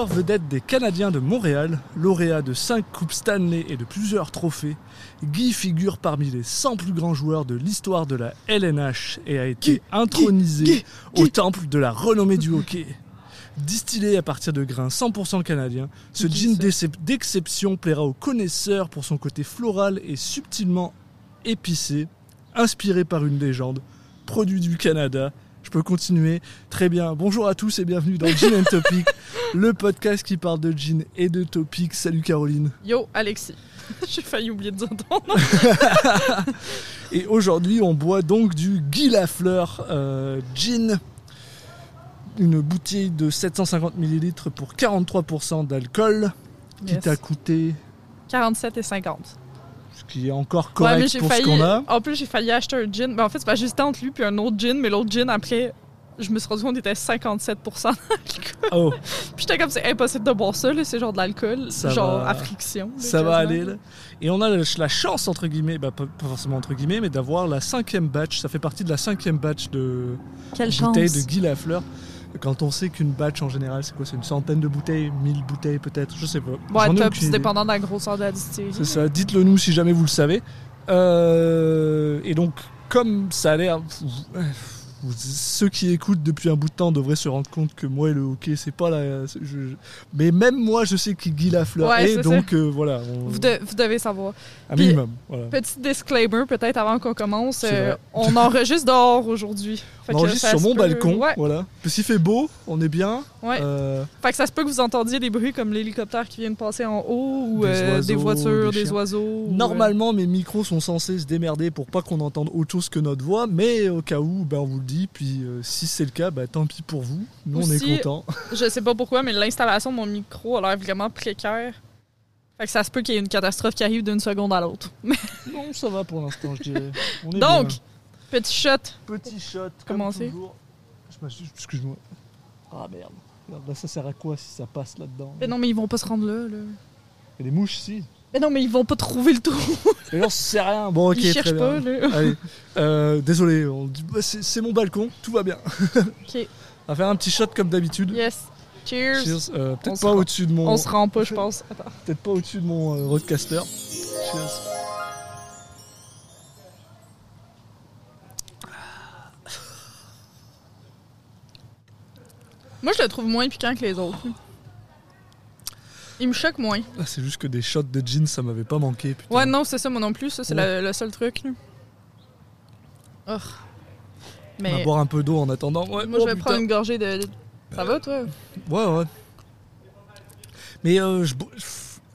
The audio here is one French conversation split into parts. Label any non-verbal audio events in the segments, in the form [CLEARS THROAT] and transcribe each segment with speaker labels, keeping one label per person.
Speaker 1: Joueur vedette des Canadiens de Montréal, lauréat de 5 Coupes Stanley et de plusieurs trophées, Guy figure parmi les 100 plus grands joueurs de l'histoire de la LNH et a été intronisé au temple de la renommée du hockey. Distillé à partir de grains 100% canadiens, ce gin d'exception plaira aux connaisseurs pour son côté floral et subtilement épicé, inspiré par une légende, produit du Canada. Je peux continuer. Très bien. Bonjour à tous et bienvenue dans Gin and Topic, le podcast qui parle de gin et de topic. Salut Caroline.
Speaker 2: Yo, Alexis. [LAUGHS] J'ai failli oublier de nom. [LAUGHS]
Speaker 1: Et aujourd'hui, on boit donc du Guy Lafleur euh, Gin. Une bouteille de 750 ml pour 43% d'alcool, qui t'a coûté
Speaker 2: 47 et 50.
Speaker 1: Ce qui est encore correct
Speaker 2: mais j'ai
Speaker 1: pour ce
Speaker 2: failli.
Speaker 1: qu'on a.
Speaker 2: En plus, j'ai failli acheter un gin. Ben, en fait, c'est pas juste entre lui puis un autre gin, mais l'autre gin, après, je me suis rendu compte qu'il était 57 [LAUGHS] d'alcool.
Speaker 1: Oh,
Speaker 2: Puis j'étais comme, c'est impossible de boire ça, là, c'est genre de l'alcool.
Speaker 1: Ça
Speaker 2: Genre
Speaker 1: va-
Speaker 2: à friction. là,
Speaker 1: ça va aller là. Et on a la, chance, entre guillemets, bah, pas, forcément entre guillemets, mais d'avoir la cinquième batch. Ça fait partie de la cinquième batch de
Speaker 2: Quelle chance.
Speaker 1: de Guy Lafleur. Quand on sait qu'une batch en général, c'est quoi? C'est une centaine de bouteilles, mille bouteilles peut-être, je sais pas.
Speaker 2: Ouais, top, c'est dépendant de la grosseur de la distillerie.
Speaker 1: C'est ça, dites-le nous si jamais vous le savez. Euh, et donc, comme ça a l'air. ceux qui écoutent depuis un bout de temps devraient se rendre compte que moi et le hockey, c'est pas la. je- mais même moi, je sais qui Guy Lafleur
Speaker 2: Ouais,
Speaker 1: est, donc euh, voilà. on-
Speaker 2: Vous, de- vous devez savoir.
Speaker 1: un
Speaker 2: Puis-
Speaker 1: minimum. Voilà.
Speaker 2: Petit disclaimer, peut-être avant qu'on commence. Euh, on enregistre dehors aujourd'hui. Fait
Speaker 1: On
Speaker 2: que
Speaker 1: enregistre
Speaker 2: ça
Speaker 1: sur mon
Speaker 2: peut-
Speaker 1: balcon,
Speaker 2: Ouais,
Speaker 1: voilà. Puis s'il fait beau, on est bien.
Speaker 2: ouais.
Speaker 1: Euh,
Speaker 2: Fait que ça se peut que vous entendiez des bruits comme l'hélicoptère qui vient de passer en haut ou
Speaker 1: Des
Speaker 2: euh,
Speaker 1: oiseaux,
Speaker 2: des voitures,
Speaker 1: des
Speaker 2: oiseaux. ou, euh,
Speaker 1: Normalement, mes micros sont censés se démerder pour pas qu'on entende autre chose que notre voix, mais au cas où, ben, on vous le dit. Puis euh, si c'est le cas, ben, tant pis pour vous. Nous, on est contents. [LAUGHS]
Speaker 2: je sais pas pourquoi, mais l'installation de mon micro a l'air vraiment précaire. Fait que ça se peut qu'il y ait une catastrophe qui arrive d'une seconde à l'autre. [LAUGHS]
Speaker 1: Non, ça va pour l'instant, je dirais. On est
Speaker 2: Donc,
Speaker 1: bien.
Speaker 2: Petit shot.
Speaker 1: petit shot,
Speaker 2: commencez.
Speaker 1: excuse-moi. Ah merde. Merde, là, ça sert à quoi si ça passe là-dedans?
Speaker 2: Mais non, mais ils vont pas se rendre là. là.
Speaker 1: Il y a des mouches ici.
Speaker 2: Mais non, mais ils vont pas trouver le trou.
Speaker 1: Mais non, ça sert à rien. Bon, ok,
Speaker 2: ils
Speaker 1: très
Speaker 2: cherchent
Speaker 1: bien.
Speaker 2: pas. Là.
Speaker 1: Allez, euh, désolé, on dit- bah, c'est c'est mon balcon, tout va bien. [LAUGHS]
Speaker 2: Ok.
Speaker 1: On va faire un petit shot comme d'habitude.
Speaker 2: Yes. Cheers.
Speaker 1: Cheers. Euh,
Speaker 2: On
Speaker 1: peut-être
Speaker 2: se
Speaker 1: pas
Speaker 2: rend-
Speaker 1: au-dessus de mon,
Speaker 2: On se rend pas, je [LAUGHS] pense. Attends.
Speaker 1: peut-être pas au-dessus de mon euh, roadcaster. Cheers.
Speaker 2: Moi, je le trouve moins piquant que les autres. Il me choque moins.
Speaker 1: Ah, c'est juste que des shots de gin, ça m'avait pas manqué. Putain.
Speaker 2: Ouais, non, c'est ça, moi non plus. Ça, c'est
Speaker 1: Ouais.
Speaker 2: le, le seul truc. Oh.
Speaker 1: On va
Speaker 2: Mais
Speaker 1: boire un peu d'eau en attendant. Ouais,
Speaker 2: moi,
Speaker 1: oh,
Speaker 2: je vais
Speaker 1: putain.
Speaker 2: prendre une gorgée de. Ça va, toi?
Speaker 1: Ouais, ouais. Mais euh, je,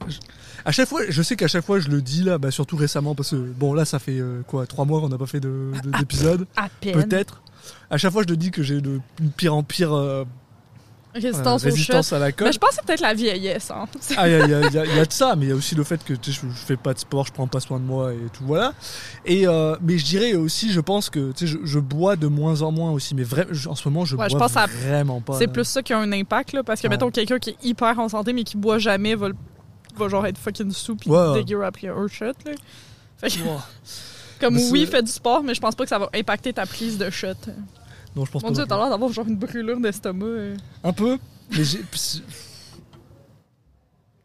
Speaker 1: je- à chaque fois, je sais qu'à chaque fois je le dis là, bah, surtout récemment parce que bon là ça fait euh, quoi trois mois qu'on n'a pas fait de- de- d'épisode,
Speaker 2: À peine.
Speaker 1: peut-être. À chaque fois je le dis que j'ai de pire en pire euh,
Speaker 2: Résistance
Speaker 1: euh, résistance à la colle.
Speaker 2: Mais je pense que c'est peut-être la vieillesse. Hein. [LAUGHS]
Speaker 1: Ah, il y, y y y a de ça, mais il y a aussi le fait que je, je fais pas de sport, je prends pas soin de moi et tout, voilà. Et, euh, mais je dirais aussi, je pense que je, je bois de moins en moins aussi, mais vrai, je- en ce moment, je
Speaker 2: Ouais,
Speaker 1: bois
Speaker 2: pense à-
Speaker 1: vraiment pas.
Speaker 2: C'est plus ça qui a un impact, là, parce que,
Speaker 1: Ouais.
Speaker 2: mettons, quelqu'un qui est hyper en santé mais qui boit jamais va, genre être fucking sous pis
Speaker 1: Ouais,
Speaker 2: dégueu après un shot. Là. Fait que,
Speaker 1: Ouah. [LAUGHS]
Speaker 2: comme
Speaker 1: Mais
Speaker 2: oui, fais du sport, mais je pense pas que ça va impacter ta prise de shot.
Speaker 1: Non, je pense
Speaker 2: Mon
Speaker 1: pas.
Speaker 2: dieu,
Speaker 1: non
Speaker 2: t'as l'air d'avoir genre une brûlure d'estomac. euh.
Speaker 1: Un peu, mais j'ai. [LAUGHS]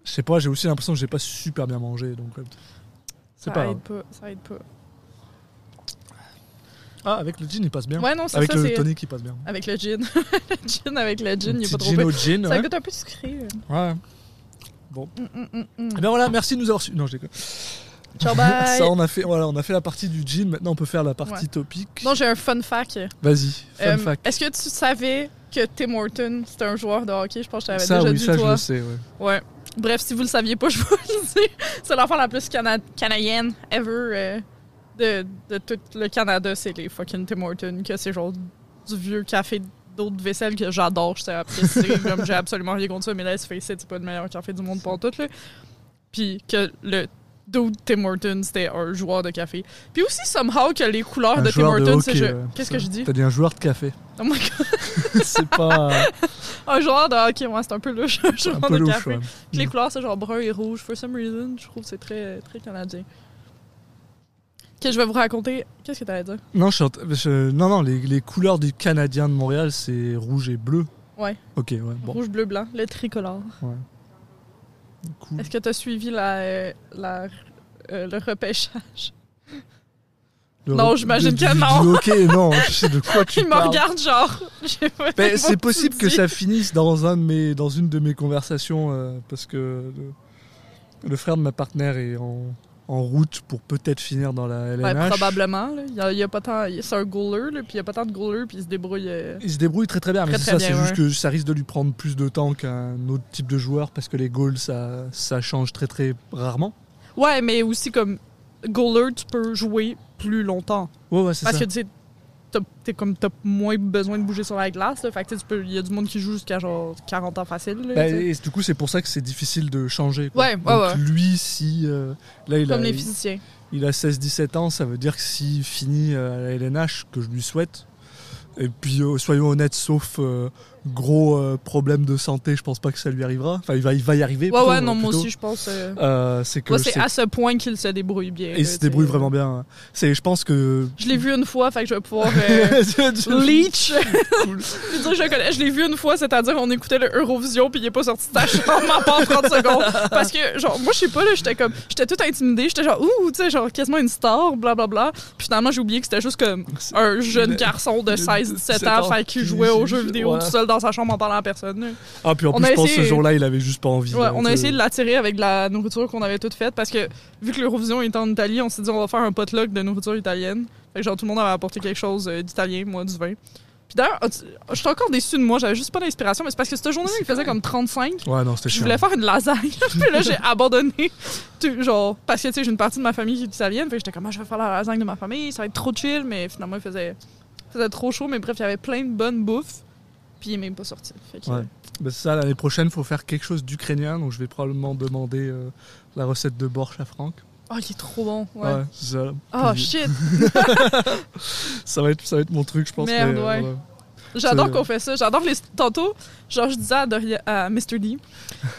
Speaker 1: Je sais pas, j'ai aussi l'impression que j'ai pas super bien mangé, donc. euh, C'est
Speaker 2: Ça
Speaker 1: pas
Speaker 2: aide
Speaker 1: grave.
Speaker 2: pas. Ça aide pas.
Speaker 1: Ah, avec le gin, il passe bien.
Speaker 2: Ouais, non, c'est
Speaker 1: avec
Speaker 2: ça.
Speaker 1: le
Speaker 2: c'est-
Speaker 1: tonic, il passe bien.
Speaker 2: Avec le gin. [LAUGHS] le gin avec le gin, il est
Speaker 1: petit
Speaker 2: pas trop
Speaker 1: gin
Speaker 2: peu.
Speaker 1: au gin,
Speaker 2: Ça
Speaker 1: ouais.
Speaker 2: goûte un peu sucré. euh.
Speaker 1: Ouais.
Speaker 2: Mm, mm, mm.
Speaker 1: Et bien voilà, merci de nous avoir su. Non, je déconne.
Speaker 2: Ciao, [LAUGHS] bye.
Speaker 1: Ça, on a fait, voilà, on a fait la partie du gin. Maintenant, on peut faire la partie
Speaker 2: Ouais.
Speaker 1: topic.
Speaker 2: Non, j'ai un fun fact.
Speaker 1: Vas-y, fun
Speaker 2: Euh,
Speaker 1: fact.
Speaker 2: Est-ce que tu savais que Tim Horton, c'était un joueur de hockey? Je pense que je t'avais déjà
Speaker 1: oui,
Speaker 2: dit,
Speaker 1: ça, je
Speaker 2: toi.
Speaker 1: le sais, ouais.
Speaker 2: Ouais. Bref, si vous le saviez pas, [LAUGHS] je vous le dis. C'est l'enfant la plus cana- canadienne ever euh, de, de tout le Canada. C'est les fucking Tim Hortons, que c'est genre du vieux café d'eau de vaisselle que j'adore. Je sais apprécier. [LAUGHS] Comme j'ai absolument rien contre ça, mais là, c'est pas le meilleur café du monde pour tout. Là. Puis que le dude Tim Hortons, c'était un joueur de café. Puis aussi, somehow, que les couleurs
Speaker 1: Un
Speaker 2: de Tim Hortons, c'est. je-
Speaker 1: euh,
Speaker 2: Qu'est-ce que je dis?
Speaker 1: T'as dit un joueur de café.
Speaker 2: Oh my god. [LAUGHS]
Speaker 1: c'est pas
Speaker 2: Un joueur de hockey, moi, c'est un peu louche. Un
Speaker 1: un
Speaker 2: joueur
Speaker 1: peu
Speaker 2: de
Speaker 1: louche,
Speaker 2: café.
Speaker 1: ouais.
Speaker 2: Puis les couleurs, c'est genre brun et rouge. For some reason, je trouve que c'est très, très canadien. Ok, je vais vous raconter. Qu'est-ce que t'allais dire?
Speaker 1: Non, je suis en t- je- non, non, les, les couleurs du Canadien de Montréal, c'est rouge et bleu.
Speaker 2: Ouais.
Speaker 1: Ok, ouais, bon.
Speaker 2: Rouge, bleu, blanc, le tricolore.
Speaker 1: Cool.
Speaker 2: Est-ce que tu as suivi la, euh, la, euh, le repêchage?
Speaker 1: Le
Speaker 2: Non, j'imagine que non.
Speaker 1: hockey, non, je sais de quoi tu [LAUGHS]
Speaker 2: Il me regarde genre. [LAUGHS]
Speaker 1: Ben, c'est possible que ça finisse dans, un de mes, dans une de mes conversations euh, parce que le, le frère de ma partenaire est en, en route pour peut-être finir dans la
Speaker 2: Ouais,
Speaker 1: LNH.
Speaker 2: probablement. là. Il y a, pas tant. C'est un goaler, là, puis il y a pas tant de goalers, puis il se débrouille. euh,
Speaker 1: Il se débrouille très très bien, mais c'est ça, c'est juste que ça risque de lui prendre plus de temps qu'un autre type de joueur parce que les goals ça, ça change très très rarement.
Speaker 2: Ouais, mais aussi comme goaler, tu peux jouer plus longtemps.
Speaker 1: Ouais, ouais, c'est
Speaker 2: Parce
Speaker 1: ça.
Speaker 2: que tu sais, t'as- t'es comme t'as moins besoin de bouger sur la glace. Là. Fait que tu peux- il y a du monde qui joue jusqu'à genre 40 ans facile. là,
Speaker 1: Ben, et du coup, c'est pour ça que c'est difficile de changer. quoi.
Speaker 2: Ouais, ouais,
Speaker 1: Donc,
Speaker 2: ouais.
Speaker 1: lui, si euh, là il a,
Speaker 2: Comme les
Speaker 1: il-
Speaker 2: physiciens.
Speaker 1: Il a 16-17 ans, ça veut dire que s'il finit euh, à la LNH, que je lui souhaite, et puis euh, soyons honnêtes, sauf gros euh, problème de santé, je pense pas que ça lui arrivera. Enfin, il va, il va y arriver.
Speaker 2: Ouais,
Speaker 1: plutôt,
Speaker 2: ouais, non, moi aussi, je pense. euh,
Speaker 1: Euh, c'est que
Speaker 2: c'est à ce point qu'il se débrouille bien.
Speaker 1: il se débrouille vraiment bien. C'est, je pense que.
Speaker 2: Je l'ai vu une fois, fait que je vais pouvoir. [LAUGHS] [LAUGHS] Leech! [LAUGHS] Je dire, je connais. Je l'ai vu une fois, c'est-à-dire on écoutait le Eurovision puis il est pas sorti de sa chambre en pas 30 secondes. Parce que, genre, moi, je sais pas, là, j'étais comme, j'étais toute intimidée. J'étais genre, ouh, tu sais, genre, quasiment une star, blablabla. Puis finalement, j'ai oublié que c'était juste comme un jeune garçon de
Speaker 1: de
Speaker 2: 16-17
Speaker 1: 17
Speaker 2: ans, fait qu'il
Speaker 1: qui-
Speaker 2: jouait aux jeux vidéo tout seul dans sa chambre en parlant à personne.
Speaker 1: Ah, puis en plus, je pense que ce jour-là, il avait juste pas envie.
Speaker 2: Ouais,
Speaker 1: là,
Speaker 2: on a essayé de l'attirer avec de la nourriture qu'on avait toute faite parce que, vu que l'Eurovision était en Italie, on s'est dit, on va faire un potluck de nourriture italienne. Fait que, genre, tout le monde avait apporté quelque chose euh, d'italien, moi, du vin. Puis d'ailleurs, je suis encore déçue de moi, j'avais juste pas d'inspiration, mais c'est parce que cette journée-là, il faisait comme 35.
Speaker 1: Ouais, non, c'était
Speaker 2: Je
Speaker 1: chiant.
Speaker 2: voulais faire une lasagne. [LAUGHS] puis là, j'ai abandonné. Tout- genre, parce que, tu sais, j'ai une partie de ma famille qui est italienne. Fait que j'étais comme, ah, je vais faire la lasagne de ma famille, ça va être trop chill. Mais finalement, il faisait, il faisait trop chaud. Mais bref, il y avait plein de bonnes bouffes. Puis il est même pas sorti. Fait que,
Speaker 1: Ouais. Ben, c'est ça, l'année prochaine, il faut faire quelque chose d'ukrainien, donc je vais probablement demander euh, la recette de borsch à Franck.
Speaker 2: Oh, il est trop bon. Ouais.
Speaker 1: Ouais, c'est ça.
Speaker 2: Oh, shit. [LAUGHS]
Speaker 1: ça, va être, ça va être mon truc, je pense.
Speaker 2: Merde,
Speaker 1: mais, euh,
Speaker 2: ouais.
Speaker 1: voilà.
Speaker 2: J'adore qu'on fait ça. J'adore les. Tantôt, genre, je disais à, Doria- à Mr. D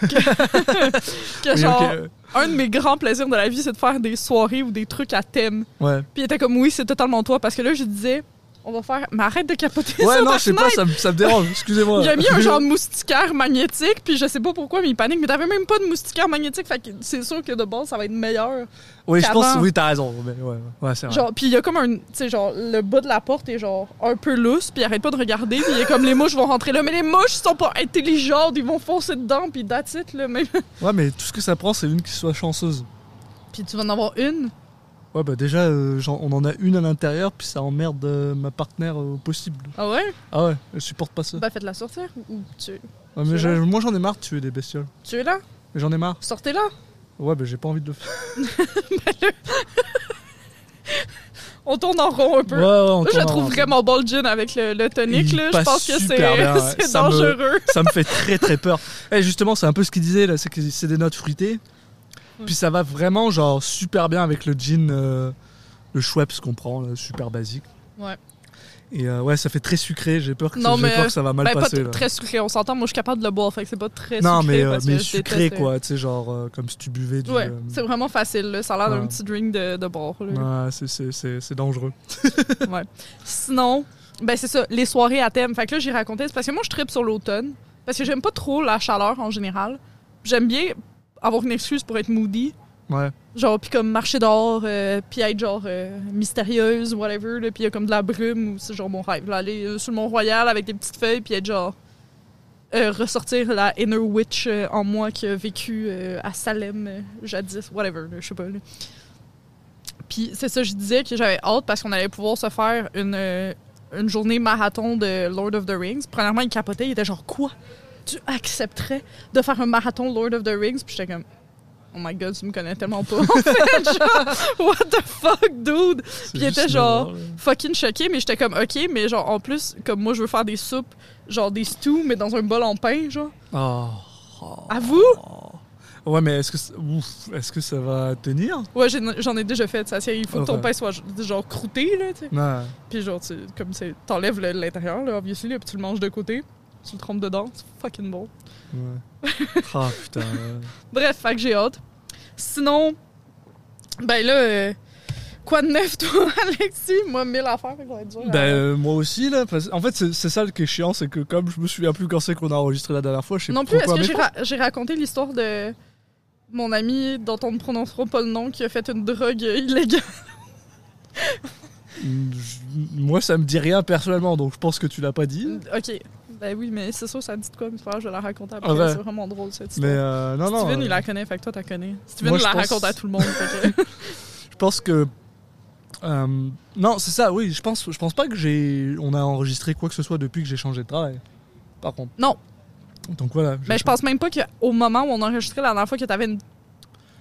Speaker 2: que, [LAUGHS] [LAUGHS] genre, un de mes grands plaisirs de la vie, c'est de faire des soirées ou des trucs à thème.
Speaker 1: Ouais.
Speaker 2: Puis il était comme, oui, c'est totalement toi. Parce que là, je disais, on va faire. Mais arrête de capoter
Speaker 1: Ouais,
Speaker 2: sur
Speaker 1: non,
Speaker 2: ta
Speaker 1: je sais pas,
Speaker 2: fenêtre.
Speaker 1: ça, me- ça me dérange, excusez-moi.
Speaker 2: Il a mis un [LAUGHS] genre de moustiquaire magnétique, puis je sais pas pourquoi, mais il panique. Mais t'avais même pas de moustiquaire magnétique, fait que c'est sûr que de base, ça va être meilleur.
Speaker 1: Oui, je pense,
Speaker 2: qu'avant.
Speaker 1: oui, t'as raison. Mais ouais, ouais, c'est vrai.
Speaker 2: Genre, puis il y a comme un. Tu sais, genre, le bas de la porte est genre un peu lousse, puis il arrête pas de regarder, puis il est comme les mouches vont rentrer là. Mais les mouches sont pas intelligentes, ils vont foncer dedans, puis that's it, là. Même.
Speaker 1: Ouais, mais tout ce que ça prend, c'est une qui soit chanceuse.
Speaker 2: Puis tu vas en avoir une.
Speaker 1: Ouais, bah déjà, euh, genre, on en a une à l'intérieur, puis ça emmerde euh, ma partenaire euh, au possible.
Speaker 2: Ah ouais?
Speaker 1: Ah ouais, elle supporte pas ça.
Speaker 2: Bah faites-la sortir. Ou tu,
Speaker 1: Ouais, mais j'ai-
Speaker 2: là?
Speaker 1: moi, j'en ai marre de tuer des bestioles.
Speaker 2: tu es là?
Speaker 1: Mais j'en ai marre.
Speaker 2: Sortez-la.
Speaker 1: Ouais, bah j'ai pas envie de le faire. [LAUGHS]
Speaker 2: On tourne en rond un peu.
Speaker 1: Ouais, ouais, on
Speaker 2: Moi, je
Speaker 1: tourne
Speaker 2: trouve
Speaker 1: en-
Speaker 2: vraiment bon le gin avec le, le tonic,
Speaker 1: Il
Speaker 2: là. Je
Speaker 1: passe
Speaker 2: pense que c'est
Speaker 1: super bien, [LAUGHS] ouais.
Speaker 2: c'est
Speaker 1: Ça me-
Speaker 2: dangereux.
Speaker 1: ça me fait très très peur. Et justement, c'est un peu ce qu'il disait là, c'est que c'est des notes fruitées.
Speaker 2: Ouais.
Speaker 1: Puis ça va vraiment genre super bien avec le gin, euh, le Schweppes qu'on prend, là, super basique.
Speaker 2: Ouais.
Speaker 1: Et euh, ouais, ça fait très sucré. J'ai peur que,
Speaker 2: Non, mais,
Speaker 1: peur que ça va mal
Speaker 2: Ben, pas
Speaker 1: passer. là.
Speaker 2: très sucré, on s'entend. Moi, je suis capable de le boire, fait que c'est pas très
Speaker 1: non,
Speaker 2: sucré.
Speaker 1: mais, euh,
Speaker 2: parce
Speaker 1: mais
Speaker 2: que
Speaker 1: sucré
Speaker 2: euh,
Speaker 1: quoi, tu sais, genre euh, comme si tu buvais du.
Speaker 2: Ouais, c'est vraiment facile. Là. Ça a l'air d'un
Speaker 1: Ouais.
Speaker 2: petit drink de, là.
Speaker 1: ouais, c'est- dangereux. [LAUGHS]
Speaker 2: Sinon, ben c'est ça, les soirées à thème. Fait que là, j'ai raconté, c'est parce que moi, je tripe sur l'automne. Parce que j'aime pas trop la chaleur en général. J'aime bien avoir une excuse pour être moody.
Speaker 1: Ouais.
Speaker 2: Genre, puis comme marcher dehors, euh, puis être genre euh, mystérieuse, whatever. Puis il y a comme de la brume, ou c'est genre mon rêve. Là, aller euh, sur le Mont-Royal avec des petites feuilles, puis être genre. euh, ressortir la inner witch en moi qui a vécu à Salem jadis, whatever, je sais pas. Puis c'est ça, je disais que j'avais hâte parce qu'on allait pouvoir se faire une, une journée marathon de Lord of the Rings. Premièrement, il capotait, il était genre quoi? Tu accepterais de faire un marathon Lord of the Rings? Puis j'étais comme Oh my god, tu me connais tellement pas. [LAUGHS] En fait, genre, what the fuck, dude? Puis il était genre-. Fucking choqué, mais j'étais comme ok, mais genre en plus, comme moi je veux faire des soupes, genre des stews, mais dans un bol en pain, genre.
Speaker 1: Oh. Oh.
Speaker 2: À vous?
Speaker 1: Ouais, mais est-ce que, est-ce que ça va tenir?
Speaker 2: Ouais, j'en ai déjà fait ça. Il faut que ton pain soit genre croûté, là, tu sais. Puis genre, tu, comme c'est, t'enlèves l'intérieur, là, obviously, là, puis tu le manges de côté. Tu le trompes dedans, c'est fucking bon.
Speaker 1: ouais. Ah putain. ouais. [LAUGHS]
Speaker 2: Bref, fait que j'ai hâte. Sinon, ben là, euh, Quoi de neuf, [LAUGHS] toi, Alexis? Moi, mille affaires, fait que ça va être dur. à-
Speaker 1: Ben, euh, moi aussi, là. parce- En fait, c'est ça qui est chiant, c'est que comme je me souviens plus quand c'est qu'on a enregistré la dernière fois, je sais
Speaker 2: non plus, est-ce que j'ai ra- j'ai raconté l'histoire de mon ami dont on ne prononcera pas le nom qui a fait une drogue illégale?
Speaker 1: je- Moi, ça me dit rien personnellement, donc je pense que tu l'as pas dit.
Speaker 2: Ok. Ben oui, mais c'est sûr, ça me dit de quoi, mais c'est pas grave, je vais la raconter après.
Speaker 1: Ah ouais.
Speaker 2: C'est vraiment drôle, cette
Speaker 1: Mais
Speaker 2: histoire.
Speaker 1: euh, non, non.
Speaker 2: Steven,
Speaker 1: euh,
Speaker 2: il la connaît, fait que toi, t'as connais. Steven,
Speaker 1: moi,
Speaker 2: il la
Speaker 1: pense-
Speaker 2: raconte à tout le monde, fait que... [LAUGHS]
Speaker 1: Je pense que. euh, non, c'est ça, oui. Je pense, je pense pas que j'ai. On a enregistré quoi que ce soit depuis que j'ai changé de travail. Par contre.
Speaker 2: Non.
Speaker 1: Donc voilà.
Speaker 2: Ben, je pense même pas qu'au moment où on a enregistré la dernière fois que t'avais une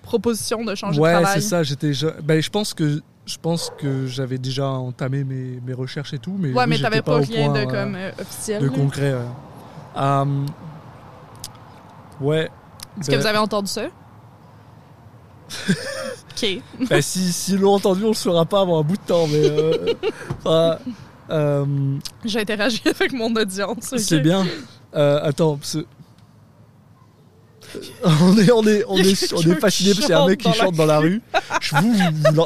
Speaker 2: proposition de changer
Speaker 1: Ouais,
Speaker 2: de
Speaker 1: c'est
Speaker 2: travail.
Speaker 1: ça. J'étais. je- Ben, je pense que. Je pense que j'avais déjà entamé mes, mes recherches et tout, mais.
Speaker 2: Ouais,
Speaker 1: oui,
Speaker 2: mais t'avais pas,
Speaker 1: au
Speaker 2: rien
Speaker 1: point,
Speaker 2: de
Speaker 1: euh,
Speaker 2: comme euh, officiel.
Speaker 1: de
Speaker 2: là.
Speaker 1: concret. ouais. Euh, ouais.
Speaker 2: Est-ce que
Speaker 1: Ben-
Speaker 2: vous avez entendu ça? [LAUGHS] ok.
Speaker 1: Ben, si, si l'ont entendu, on le saura pas avant un bout de temps, mais. euh, [LAUGHS] enfin, euh,
Speaker 2: J'ai interagi avec mon audience. ok?
Speaker 1: C'est bien. Euh, attends, [LAUGHS] on est, on est, on
Speaker 2: Il y a
Speaker 1: est, on
Speaker 2: quelqu'un
Speaker 1: est fasciné parce qu'il y a un mec qui
Speaker 2: chante dans la
Speaker 1: rue. Je vous,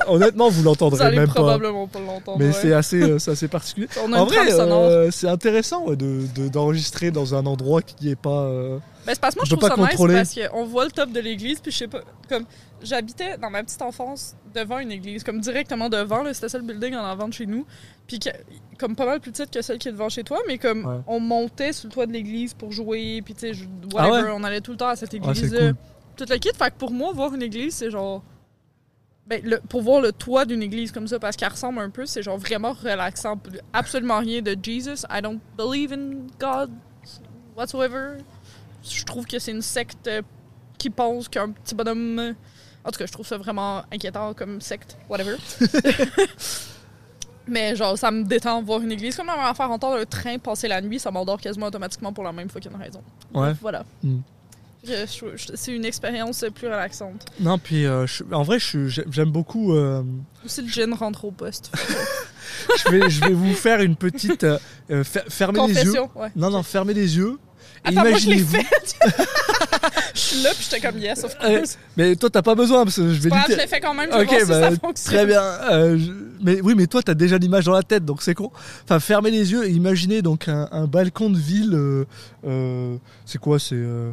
Speaker 1: honnêtement, vous l'entendrez même pas.
Speaker 2: probablement pas l'entendre.
Speaker 1: Mais
Speaker 2: ouais.
Speaker 1: c'est assez, euh, c'est assez particulier. [LAUGHS]
Speaker 2: On a
Speaker 1: En vrai, euh, c'est intéressant ouais, de, de- d'enregistrer dans un endroit qui est pas. Euh,
Speaker 2: Ben, c'est parce que moi, je trouve
Speaker 1: pas
Speaker 2: ça nice parce qu'on voit le top de l'église, puis je sais pas, comme, j'habitais dans ma petite enfance devant une église, comme directement devant, c'était ça le building en avant de chez nous, puis comme pas mal plus petite que celle qui est devant chez toi, mais comme,
Speaker 1: Ouais.
Speaker 2: on montait sur le toit de l'église pour jouer, puis tu sais,
Speaker 1: Ah
Speaker 2: whatever,
Speaker 1: ouais?
Speaker 2: on allait tout le temps à cette
Speaker 1: Ouais, c'est
Speaker 2: église-là.
Speaker 1: cool.
Speaker 2: Tout le kit, fait que pour moi, voir une église, c'est genre... Ben, le- pour voir le toit d'une église comme ça, parce qu'elle ressemble un peu, c'est genre vraiment relaxant. Absolument rien de Jesus. I don't believe in God whatsoever. Je trouve que c'est une secte euh, qui pense qu'un petit bonhomme. euh, En tout cas, je trouve ça vraiment inquiétant comme secte, whatever. [LAUGHS] Mais genre, ça me détend voir une église. Comme la faire entendre un train passer la nuit, ça m'endort quasiment automatiquement pour la même fucking raison.
Speaker 1: Ouais.
Speaker 2: Voilà.
Speaker 1: Mm.
Speaker 2: C'est une expérience plus relaxante.
Speaker 1: Non, puis euh, je- en vrai, j'aime beaucoup. euh,
Speaker 2: Aussi, le gin rentre au poste. [LAUGHS]
Speaker 1: je, vais, je vais vous faire une petite. euh, fer- fermez les yeux.
Speaker 2: Ouais.
Speaker 1: Non, non, fermez les yeux. Imaginez-vous. [LAUGHS]
Speaker 2: Je suis là, puis j'étais comme yes, of
Speaker 1: Euh,
Speaker 2: course.
Speaker 1: Mais toi, t'as pas besoin parce que je vais
Speaker 2: pas je l'ai fait quand même, je vais si
Speaker 1: bah,
Speaker 2: ça fonctionne.
Speaker 1: très bien. Euh, je- Mais oui, mais toi, t'as déjà l'image dans la tête, donc c'est con. Enfin, fermez les yeux et imaginez donc un, un balcon de ville. euh, euh, c'est quoi C'est euh,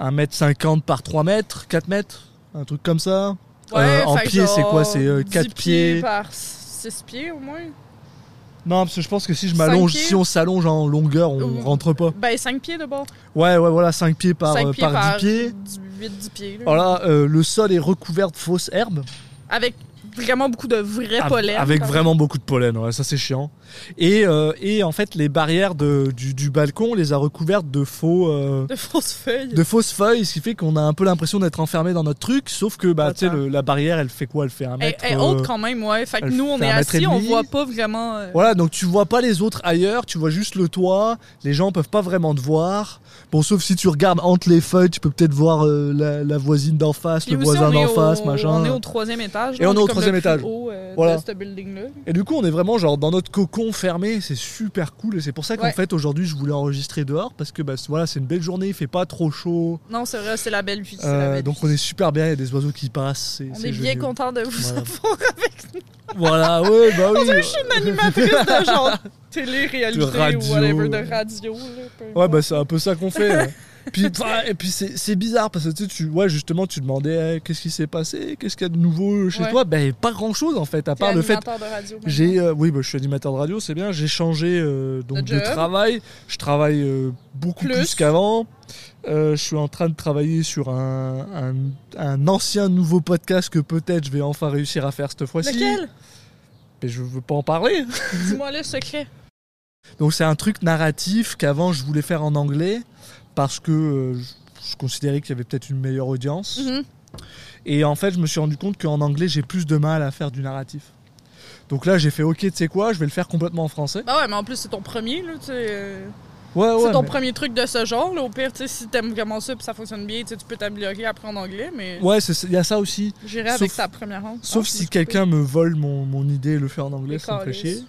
Speaker 1: 1m50 par 3 mètres, 4 mètres, un truc comme ça. Euh, en pied, c'est quoi C'est euh,
Speaker 2: 10
Speaker 1: 4 pieds.
Speaker 2: par 6 pieds au moins.
Speaker 1: Non, parce que je pense que si je m'allonge, si on s'allonge en longueur, on
Speaker 2: Ou-
Speaker 1: rentre pas.
Speaker 2: Ben 5 pieds de bord.
Speaker 1: Ouais, ouais, voilà, 5 pieds par,
Speaker 2: 5
Speaker 1: euh,
Speaker 2: pieds
Speaker 1: par,
Speaker 2: par
Speaker 1: 10 pieds.
Speaker 2: 8-10 pieds. là.
Speaker 1: Voilà, euh, le sol est recouvert de fausses herbes.
Speaker 2: Avec vraiment beaucoup de vrais pollen.
Speaker 1: Avec vraiment beaucoup de pollen, ouais, ça c'est chiant. Et, euh, et en fait, les barrières de, du, du balcon, on les a recouvertes de faux. euh,
Speaker 2: De fausses feuilles.
Speaker 1: de fausses feuilles, ce qui fait qu'on a un peu l'impression d'être enfermé dans notre truc, sauf que bah, tu sais, la barrière, elle fait quoi? Elle fait un mètre.
Speaker 2: elle est
Speaker 1: euh,
Speaker 2: haute quand même, ouais. Fait que nous, on est assis, on voit pas vraiment. euh,
Speaker 1: Voilà, donc tu vois pas les autres ailleurs, tu vois juste le toit, les gens peuvent pas vraiment te voir. Bon, sauf si tu regardes entre les feuilles, tu peux peut-être voir euh, la, la voisine d'en face, le
Speaker 2: aussi,
Speaker 1: voisin d'en face, machin.
Speaker 2: On est au troisième étage.
Speaker 1: Et on est au troisième étage.
Speaker 2: haut, euh,
Speaker 1: Voilà.
Speaker 2: de ce building-là.
Speaker 1: Et du coup, on est vraiment genre dans notre cocon fermé, c'est super cool. Et c'est pour ça qu'en
Speaker 2: Ouais.
Speaker 1: fait, aujourd'hui, je voulais enregistrer dehors parce que bah, voilà, c'est une belle journée, il fait pas trop chaud.
Speaker 2: Non, c'est vrai, c'est la belle vie.
Speaker 1: Euh, donc on est super bien, il y a des oiseaux qui passent.
Speaker 2: On est bien content de vous
Speaker 1: Voilà. [LAUGHS]
Speaker 2: avoir avec nous.
Speaker 1: Voilà, ouais, bah oui.
Speaker 2: Je suis une animatrice de genre télé-réalité ou whatever, de radio. là, peu
Speaker 1: Ouais, bah c'est un peu ça qu'on fait. ouais. puis, enfin, et puis c'est bizarre parce que tu sais, tu, ouais, justement, tu demandais eh, qu'est-ce qui s'est passé, qu'est-ce qu'il y a de nouveau chez
Speaker 2: Ouais.
Speaker 1: toi? Ben, pas grand chose en fait, à part le fait.
Speaker 2: animateur de radio.
Speaker 1: J'ai, euh, oui, bah, je suis animateur de radio, c'est bien. J'ai changé euh, donc
Speaker 2: De
Speaker 1: travail. Je travaille euh, beaucoup plus,
Speaker 2: Plus.
Speaker 1: qu'avant. Euh, je suis en train de travailler sur un, un, un ancien nouveau podcast que peut-être je vais enfin réussir à faire cette fois-ci.
Speaker 2: Lequel?
Speaker 1: Mais je veux pas en parler. [LAUGHS]
Speaker 2: Dis-moi le secret.
Speaker 1: Donc c'est un truc narratif qu'avant je voulais faire en anglais parce que euh, je, je considérais qu'il y avait peut-être une meilleure audience.
Speaker 2: Mhm.
Speaker 1: Et en fait, je me suis rendu compte qu'en anglais, j'ai plus de mal à faire du narratif. Donc là, j'ai fait OK, tu sais quoi, je vais le faire complètement en français.
Speaker 2: Bah ouais, mais en plus, c'est ton premier, là, tu sais.
Speaker 1: Ouais.
Speaker 2: c'est ton
Speaker 1: mais-
Speaker 2: premier truc de ce genre, là. Au pire, si t'aimes vraiment ça puis ça fonctionne bien, tu peux t'améliorer après en anglais, mais
Speaker 1: Ouais, il y a ça aussi.
Speaker 2: j'irai avec ta première langue.
Speaker 1: Sauf si quelqu'un me vole mon, mon idée et le fait en anglais, ça me fait chier.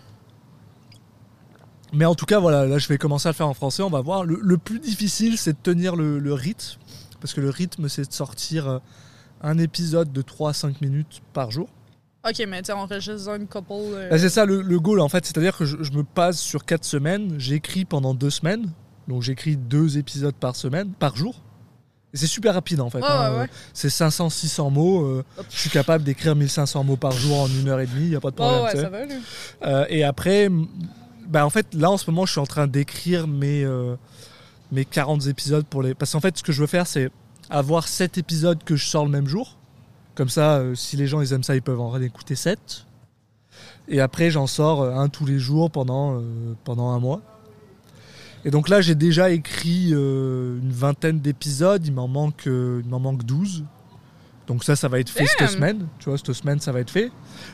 Speaker 1: Mais en tout cas, voilà, là, je vais commencer à le faire en français. On va voir. Le, le plus difficile, c'est de tenir le, le rythme. Parce que le rythme, c'est de sortir euh, un épisode de 3 à 5 minutes par jour.
Speaker 2: Ok, mais tu on enregistre une couple. euh,
Speaker 1: Bah, c'est ça le, le goal en fait, c'est-à-dire que je, je me passe sur 4 semaines, j'écris pendant 2 semaines, donc j'écris 2 épisodes par semaine, par jour. Et c'est super rapide en fait.
Speaker 2: Ouais,
Speaker 1: hein.
Speaker 2: ouais, ouais.
Speaker 1: C'est 500-600 mots. euh, je suis capable d'écrire 1500 mots par jour en une heure et demie, il n'y a pas de problème.
Speaker 2: Oh, ouais, ça va.
Speaker 1: Euh, et après, bah en fait, là en ce moment, je suis en train d'écrire mes, mes 40 épisodes pour les. Parce qu'en fait, ce que je veux faire, c'est avoir 7 épisodes que je sors le même jour. Comme ça, euh, si les gens ils aiment ça, ils peuvent en écouter 7. Et après, j'en sors euh, un tous les jours pendant, euh, pendant un mois. Et donc là, j'ai déjà écrit une vingtaine d'épisodes. Il m'en manque, il m'en manque 12. Donc ça, ça va être fait
Speaker 2: Damn.
Speaker 1: cette semaine. Tu vois, cette semaine, ça va être fait.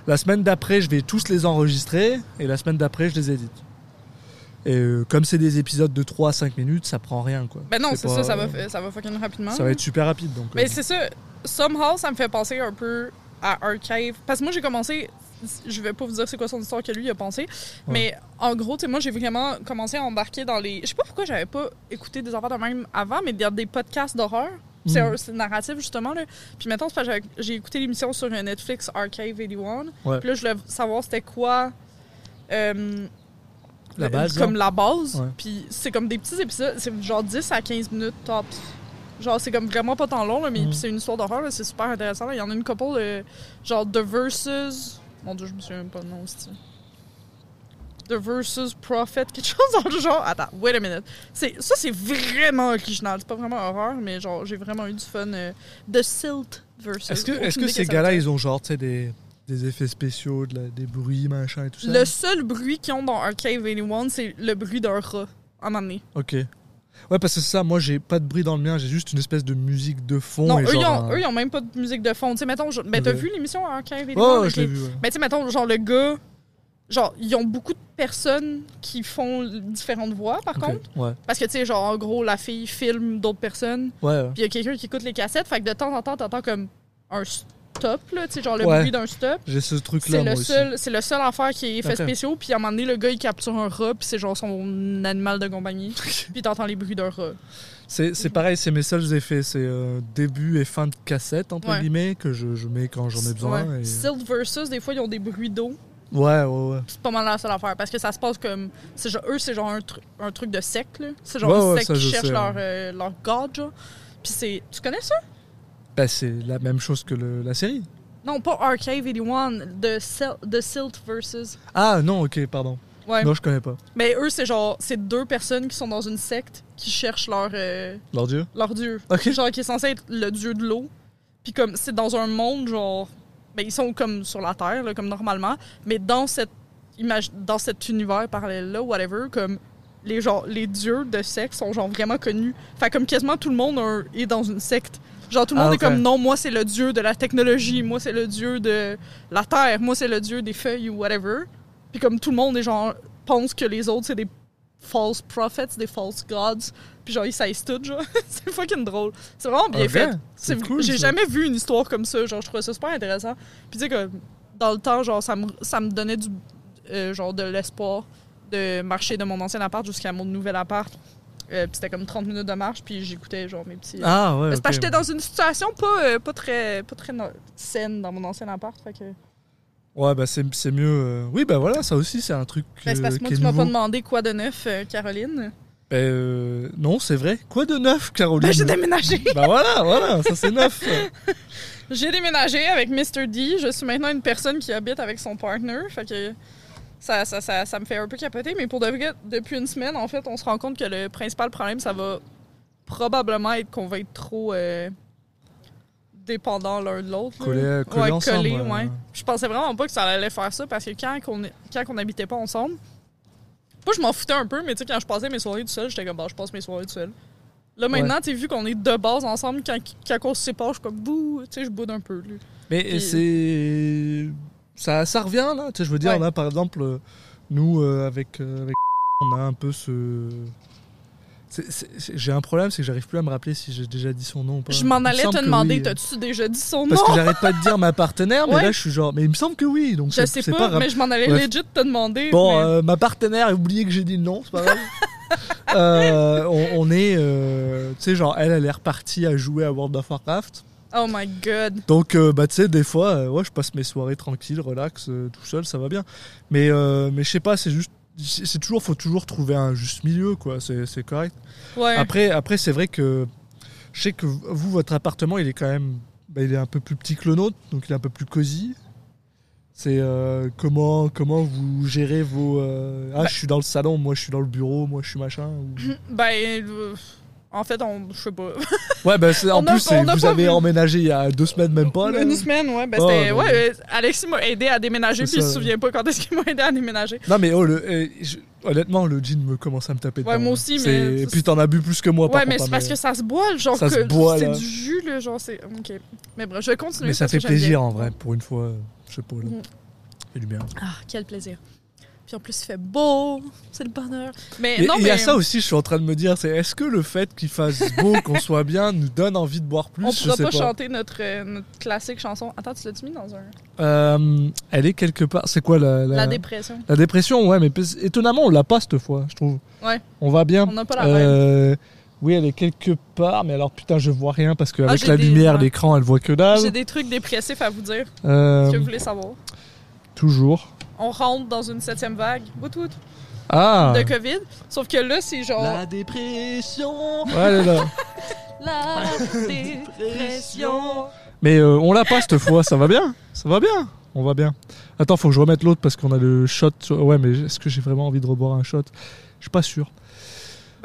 Speaker 1: La semaine d'après, je vais tous les enregistrer. Et la semaine d'après, je les édite. Et euh, comme c'est des épisodes de 3 à 5 minutes, ça prend rien. Quoi.
Speaker 2: Ben non, c'est ça, ça va, fa- ça va fucking rapidement.
Speaker 1: Ça va être super rapide. Donc,
Speaker 2: Mais
Speaker 1: euh,
Speaker 2: c'est ça, somehow, ça me fait penser un peu à Archive. Parce que moi, j'ai commencé, je vais pas vous dire c'est quoi son histoire que lui a pensé, mais en gros, tu sais, moi, j'ai vraiment commencé à embarquer dans les. Je sais pas pourquoi j'avais pas écouté des affaires de même avant, mais dans des podcasts d'horreur. C'est
Speaker 1: Mhm.
Speaker 2: un- narratif, justement. Là. Puis j'avais- j'ai écouté l'émission sur euh, Netflix Archive 81.
Speaker 1: Ouais.
Speaker 2: Puis là, je voulais savoir c'était quoi. euh,
Speaker 1: La
Speaker 2: le-
Speaker 1: base,
Speaker 2: Comme
Speaker 1: là.
Speaker 2: la base.
Speaker 1: Ouais.
Speaker 2: Puis c'est comme des petits épisodes, c'est genre 10 à 15 minutes tops. Genre, c'est comme vraiment pas tant long, là, mais puis c'est une histoire d'horreur, là, c'est super intéressant. là. Il y en a une couple de. Genre, The Versus. Mon dieu, je me souviens même pas le nom, c'est. The Versus Prophet, quelque [LAUGHS] chose dans le genre. Attends, wait a minute. C'est, ça, c'est vraiment original. C'est pas vraiment horreur, mais genre, j'ai vraiment eu du fun. euh, The Silt Versus.
Speaker 1: Est-ce que, est-ce que ces gars-là, ils ont genre tu sais, des, des effets spéciaux, de la- des bruits, machin et tout ça
Speaker 2: Le seul bruit qu'ils ont dans Arcade 81, c'est le bruit d'un rat, à un moment donné.
Speaker 1: Ok. Ouais, parce que c'est ça, moi j'ai pas de bruit dans le mien, j'ai juste une espèce de musique de fond.
Speaker 2: Non,
Speaker 1: et
Speaker 2: eux, ils ont,
Speaker 1: un-
Speaker 2: eux, ils ont même pas de musique de fond. Tu sais, mettons, je- ben, t'as
Speaker 1: Ouais.
Speaker 2: vu l'émission Arcade 81?
Speaker 1: Oh, je l'ai vu, ouais.
Speaker 2: Mais tu sais, mettons, genre, le gars, genre, ils ont beaucoup de personnes qui font différentes voix, par contre.
Speaker 1: Ouais,
Speaker 2: Parce que, tu sais, genre, en gros, la fille filme d'autres personnes,
Speaker 1: ouais. ouais.
Speaker 2: puis il y a quelqu'un qui écoute les cassettes, fait que de temps en temps, t'entends comme un stop, là, tu sais, genre le
Speaker 1: Ouais.
Speaker 2: bruit d'un stop.
Speaker 1: J'ai ce truc-là,
Speaker 2: C'est le, le seul affaire qui est effets
Speaker 1: Ok.
Speaker 2: spéciaux, puis à un moment donné, le gars, il capture un rat, puis c'est genre son animal de compagnie, [LAUGHS] puis t'entends les bruits d'un rat.
Speaker 1: C'est pareil, c'est mes seuls effets. C'est euh, début et fin de cassette, entre
Speaker 2: Ouais.
Speaker 1: guillemets, que je, je mets quand j'en ai besoin.
Speaker 2: Ouais.
Speaker 1: et-
Speaker 2: Silt versus, des fois, ils ont des bruits d'eau.
Speaker 1: Ouais, ouais, ouais.
Speaker 2: C'est pas mal la seule affaire parce que ça se passe comme. Genre, eux, c'est genre un, tru- un truc de secte, là. C'est genre
Speaker 1: Ouais, ça,
Speaker 2: qui
Speaker 1: je
Speaker 2: cherche
Speaker 1: sais,
Speaker 2: leur, euh, leur god, genre. Puis c'est. Tu connais ça?
Speaker 1: Bah, c'est la même chose que le- la série.
Speaker 2: Non, pas Arcade 81, The, Sil- The Silt versus.
Speaker 1: Ah non, ok, pardon.
Speaker 2: Ouais.
Speaker 1: Non, je connais pas.
Speaker 2: Mais eux, c'est genre. C'est deux personnes qui sont dans une secte qui cherchent leur. euh,
Speaker 1: Leur dieu
Speaker 2: leur dieu.
Speaker 1: Ok.
Speaker 2: Genre, qui est censé être le dieu de l'eau. Puis comme, c'est dans un monde, genre. Ben, ils sont comme sur la Terre, là, comme normalement. Mais dans cette image, dans cet univers parallèle-là, whatever, comme. Les, genre, les dieux de secte sont genre vraiment connus. Fait comme quasiment tout le monde est dans une secte. Genre tout le
Speaker 1: Ah,
Speaker 2: monde
Speaker 1: ok.
Speaker 2: est comme non, moi c'est le dieu de la technologie, moi c'est le dieu de la terre, moi c'est le dieu des feuilles ou whatever. Puis comme tout le monde est genre pense que les autres c'est des false prophets, des false gods. Puis genre ils saissent tout genre. [LAUGHS] c'est fucking drôle. C'est vraiment bien
Speaker 1: Ok,
Speaker 2: fait.
Speaker 1: c'est cool,
Speaker 2: J'ai jamais vu une histoire comme ça, genre je trouvais ça super intéressant. Puis tu sais que dans le temps genre ça me ça me donnait du euh, genre de l'espoir de marcher de mon ancien appart jusqu'à mon nouvel appart. Euh, puis c'était comme 30 minutes de marche, puis j'écoutais genre mes petits.
Speaker 1: Ah ouais.
Speaker 2: Parce que j'étais dans une situation pas, euh, pas très, pas très no- saine dans mon ancien appart. Fait que...
Speaker 1: Ouais, bah c'est c'est mieux. euh, Oui, bah voilà, ça aussi, c'est un truc
Speaker 2: Ben, c'est parce
Speaker 1: euh,
Speaker 2: que moi, tu m'as pas demandé quoi de neuf, euh, Caroline.
Speaker 1: Ben, euh, non, c'est vrai. Quoi de neuf, Caroline?
Speaker 2: Ben, j'ai déménagé.
Speaker 1: Bah voilà, voilà, ça c'est neuf. [LAUGHS]
Speaker 2: j'ai déménagé avec Mr. D. Je suis maintenant une personne qui habite avec son partner. Fait que ça, ça, ça, ça me fait un peu capoter. Mais pour de vrai, depuis une semaine, en fait, on se rend compte que le principal problème, ça va probablement être qu'on va être trop euh, dépendants l'un de l'autre.
Speaker 1: collés
Speaker 2: ouais,
Speaker 1: ensemble,
Speaker 2: collés,
Speaker 1: ouais.
Speaker 2: ouais. Je pensais vraiment pas que ça allait faire ça parce que quand on, quand on habitait pas ensemble, moi je m'en foutais un peu, mais tu sais, quand je passais mes soirées tout seul, j'étais comme, bah, je passe mes soirées tout seul. Là, maintenant, tu sais, vu qu'on est de base ensemble, quand, quand on se sépare, je suis comme, bouh, tu sais, je boude un peu. là.
Speaker 1: Mais
Speaker 2: Puis-
Speaker 1: c'est. Ça, ça revient là. Tu sais, je veux dire,
Speaker 2: Ouais.
Speaker 1: on a par exemple, euh, nous, euh, avec, euh, avec. [LAUGHS] On a un peu ce. J'ai un problème, c'est que j'arrive plus à me rappeler si j'ai déjà dit son nom ou pas.
Speaker 2: Je m'en allais te demander,
Speaker 1: oui.
Speaker 2: t'as-tu déjà dit son nom?
Speaker 1: Parce que j'arrête pas de dire ma partenaire, mais
Speaker 2: Ouais.
Speaker 1: là je suis genre. Mais il me semble que oui, donc
Speaker 2: Je sais pas, mais je m'en allais
Speaker 1: Bref.
Speaker 2: legit te demander.
Speaker 1: Bon,
Speaker 2: mais-
Speaker 1: euh, ma partenaire a oublié que j'ai dit le nom, c'est pas grave. [LAUGHS] Euh, on, on est. euh, tu sais, genre, elle, elle est repartie à jouer à World of Warcraft.
Speaker 2: Oh my god.
Speaker 1: Donc, euh, bah, tu sais, des fois, euh, ouais, je passe mes soirées tranquilles, relax, euh, tout seul, ça va bien. Mais, mais je sais pas, c'est juste. C'est toujours, faut toujours trouver un juste milieu, quoi. C'est correct.
Speaker 2: Ouais.
Speaker 1: Après, après c'est vrai que je sais que vous, votre appartement, il est quand même, bah, il est un peu plus petit que le nôtre, donc il est un peu plus cosy. C'est euh, comment, comment vous gérez vos. euh, Ah,
Speaker 2: Bah-
Speaker 1: je suis dans le salon, moi je suis dans le bureau, moi je suis machin. ou- [CLEARS THROAT]
Speaker 2: Ben, euh, en fait, on, je sais pas. [LAUGHS]
Speaker 1: Ouais, c'est- en
Speaker 2: a-
Speaker 1: plus, c'est- vous avez
Speaker 2: vu.
Speaker 1: emménagé il y a deux semaines, même pas. Là.
Speaker 2: Une semaine, ouais. Ben,
Speaker 1: Oh.
Speaker 2: Ouais, euh, Alexis m'a aidé à déménager,
Speaker 1: C'est
Speaker 2: puis il
Speaker 1: ça,
Speaker 2: se souvient pas quand est-ce qu'il m'a aidé à déménager.
Speaker 1: Non, mais oh, le, euh, je- honnêtement, le jean me commence à me taper
Speaker 2: Ouais,
Speaker 1: dedans,
Speaker 2: moi
Speaker 1: là.
Speaker 2: aussi,
Speaker 1: C'est-
Speaker 2: mais-
Speaker 1: Et puis t'en as bu plus que moi, par
Speaker 2: ouais, mais c'est
Speaker 1: hein,
Speaker 2: parce que ça se boit, genre
Speaker 1: Ça se
Speaker 2: que
Speaker 1: boit,
Speaker 2: c'est du jus, là, genre c'est. Ok. Mais bref, je vais continuer.
Speaker 1: Mais ça fait plaisir en vrai, pour une fois. Je sais pas, là. Ça fait du bien.
Speaker 2: Ah, quel plaisir. Puis en plus, il fait beau, c'est le bonheur. Mais non,
Speaker 1: il
Speaker 2: mais.
Speaker 1: y a ça aussi, je suis en train de me dire, c'est est-ce que le fait qu'il fasse beau, [LAUGHS] qu'on soit bien, nous donne envie de boire plus?
Speaker 2: On
Speaker 1: Je
Speaker 2: pourra pas,
Speaker 1: pas.
Speaker 2: chanter notre, euh, notre classique chanson. Attends, tu l'as-tu mis dans un?
Speaker 1: Euh, elle est quelque part. C'est quoi la, la,
Speaker 2: La dépression.
Speaker 1: la dépression Ouais, mais étonnamment, on l'a pas cette fois, je trouve.
Speaker 2: Ouais.
Speaker 1: On va bien.
Speaker 2: On n'a pas la même.
Speaker 1: Euh, oui, elle est quelque part, mais alors putain, je vois rien parce qu'avec
Speaker 2: Ah,
Speaker 1: la
Speaker 2: des-
Speaker 1: lumière, l'écran, elle voit que dalle.
Speaker 2: J'ai des trucs dépressifs à vous dire.
Speaker 1: Euh,
Speaker 2: que vous voulez savoir?
Speaker 1: toujours.
Speaker 2: On rentre dans une septième vague. Wout wout.
Speaker 1: Ah
Speaker 2: de COVID. Sauf que là, c'est genre.
Speaker 3: La dépression.
Speaker 1: Ouais, elle est là. [LAUGHS]
Speaker 2: La dépression.
Speaker 1: Mais euh, on l'a pas cette fois, ça va bien? Ça va bien? On va bien. Attends, faut que je remette l'autre parce qu'on a le shot. Ouais, mais est-ce que j'ai vraiment envie de reboire un shot? Je suis pas sûr.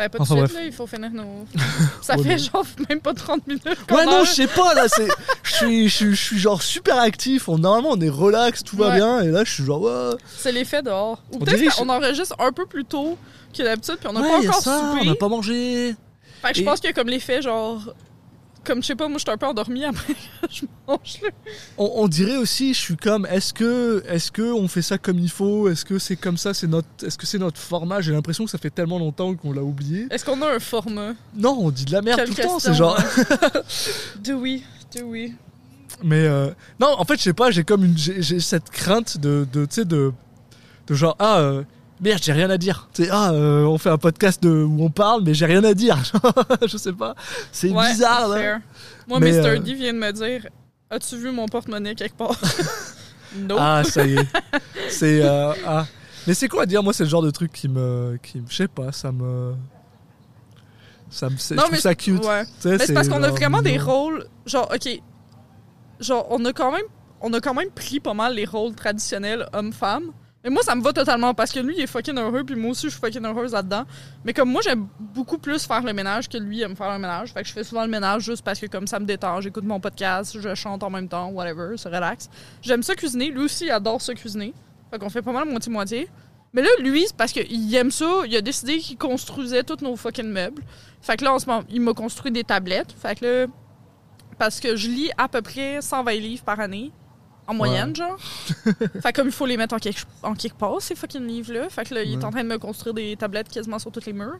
Speaker 2: Ben, pas tout de suite, là, il faut finir nos. [LAUGHS] Ça fait genre même pas 30 minutes.
Speaker 1: Ouais, non, je sais pas, là, c'est. Je suis, genre super actif. On, normalement, on est relax, tout va
Speaker 2: Ouais.
Speaker 1: bien. Et là, je suis genre, ouais.
Speaker 2: C'est l'effet dehors. Ou
Speaker 1: On
Speaker 2: peut-être qu'on enregistre un peu plus tôt que d'habitude, puis on n'a
Speaker 1: ouais,
Speaker 2: pas
Speaker 1: y a
Speaker 2: encore
Speaker 1: ça,
Speaker 2: soupé.
Speaker 1: on n'a pas mangé.
Speaker 2: Fait que je
Speaker 1: Et-
Speaker 2: pense qu'il y a comme l'effet genre. Comme je sais pas, moi je suis un peu endormie après [LAUGHS] que je mange. là.
Speaker 1: On, on dirait aussi, je suis comme, est-ce que, est-ce que on fait ça comme il faut? Est-ce que c'est comme ça C'est notre, est-ce que c'est notre format? J'ai l'impression que ça fait tellement longtemps qu'on l'a oublié.
Speaker 2: Est-ce qu'on a un format?
Speaker 1: Non, on dit de la merde
Speaker 2: Quelle
Speaker 1: tout le temps. C'est genre.
Speaker 2: ouais. Do we? Do we?
Speaker 1: Mais euh, non, en fait, je sais pas, j'ai comme une, j'ai j'ai cette crainte de, de tu sais, de, de genre ah euh, merde, j'ai rien à dire. Tu sais, ah, euh, on fait un podcast de, où on parle, mais j'ai rien à dire. [LAUGHS] je sais pas, c'est
Speaker 2: Ouais,
Speaker 1: bizarre.
Speaker 2: Fair. Moi,
Speaker 1: Mais,
Speaker 2: Mr.
Speaker 1: euh,
Speaker 2: D vient de me dire As-tu vu mon porte-monnaie quelque part? [LAUGHS] Non.
Speaker 1: Ah, ça y est, [LAUGHS] c'est euh, ah. Mais c'est quoi à dire? Moi, c'est le genre de truc qui me, qui, je sais pas, ça me, ça me, c'est- je
Speaker 2: non,
Speaker 1: trouve
Speaker 2: mais
Speaker 1: ça cute.
Speaker 2: Ouais. Mais c'est parce qu'on a vraiment des rôles. Genre, ok. Genre, on a quand même. On a quand même pris pas mal les rôles traditionnels homme-femme. Mais moi, ça me va totalement parce que lui, il est fucking heureux, puis moi aussi, je suis fucking heureuse là-dedans. Mais comme moi, j'aime beaucoup plus faire le ménage que lui aime faire le ménage. Fait que je fais souvent le ménage juste parce que comme ça me détend. J'écoute mon podcast, je chante en même temps, whatever, c'est relax. J'aime ça cuisiner. Lui aussi, il adore ça cuisiner. Fait qu'on fait pas mal moitié-moitié. Mais là, lui, c'est parce qu'il aime ça. Il a décidé qu'il construisait tous nos fucking meubles. Fait que là, en ce moment, il m'a construit des tablettes. Fait que là, parce que je lis à peu près 120 livres par année, en moyenne, genre. [LAUGHS] fait comme il faut les mettre en quelque, en quelque part, ces fucking livres-là. Fait que là, il est en train de me construire des tablettes quasiment sur tous les murs.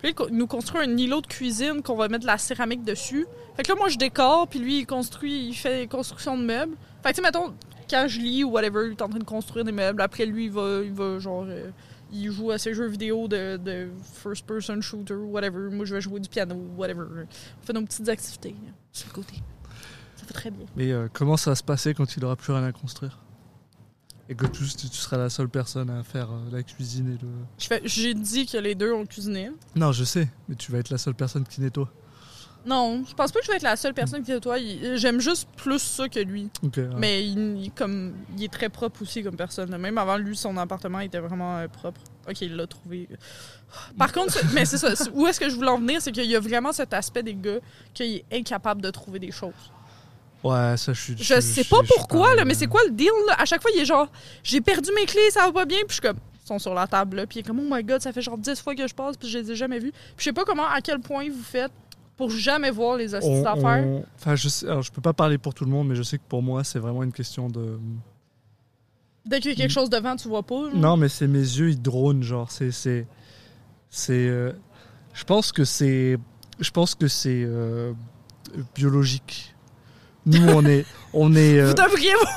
Speaker 2: Puis il nous construit un îlot de cuisine qu'on va mettre de la céramique dessus. Fait que là, moi, je décore, puis lui, il construit, il fait des constructions de meubles. Fait que, tu sais, mettons, quand je lis ou whatever, il est en train de construire des meubles. Après, lui, il va, il va genre, euh, il joue à ses jeux vidéo de, de first-person shooter whatever. Moi, je vais jouer du piano whatever. On fait nos petites activités sur le côté. Ça fait très bien.
Speaker 1: Mais euh, comment ça va se passer quand il aura plus rien à construire? Et que tu, tu seras la seule personne à faire euh, la cuisine et le.
Speaker 2: Je fais- J'ai dit que les deux ont cuisiné.
Speaker 1: Non, je sais, mais tu vas être la seule personne qui nettoie.
Speaker 2: Non, je pense pas que je vais être la seule personne qui nettoie. Il- J'aime juste plus ça que lui.
Speaker 1: Ouais.
Speaker 2: Mais il, il- comme, il est très propre aussi comme personne. Même avant lui, son appartement était vraiment euh, propre. Ok, il l'a trouvé. Par contre, c'est- mais c'est ça. Où est-ce que je voulais en venir, c'est qu'il y a vraiment cet aspect des gars qu'il est incapable de trouver des choses.
Speaker 1: Ouais, ça, je suis.
Speaker 2: Je sais pas
Speaker 1: je
Speaker 2: pourquoi, là, mais c'est quoi le deal? Là? À chaque fois, il est genre, j'ai perdu mes clés, ça va pas bien. Puis je suis comme, ils sont sur la table, là. Puis il est comme, oh my god, ça fait genre 10 fois que je passe, puis je les ai jamais vus. Puis je sais pas comment, à quel point vous faites pour jamais voir les
Speaker 1: On-
Speaker 2: d'affaires.
Speaker 1: on- Enfin, je sais. Alors, je peux pas parler pour tout le monde, mais je sais que pour moi, c'est vraiment une question de.
Speaker 2: Dès qu'il y a quelque chose devant, tu vois pas.
Speaker 1: Non, mais c'est mes yeux, ils dronent, genre. C'est. C'est. C'est. euh, Je pense que c'est. Je pense que c'est. euh, biologique. Nous, on est. On est. euh,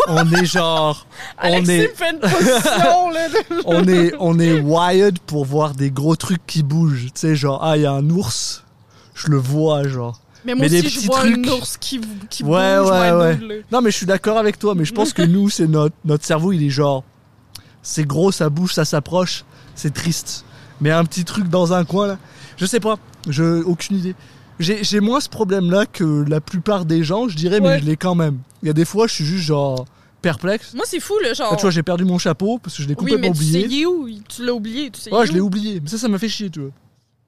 Speaker 1: on est genre. On est.
Speaker 2: position, là. de- [LAUGHS]
Speaker 1: on est, on est wired pour voir des gros trucs qui bougent. Tu sais, genre, ah, il y a un ours, je le vois, genre.
Speaker 2: Mais moi
Speaker 1: Mais
Speaker 2: aussi, je vois
Speaker 1: trucs.
Speaker 2: un ours qui, qui
Speaker 1: Ouais,
Speaker 2: bouge,
Speaker 1: ouais, ouais. Non, mais je suis d'accord avec toi, mais je pense que [LAUGHS] nous, c'est notre, notre cerveau, il est genre. C'est gros, ça bouge, ça s'approche, c'est triste. Mais un petit truc dans un coin, là. Je sais pas, je, aucune idée. J'ai j'ai moins ce problème-là que la plupart des gens, je dirais, mais je l'ai quand même. Il y a des fois, je suis juste genre perplexe.
Speaker 2: Moi, c'est fou, le genre.
Speaker 1: Là, tu vois, j'ai perdu mon chapeau parce que je l'ai
Speaker 2: oui,
Speaker 1: complètement
Speaker 2: mais tu sais
Speaker 1: oublié.
Speaker 2: est où? Tu l'as oublié, tu sais
Speaker 1: Ouais, je l'ai oublié. Mais ça, ça m'a fait chier, tu vois.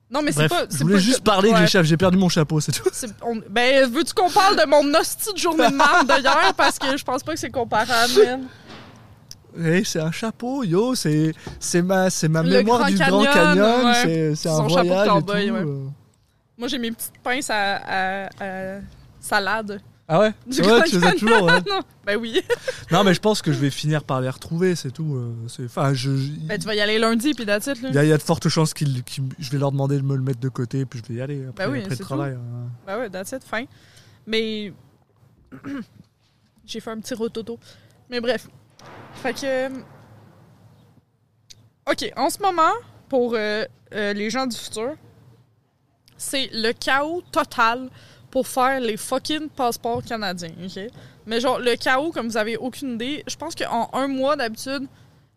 Speaker 2: Non, mais c'est pas.
Speaker 1: je voulais
Speaker 2: pas
Speaker 1: juste
Speaker 2: que-
Speaker 1: parler que
Speaker 2: ouais.
Speaker 1: j'ai cha- j'ai perdu mon chapeau, c'est tout.
Speaker 2: C'est- on- Ben, veux-tu qu'on parle de mon hostie de journée de merde d'ailleurs? Parce que je pense pas que c'est comparable, [LAUGHS] man.
Speaker 1: Eh, c'est un chapeau, yo, c'est c'est ma c'est ma
Speaker 2: Le
Speaker 1: mémoire
Speaker 2: Grand
Speaker 1: du
Speaker 2: Canyon,
Speaker 1: Grand Canyon,
Speaker 2: ouais.
Speaker 1: c'est c'est un
Speaker 2: Son chapeau de
Speaker 1: et
Speaker 2: cowboy,
Speaker 1: tout.
Speaker 2: ouais.
Speaker 1: euh.
Speaker 2: Moi, j'ai mes petites pinces à, à- à salade.
Speaker 1: Ah ouais? [LAUGHS]
Speaker 2: Du
Speaker 1: Ouais,
Speaker 2: Grand
Speaker 1: tu les as toujours, ouais. [LAUGHS]
Speaker 2: non, ben oui. [LAUGHS]
Speaker 1: Non, mais je pense que je vais finir par les retrouver, c'est tout. euh, c'est- Enfin, je.
Speaker 2: Ben, tu vas y aller lundi, puis that's it, là.
Speaker 1: Il y, a, il y a de fortes chances qu'il, qu'il- je vais leur demander de me le mettre de côté, puis je vais y aller après,
Speaker 2: Ben oui,
Speaker 1: après le
Speaker 2: c'est
Speaker 1: travail. hein.
Speaker 2: Ben ouais, that's it, fin. Mais. [CLEARS THROAT] J'ai fait un petit rototo. Mais bref. Fait que. euh, Ok, en ce moment, pour euh, euh, les gens du futur, c'est le chaos total pour faire les fucking passeports canadiens, ok? Mais genre, le chaos, comme vous avez aucune idée, je pense qu'en un mois, d'habitude,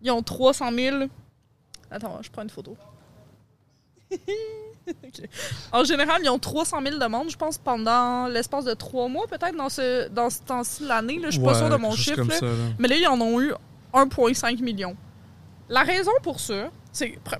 Speaker 2: ils ont 300 000. Attends, je prends une photo. [LAUGHS] En général, ils ont 300 000 demandes, je pense, pendant l'espace de trois mois, peut-être, dans ce, dans ce temps-ci de l'année. Je suis pas
Speaker 1: Ouais,
Speaker 2: sûre de mon chiffre.
Speaker 1: comme
Speaker 2: là.
Speaker 1: ça, là.
Speaker 2: Mais là, ils en ont eu 1,5 million. La raison pour ça.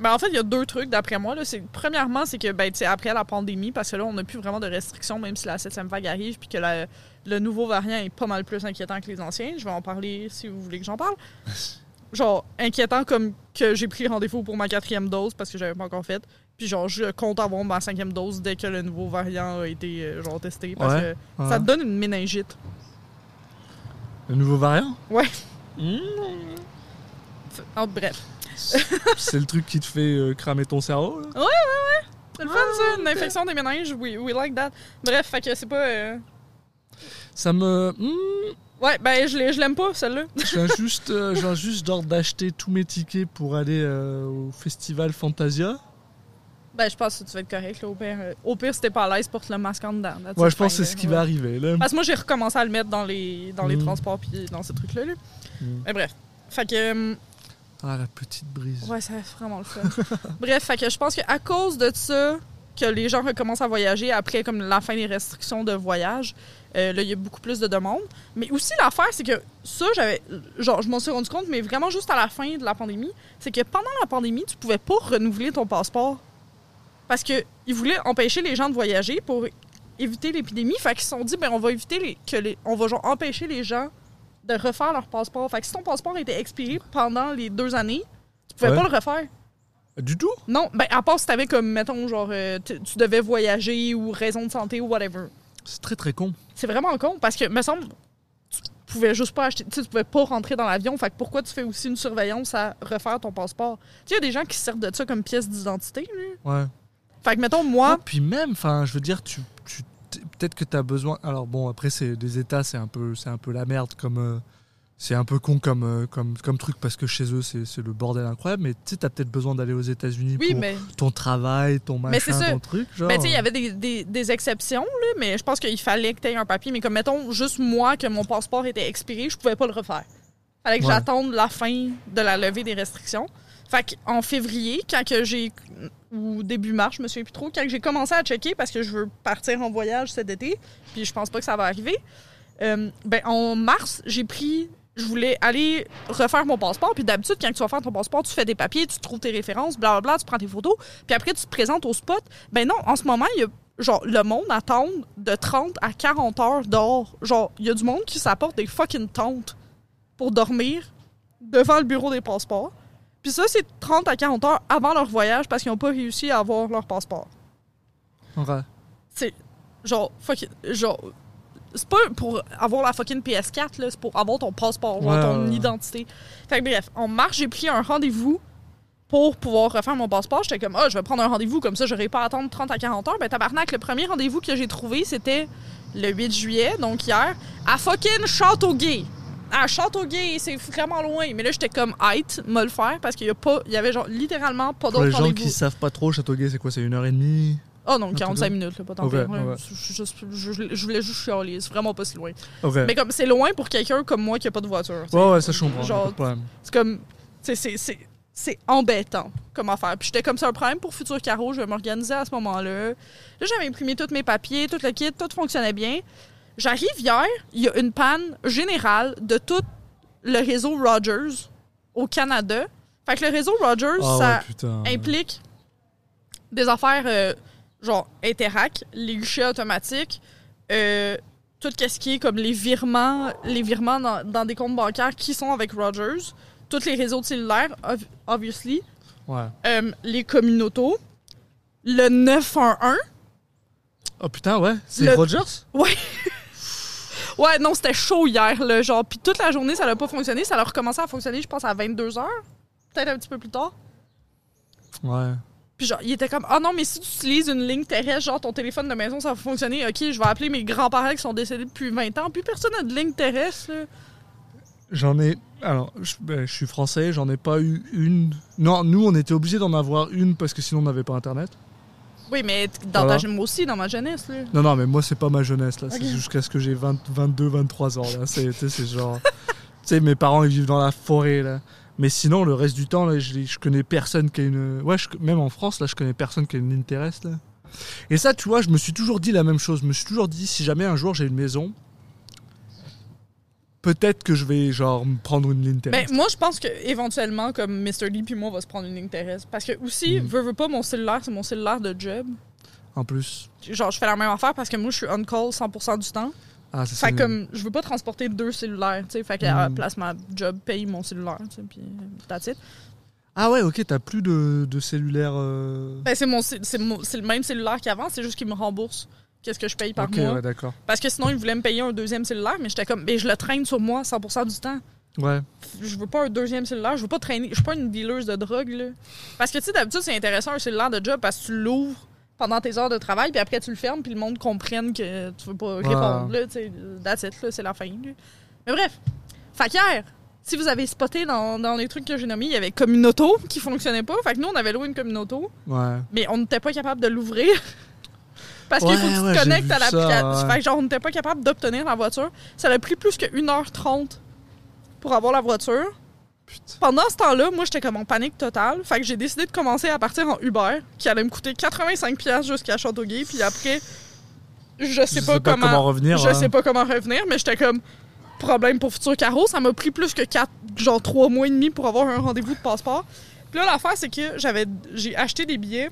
Speaker 2: Ben, en fait, il y a deux trucs, d'après moi. Là. Premièrement, c'est que, ben, après la pandémie, parce que là, on n'a plus vraiment de restrictions, même si la septième vague arrive, puis que la- le nouveau variant est pas mal plus inquiétant que les anciens. Je vais en parler si vous voulez que j'en parle. [LAUGHS] Genre, inquiétant comme que j'ai pris rendez-vous pour ma quatrième dose parce que j'avais pas encore fait. Puis genre, je compte avoir ma cinquième dose dès que le nouveau variant a été euh, genre testé. Parce
Speaker 1: Ouais.
Speaker 2: que
Speaker 1: Ouais.
Speaker 2: ça te donne une méningite.
Speaker 1: Le nouveau variant?
Speaker 2: Ouais.
Speaker 1: Mmh.
Speaker 2: F- ah, bref.
Speaker 1: C'est le truc qui te fait euh, cramer ton cerveau, là
Speaker 2: C'est le fun, ça. Une infection des méninges. We, we like that. Bref, fait que c'est pas. euh,
Speaker 1: Ça me. hmm,
Speaker 2: Ouais, ben, je l'ai- je l'aime pas, celle-là.
Speaker 1: je viens [LAUGHS] juste, euh, je viens juste genre d'acheter tous mes tickets pour aller euh, au festival Fantasia.
Speaker 2: Ben, je pense que tu vas être correct, là. Au pire, euh, au pire si t'es pas à l'aise, porte le masque en dedans.
Speaker 1: Ouais,
Speaker 2: it,
Speaker 1: je pense que c'est ce
Speaker 2: là.
Speaker 1: qui
Speaker 2: Ouais.
Speaker 1: va arriver, là.
Speaker 2: Parce que moi, j'ai recommencé à le mettre dans les, dans les
Speaker 1: Mm.
Speaker 2: transports puis dans ces trucs-là. Là.
Speaker 1: Mm.
Speaker 2: Mais bref. Fait que.
Speaker 1: Ah, la petite brise.
Speaker 2: Ouais, ça fait vraiment le fun. [LAUGHS] Bref, fait que je pense qu'à cause de ça, que les gens recommencent à voyager après comme la fin des restrictions de voyage, euh, là, il y a beaucoup plus de demandes. Mais aussi, l'affaire, c'est que ça, j'avais. Genre, je m'en suis rendu compte, mais vraiment juste à la fin de la pandémie, c'est que pendant la pandémie, tu pouvais pas renouveler ton passeport. Parce qu'ils voulaient empêcher les gens de voyager pour éviter l'épidémie. Fait qu'ils se sont dit, ben, on va éviter les, que les. On va genre empêcher les gens de refaire leur passeport. Fait que si ton passeport était expiré pendant les deux années, tu pouvais
Speaker 1: Ouais.
Speaker 2: pas le refaire.
Speaker 1: Du tout?
Speaker 2: Non, ben à part si t'avais comme, mettons, genre, euh, tu devais voyager ou raison de santé ou whatever.
Speaker 1: C'est très très con.
Speaker 2: C'est vraiment con parce que, me semble, tu pouvais juste pas acheter, tu pouvais pas rentrer dans l'avion. Fait que pourquoi tu fais aussi une surveillance à refaire ton passeport? Tu sais, il y a des gens qui se servent de ça comme pièce d'identité, là.
Speaker 1: Ouais.
Speaker 2: Fait que, mettons, moi,
Speaker 1: Ah, puis même, enfin, je veux dire, tu, peut-être que tu as besoin. Alors bon, après, c'est des États, c'est un peu, c'est un peu la merde, comme euh, c'est un peu con comme, euh, comme, comme truc parce que chez eux, c'est c'est le bordel incroyable. Mais tu sais, t'as peut-être besoin d'aller aux États-Unis
Speaker 2: oui,
Speaker 1: pour
Speaker 2: mais.
Speaker 1: ton travail, ton
Speaker 2: Mais
Speaker 1: machin,
Speaker 2: ça.
Speaker 1: ton truc. Genre.
Speaker 2: Ben, tu sais, il y avait des, des- des exceptions, là, mais je pense qu'il fallait que tu aies un papier. Mais comme, mettons, juste moi, que mon passeport était expiré, je pouvais pas le refaire. Fallait que
Speaker 1: Ouais.
Speaker 2: j'attende la fin de la levée des restrictions. Fait qu'en février, quand que j'ai. ou début mars, je me souviens plus trop, quand j'ai commencé à checker parce que je veux partir en voyage cet été, puis je pense pas que ça va arriver, euh, ben, en mars, j'ai pris. Je voulais aller refaire mon passeport. Puis d'habitude, quand tu vas faire ton passeport, tu fais des papiers, tu trouves tes références, blablabla, tu prends tes photos. Puis après, tu te présentes au spot. Ben non, en ce moment, il y a. Genre, le monde attend de 30 à 40 heures dehors. Genre, il y a du monde qui s'apporte des fucking tentes pour dormir devant le bureau des passeports. Puis ça, c'est 30 à 40 heures avant leur voyage parce qu'ils n'ont pas réussi à avoir leur passeport.
Speaker 1: Ouais.
Speaker 2: C'est genre, fucking, genre, c'est pas pour avoir la fucking PS4, là, c'est pour avoir ton passeport, genre
Speaker 1: Ouais,
Speaker 2: ton
Speaker 1: ouais,
Speaker 2: identité. Fait que bref, en mars, j'ai pris un rendez-vous pour pouvoir refaire mon passeport. J'étais comme, ah, je vais prendre un rendez-vous, comme ça, j'aurai pas à attendre 30 à 40 heures. Ben, tabarnak, le premier rendez-vous que j'ai trouvé, c'était le 8 juillet, donc hier, à fucking Châteauguay. À Châteauguay, c'est vraiment loin. Mais là, j'étais comme, height, me le faire, parce qu'il y a pas, il y avait genre littéralement pas
Speaker 1: Pour les
Speaker 2: d'autres
Speaker 1: gens qui savent pas trop, Châteauguay, c'est quoi? C'est une heure et demie?
Speaker 2: Oh non,
Speaker 1: tout
Speaker 2: 45
Speaker 1: cas.
Speaker 2: minutes, là, pas tant
Speaker 1: Ok,
Speaker 2: pire. Ouais,
Speaker 1: ouais.
Speaker 2: je, je- je- je- je voulais juste chialer. C'est vraiment pas si loin. Mais comme c'est loin pour quelqu'un comme moi qui a pas de voiture.
Speaker 1: Ouais, ouais, ça je comprends.
Speaker 2: C'est comme. c'est- embêtant comme affaire. Puis j'étais comme ça un problème pour Futur Caro, je vais m'organiser à ce moment-là. Là, j'avais imprimé tous mes papiers, tout le kit, tout fonctionnait bien. J'arrive hier, il y a une panne générale de tout le réseau Rogers au Canada. Fait que le réseau Rogers,
Speaker 1: Ah
Speaker 2: ça
Speaker 1: putain.
Speaker 2: implique des affaires euh, genre Interac, les guichets automatiques, euh, tout ce qui est comme les virements, les virements dans, dans des comptes bancaires qui sont avec Rogers, tous les réseaux de cellulaires, ob- obviously,
Speaker 1: Ouais.
Speaker 2: euh, les communautaux, le 911.
Speaker 1: Oh putain, ouais. C'est
Speaker 2: Le-
Speaker 1: Rogers?
Speaker 2: Ouais, [LAUGHS] non, c'était chaud hier, là, genre, puis toute la journée, ça n'a pas fonctionné. Ça a recommencé à fonctionner, je pense, à 22 h peut-être un petit peu plus tard.
Speaker 1: Ouais.
Speaker 2: Puis genre, il était comme, ah non, mais si tu utilises une ligne terrestre, genre ton téléphone de maison, ça va fonctionner. Ok, je vais appeler mes grands-parents qui sont décédés depuis 20 ans. Plus personne n'a de ligne terrestre. là.
Speaker 1: J'en ai. Alors, je, ben, je suis français, j'en ai pas eu une. Non, nous, on était obligés d'en avoir une parce que sinon, on n'avait pas internet.
Speaker 2: Oui, mais dans
Speaker 1: Voilà.
Speaker 2: ta moi aussi, dans ma jeunesse. Là.
Speaker 1: Non, non, mais moi, c'est pas ma jeunesse, là. C'est jusqu'à ce que j'ai 20 22, 23 ans, là. C'est genre. tu sais, mes parents, ils vivent dans la forêt, là. Mais sinon, le reste du temps, là, je, je connais personne qui a une. Ouais, je- même en France, là, je connais personne qui a une ligne terrestre, là. Et ça, tu vois, je me suis toujours dit la même chose. Je me suis toujours dit, si jamais un jour j'ai une maison, peut-être que je vais, genre, me prendre une ligne
Speaker 2: Ben,
Speaker 1: terrestre.
Speaker 2: moi, je pense que éventuellement, comme Mr. Lee puis moi, on va se prendre une ligne terrestre. Parce que aussi,
Speaker 1: Mhm.
Speaker 2: veux, veux pas, mon cellulaire, c'est mon cellulaire de job.
Speaker 1: En plus.
Speaker 2: Genre, je fais la même affaire parce que moi, je suis on-call 100% du temps.
Speaker 1: Ah, c'est ça.
Speaker 2: Fait que comme, je veux pas transporter deux cellulaires, tu sais. Fait qu'à la
Speaker 1: Mhm.
Speaker 2: place, ma job paye mon cellulaire, tu sais, puis that's it.
Speaker 1: Ah ouais, ok, t'as plus de, de cellulaire. euh,
Speaker 2: Ben, c'est mon, c'est c'est mon- c'est le même cellulaire qu'avant, c'est juste qu'il me rembourse qu'est-ce que je paye par mois.
Speaker 1: ouais, d'accord.
Speaker 2: Parce que sinon, il voulait me payer un deuxième cellulaire, mais j'étais comme, ben, je le traîne sur moi 100% du temps.
Speaker 1: Ouais.
Speaker 2: Je veux pas un deuxième cellulaire, je veux pas traîner, je suis pas une dealeuse de drogue, là. Parce que, tu sais, d'habitude, c'est intéressant un cellulaire de job parce que tu l'ouvres pendant tes heures de travail, puis après, tu le fermes, puis le monde comprenne que tu veux pas répondre, là, tu sais. That's it, là, c'est la fin, là. Mais bref. Fait qu'hier, si vous avez spoté dans, dans les trucs que j'ai nommés, il y avait Communauto qui fonctionnait pas. Fait que nous, on avait loué une Communauto.
Speaker 1: Ouais.
Speaker 2: mais on n'était pas capable de l'ouvrir. [LAUGHS] Parce qu'il faut que tu te connectes à l'application. Fait que genre, on n'était pas capable d'obtenir la voiture. Ça a pris plus que 1h30 pour avoir la voiture.
Speaker 1: Putain.
Speaker 2: Pendant ce temps-là, moi, j'étais comme en panique totale. Fait que j'ai décidé de commencer à partir en Uber, qui allait me coûter 85$ piastres jusqu'à Châteauguay. Puis après, je sais, pas, comment,
Speaker 1: revenir.
Speaker 2: je
Speaker 1: hein.
Speaker 2: sais pas comment revenir, mais j'étais comme problème pour futur carreau. Ça m'a pris plus que quatre, genre trois mois et demi pour avoir un rendez-vous de passeport. Puis là, l'affaire, c'est que j'avais, j'ai acheté des billets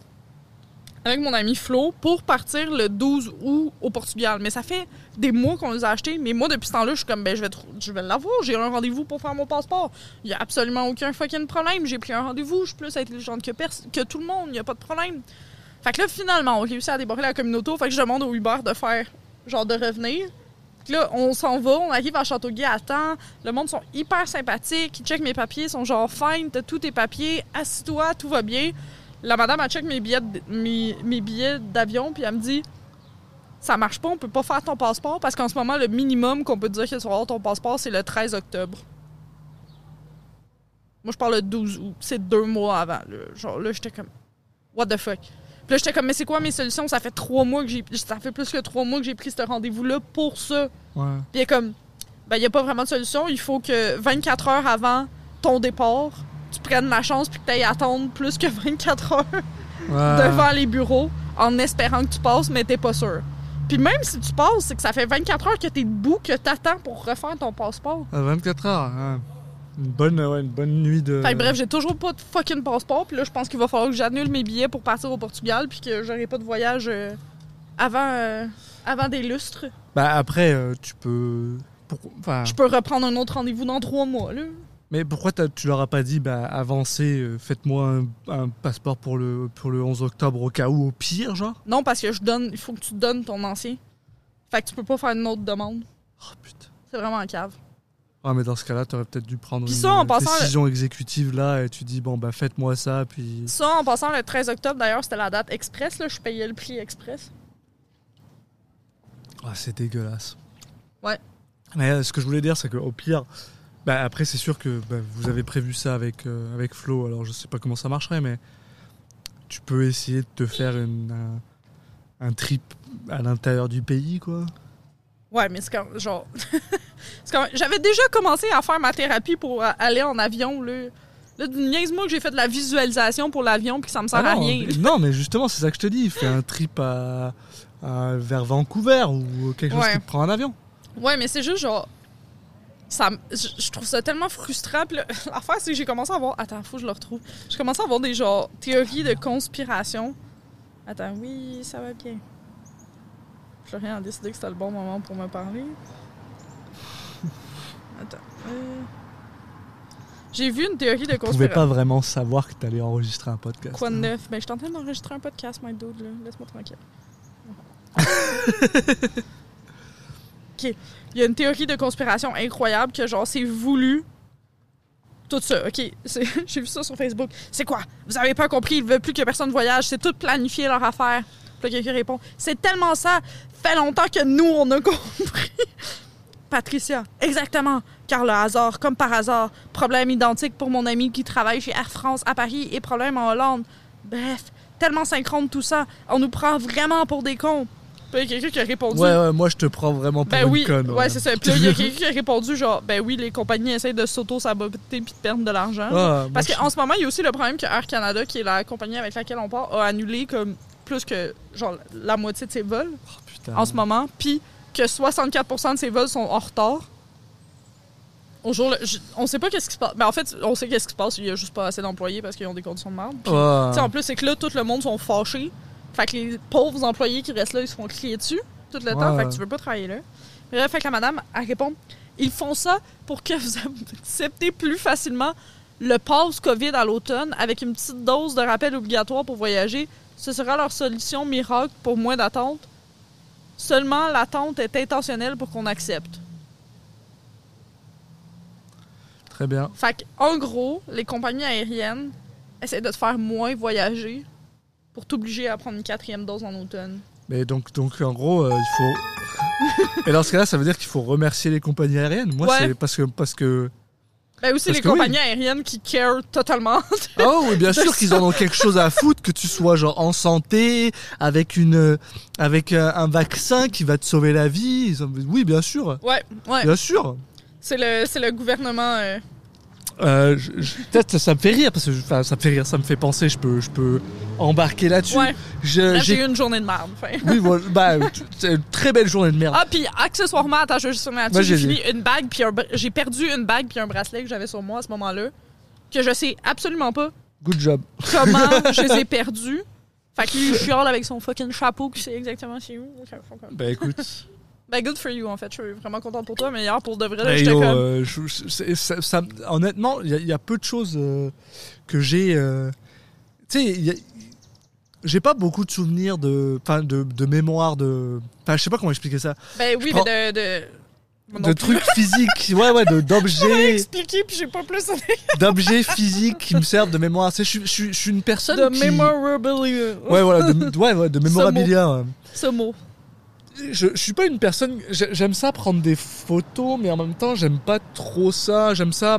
Speaker 2: avec mon ami Flo pour partir le 12 août au Portugal. Mais ça fait des mois qu'on les a achetés. Mais moi, depuis ce temps-là, je suis comme, ben, je vais, je vais l'avoir. J'ai un rendez-vous pour faire mon passeport. Il y a absolument aucun fucking problème. J'ai pris un rendez-vous. Je suis plus intelligente que, que tout le monde. Il n'y a pas de problème. Fait que là, finalement, on réussit à débarrer la communauté. Fait que je demande au Uber de faire, genre, de revenir. Là, on s'en va, on arrive à Châteauguay à temps. Le monde sont hyper sympathiques. Ils checkent mes papiers, ils sont genre fine, t'as tous tes papiers, assis-toi, tout va bien. La madame, elle check mes billets, d- mes, mes billets d'avion, puis elle me dit Ça marche pas, on peut pas faire ton passeport parce qu'en ce moment, le minimum qu'on peut dire que tu vas avoir ton passeport, c'est le 13 octobre. Moi, je parle le 12 août. C'est deux mois avant. Là. Genre, là, j'étais comme What the fuck? Puis là, j'étais comme, mais c'est quoi mes solutions? Ça fait trois mois que j'ai. Ça fait plus que trois mois que j'ai pris ce rendez-vous-là pour ça.
Speaker 1: Ouais.
Speaker 2: Puis est comme, ben, il n'y a pas vraiment de solution. Il faut que 24 heures avant ton départ, tu prennes la chance puis que tu ailles attendre plus que 24 heures
Speaker 1: Ouais.
Speaker 2: devant les bureaux en espérant que tu passes, mais t'es pas sûr. Puis même si tu passes, c'est que ça fait 24 heures que t'es debout, que t'attends pour refaire ton passeport.
Speaker 1: À 24 heures. hein. Une bonne, ouais, une bonne nuit de.
Speaker 2: Fait que bref, j'ai toujours pas de fucking passeport. Puis là, je pense qu'il va falloir que j'annule mes billets pour partir au Portugal puis que j'aurai pas de voyage euh, avant, euh, avant des lustres.
Speaker 1: Bah après, euh, tu peux. pour- Enfin.
Speaker 2: Je peux reprendre un autre rendez-vous dans trois mois, là.
Speaker 1: Mais pourquoi tu leur as pas dit, bah avancez, euh, faites-moi un, un passeport pour le, pour le 11 octobre au cas où, au pire, genre?
Speaker 2: Non, parce que je donne, il faut que tu donnes ton ancien. Fait que tu peux pas faire une autre demande.
Speaker 1: Oh putain.
Speaker 2: C'est vraiment un cave.
Speaker 1: Ah, mais dans ce cas-là, t'aurais peut-être dû prendre
Speaker 2: Puis
Speaker 1: une
Speaker 2: ça, en passant,
Speaker 1: décision exécutive là et tu dis, bon, bah faites-moi ça, puis.
Speaker 2: Ça, en passant le 13 octobre, d'ailleurs, c'était la date express. Là, je payais le prix express.
Speaker 1: Ah, c'est dégueulasse.
Speaker 2: Ouais.
Speaker 1: Mais euh, ce que je voulais dire, c'est qu'au pire, bah, après, c'est sûr que bah, vous avez prévu ça avec, euh, avec Flo, alors je sais pas comment ça marcherait, mais tu peux essayer de te faire une, un- un trip à l'intérieur du pays, quoi.
Speaker 2: Ouais, mais c'est comme genre. [LAUGHS] comme- J'avais déjà commencé à faire ma thérapie pour euh, aller en avion, là. Là, niaise-moi que j'ai fait de la visualisation pour l'avion puis que ça me sert
Speaker 1: Ah
Speaker 2: à
Speaker 1: non,
Speaker 2: rien.
Speaker 1: mais- non, mais justement, c'est ça que je te dis. Fais un trip à, à- vers Vancouver ou quelque chose
Speaker 2: Ouais.
Speaker 1: qui te prend un avion.
Speaker 2: Ouais, mais c'est juste genre. Ça, je, je trouve ça tellement frustrant. [LAUGHS] L'affaire, c'est que j'ai commencé à avoir. Attends, faut que je le retrouve. J'ai commencé à avoir des genre théories de conspiration. Attends, oui, ça va bien. Florian a décidé que c'était le bon moment pour me parler. [LAUGHS] Attends. euh, J'ai vu une théorie de
Speaker 1: Je pouvais
Speaker 2: conspiration.
Speaker 1: pas vraiment savoir que t'allais enregistrer un podcast.
Speaker 2: Quoi de neuf? Ben, je suis en train d'enregistrer un podcast, my dude, là. Laisse-moi tranquille. [LAUGHS] Il y a une théorie de conspiration incroyable que, genre, c'est voulu. Tout ça, OK. [LAUGHS] J'ai vu ça sur Facebook. C'est quoi? Vous avez pas compris, ils veulent plus que personne voyage. C'est tout planifié, leur affaire. Puis quelqu'un répond, c'est tellement ça. Fait longtemps que nous, on a [LAUGHS] compris. Patricia, exactement. Car le hasard, comme par hasard, problème identique pour mon ami qui travaille chez Air France à Paris et problème en Hollande. Bref, tellement synchrone tout ça, on nous prend vraiment pour des cons. Puis il y a quelqu'un qui a répondu.
Speaker 1: Ouais, ouais, moi je te prends vraiment pour
Speaker 2: Ben
Speaker 1: une
Speaker 2: oui,
Speaker 1: conne.
Speaker 2: ouais, c'est ça. Puis là, il y a [LAUGHS] quelqu'un qui a répondu genre, ben oui, les compagnies essayent de s'auto-saboter puis de perdre de l'argent.
Speaker 1: Ah,
Speaker 2: Parce
Speaker 1: je-
Speaker 2: qu'en ce moment, il y a aussi le problème que Air Canada, qui est la compagnie avec laquelle on part, a annulé comme plus que genre la moitié de ses vols
Speaker 1: Oh,
Speaker 2: en ce moment, puis que 64% de ses vols sont en retard. Au jour, le- je- on sait pas qu'est-ce qui se passe. Mais en fait, on sait qu'est-ce qui se passe. Il y a juste pas assez d'employés parce qu'ils ont des conditions de merde. En plus, c'est que là, tout le monde sont fâchés. Fait que les pauvres employés qui restent là, ils se font crier dessus tout le temps. Fait que tu veux pas travailler là. Bref, fait que la madame, elle répond Ils font ça pour que vous acceptez plus facilement le pass COVID à l'automne avec une petite dose de rappel obligatoire pour voyager. Ce sera leur solution miracle pour moins d'attente. Seulement, l'attente est intentionnelle pour qu'on accepte.
Speaker 1: Très bien.
Speaker 2: Fait que, en gros, les compagnies aériennes essaient de te faire moins voyager pour t'obliger à prendre une quatrième dose en automne.
Speaker 1: Mais donc, donc en gros, euh, il faut. [LAUGHS] Et dans ce cas-là, ça veut dire qu'il faut remercier les compagnies aériennes. Moi,
Speaker 2: Ouais.
Speaker 1: c'est parce que parce que.
Speaker 2: Ben aussi
Speaker 1: Parce
Speaker 2: les
Speaker 1: oui.
Speaker 2: compagnies aériennes qui care totalement. [LAUGHS]
Speaker 1: Oh oui, bien sûr qu'ils en ont quelque chose à foutre, que tu sois genre en santé, avec une, euh, avec un, un vaccin qui va te sauver la vie. Oui, bien sûr,
Speaker 2: ouais, ouais.
Speaker 1: bien sûr.
Speaker 2: C'est le, c'est le gouvernement. euh,
Speaker 1: Euh, Peut-être ça me fait rire parce que enfin, ça me fait rire, ça me fait penser. Je peux, je peux embarquer là-dessus.
Speaker 2: Ouais, j'ai eu une journée de merde.
Speaker 1: Oui, voilà, bah, c'est une très belle journée de merde.
Speaker 2: Ah, puis accessoirement, attends, je vais juste là-dessus. J'ai fini une bague, puis un j'ai perdu une bague puis un bracelet que j'avais sur moi à ce moment-là, que je sais absolument pas
Speaker 1: Good job.
Speaker 2: comment [LAUGHS] je les ai perdus. Fait que lui, il chiale avec son fucking chapeau qui sait exactement c'est où.
Speaker 1: Bah écoute.
Speaker 2: Ben, good for you, en fait. Je suis vraiment contente pour toi, mais hier, pour de vrai, j'étais comme...
Speaker 1: euh, je- je- ça- ça- honnêtement, il y, a- il y a peu de choses euh, que j'ai. euh, tu sais, j'ai pas beaucoup de souvenirs de, enfin, de, de mémoire de. Enfin, je sais pas comment expliquer ça.
Speaker 2: Ben oui,
Speaker 1: prends-
Speaker 2: mais de... de...
Speaker 1: Trucs physiques, [LAUGHS] ouais, ouais, d'objets,
Speaker 2: expliquer, puis j'ai pas plus
Speaker 1: d'objets physiques qui me servent de mémoire. Je, suis- je suis- je suis une personne
Speaker 2: de
Speaker 1: qui.
Speaker 2: memorabilia.
Speaker 1: Ouais, voilà, de, ouais, ouais, de [LAUGHS] mémorabilia. ouais.
Speaker 2: Ce mot.
Speaker 1: Je, je suis pas une personne. j'ai- J'aime ça prendre des photos, mais en même temps, j'aime pas trop ça. J'aime ça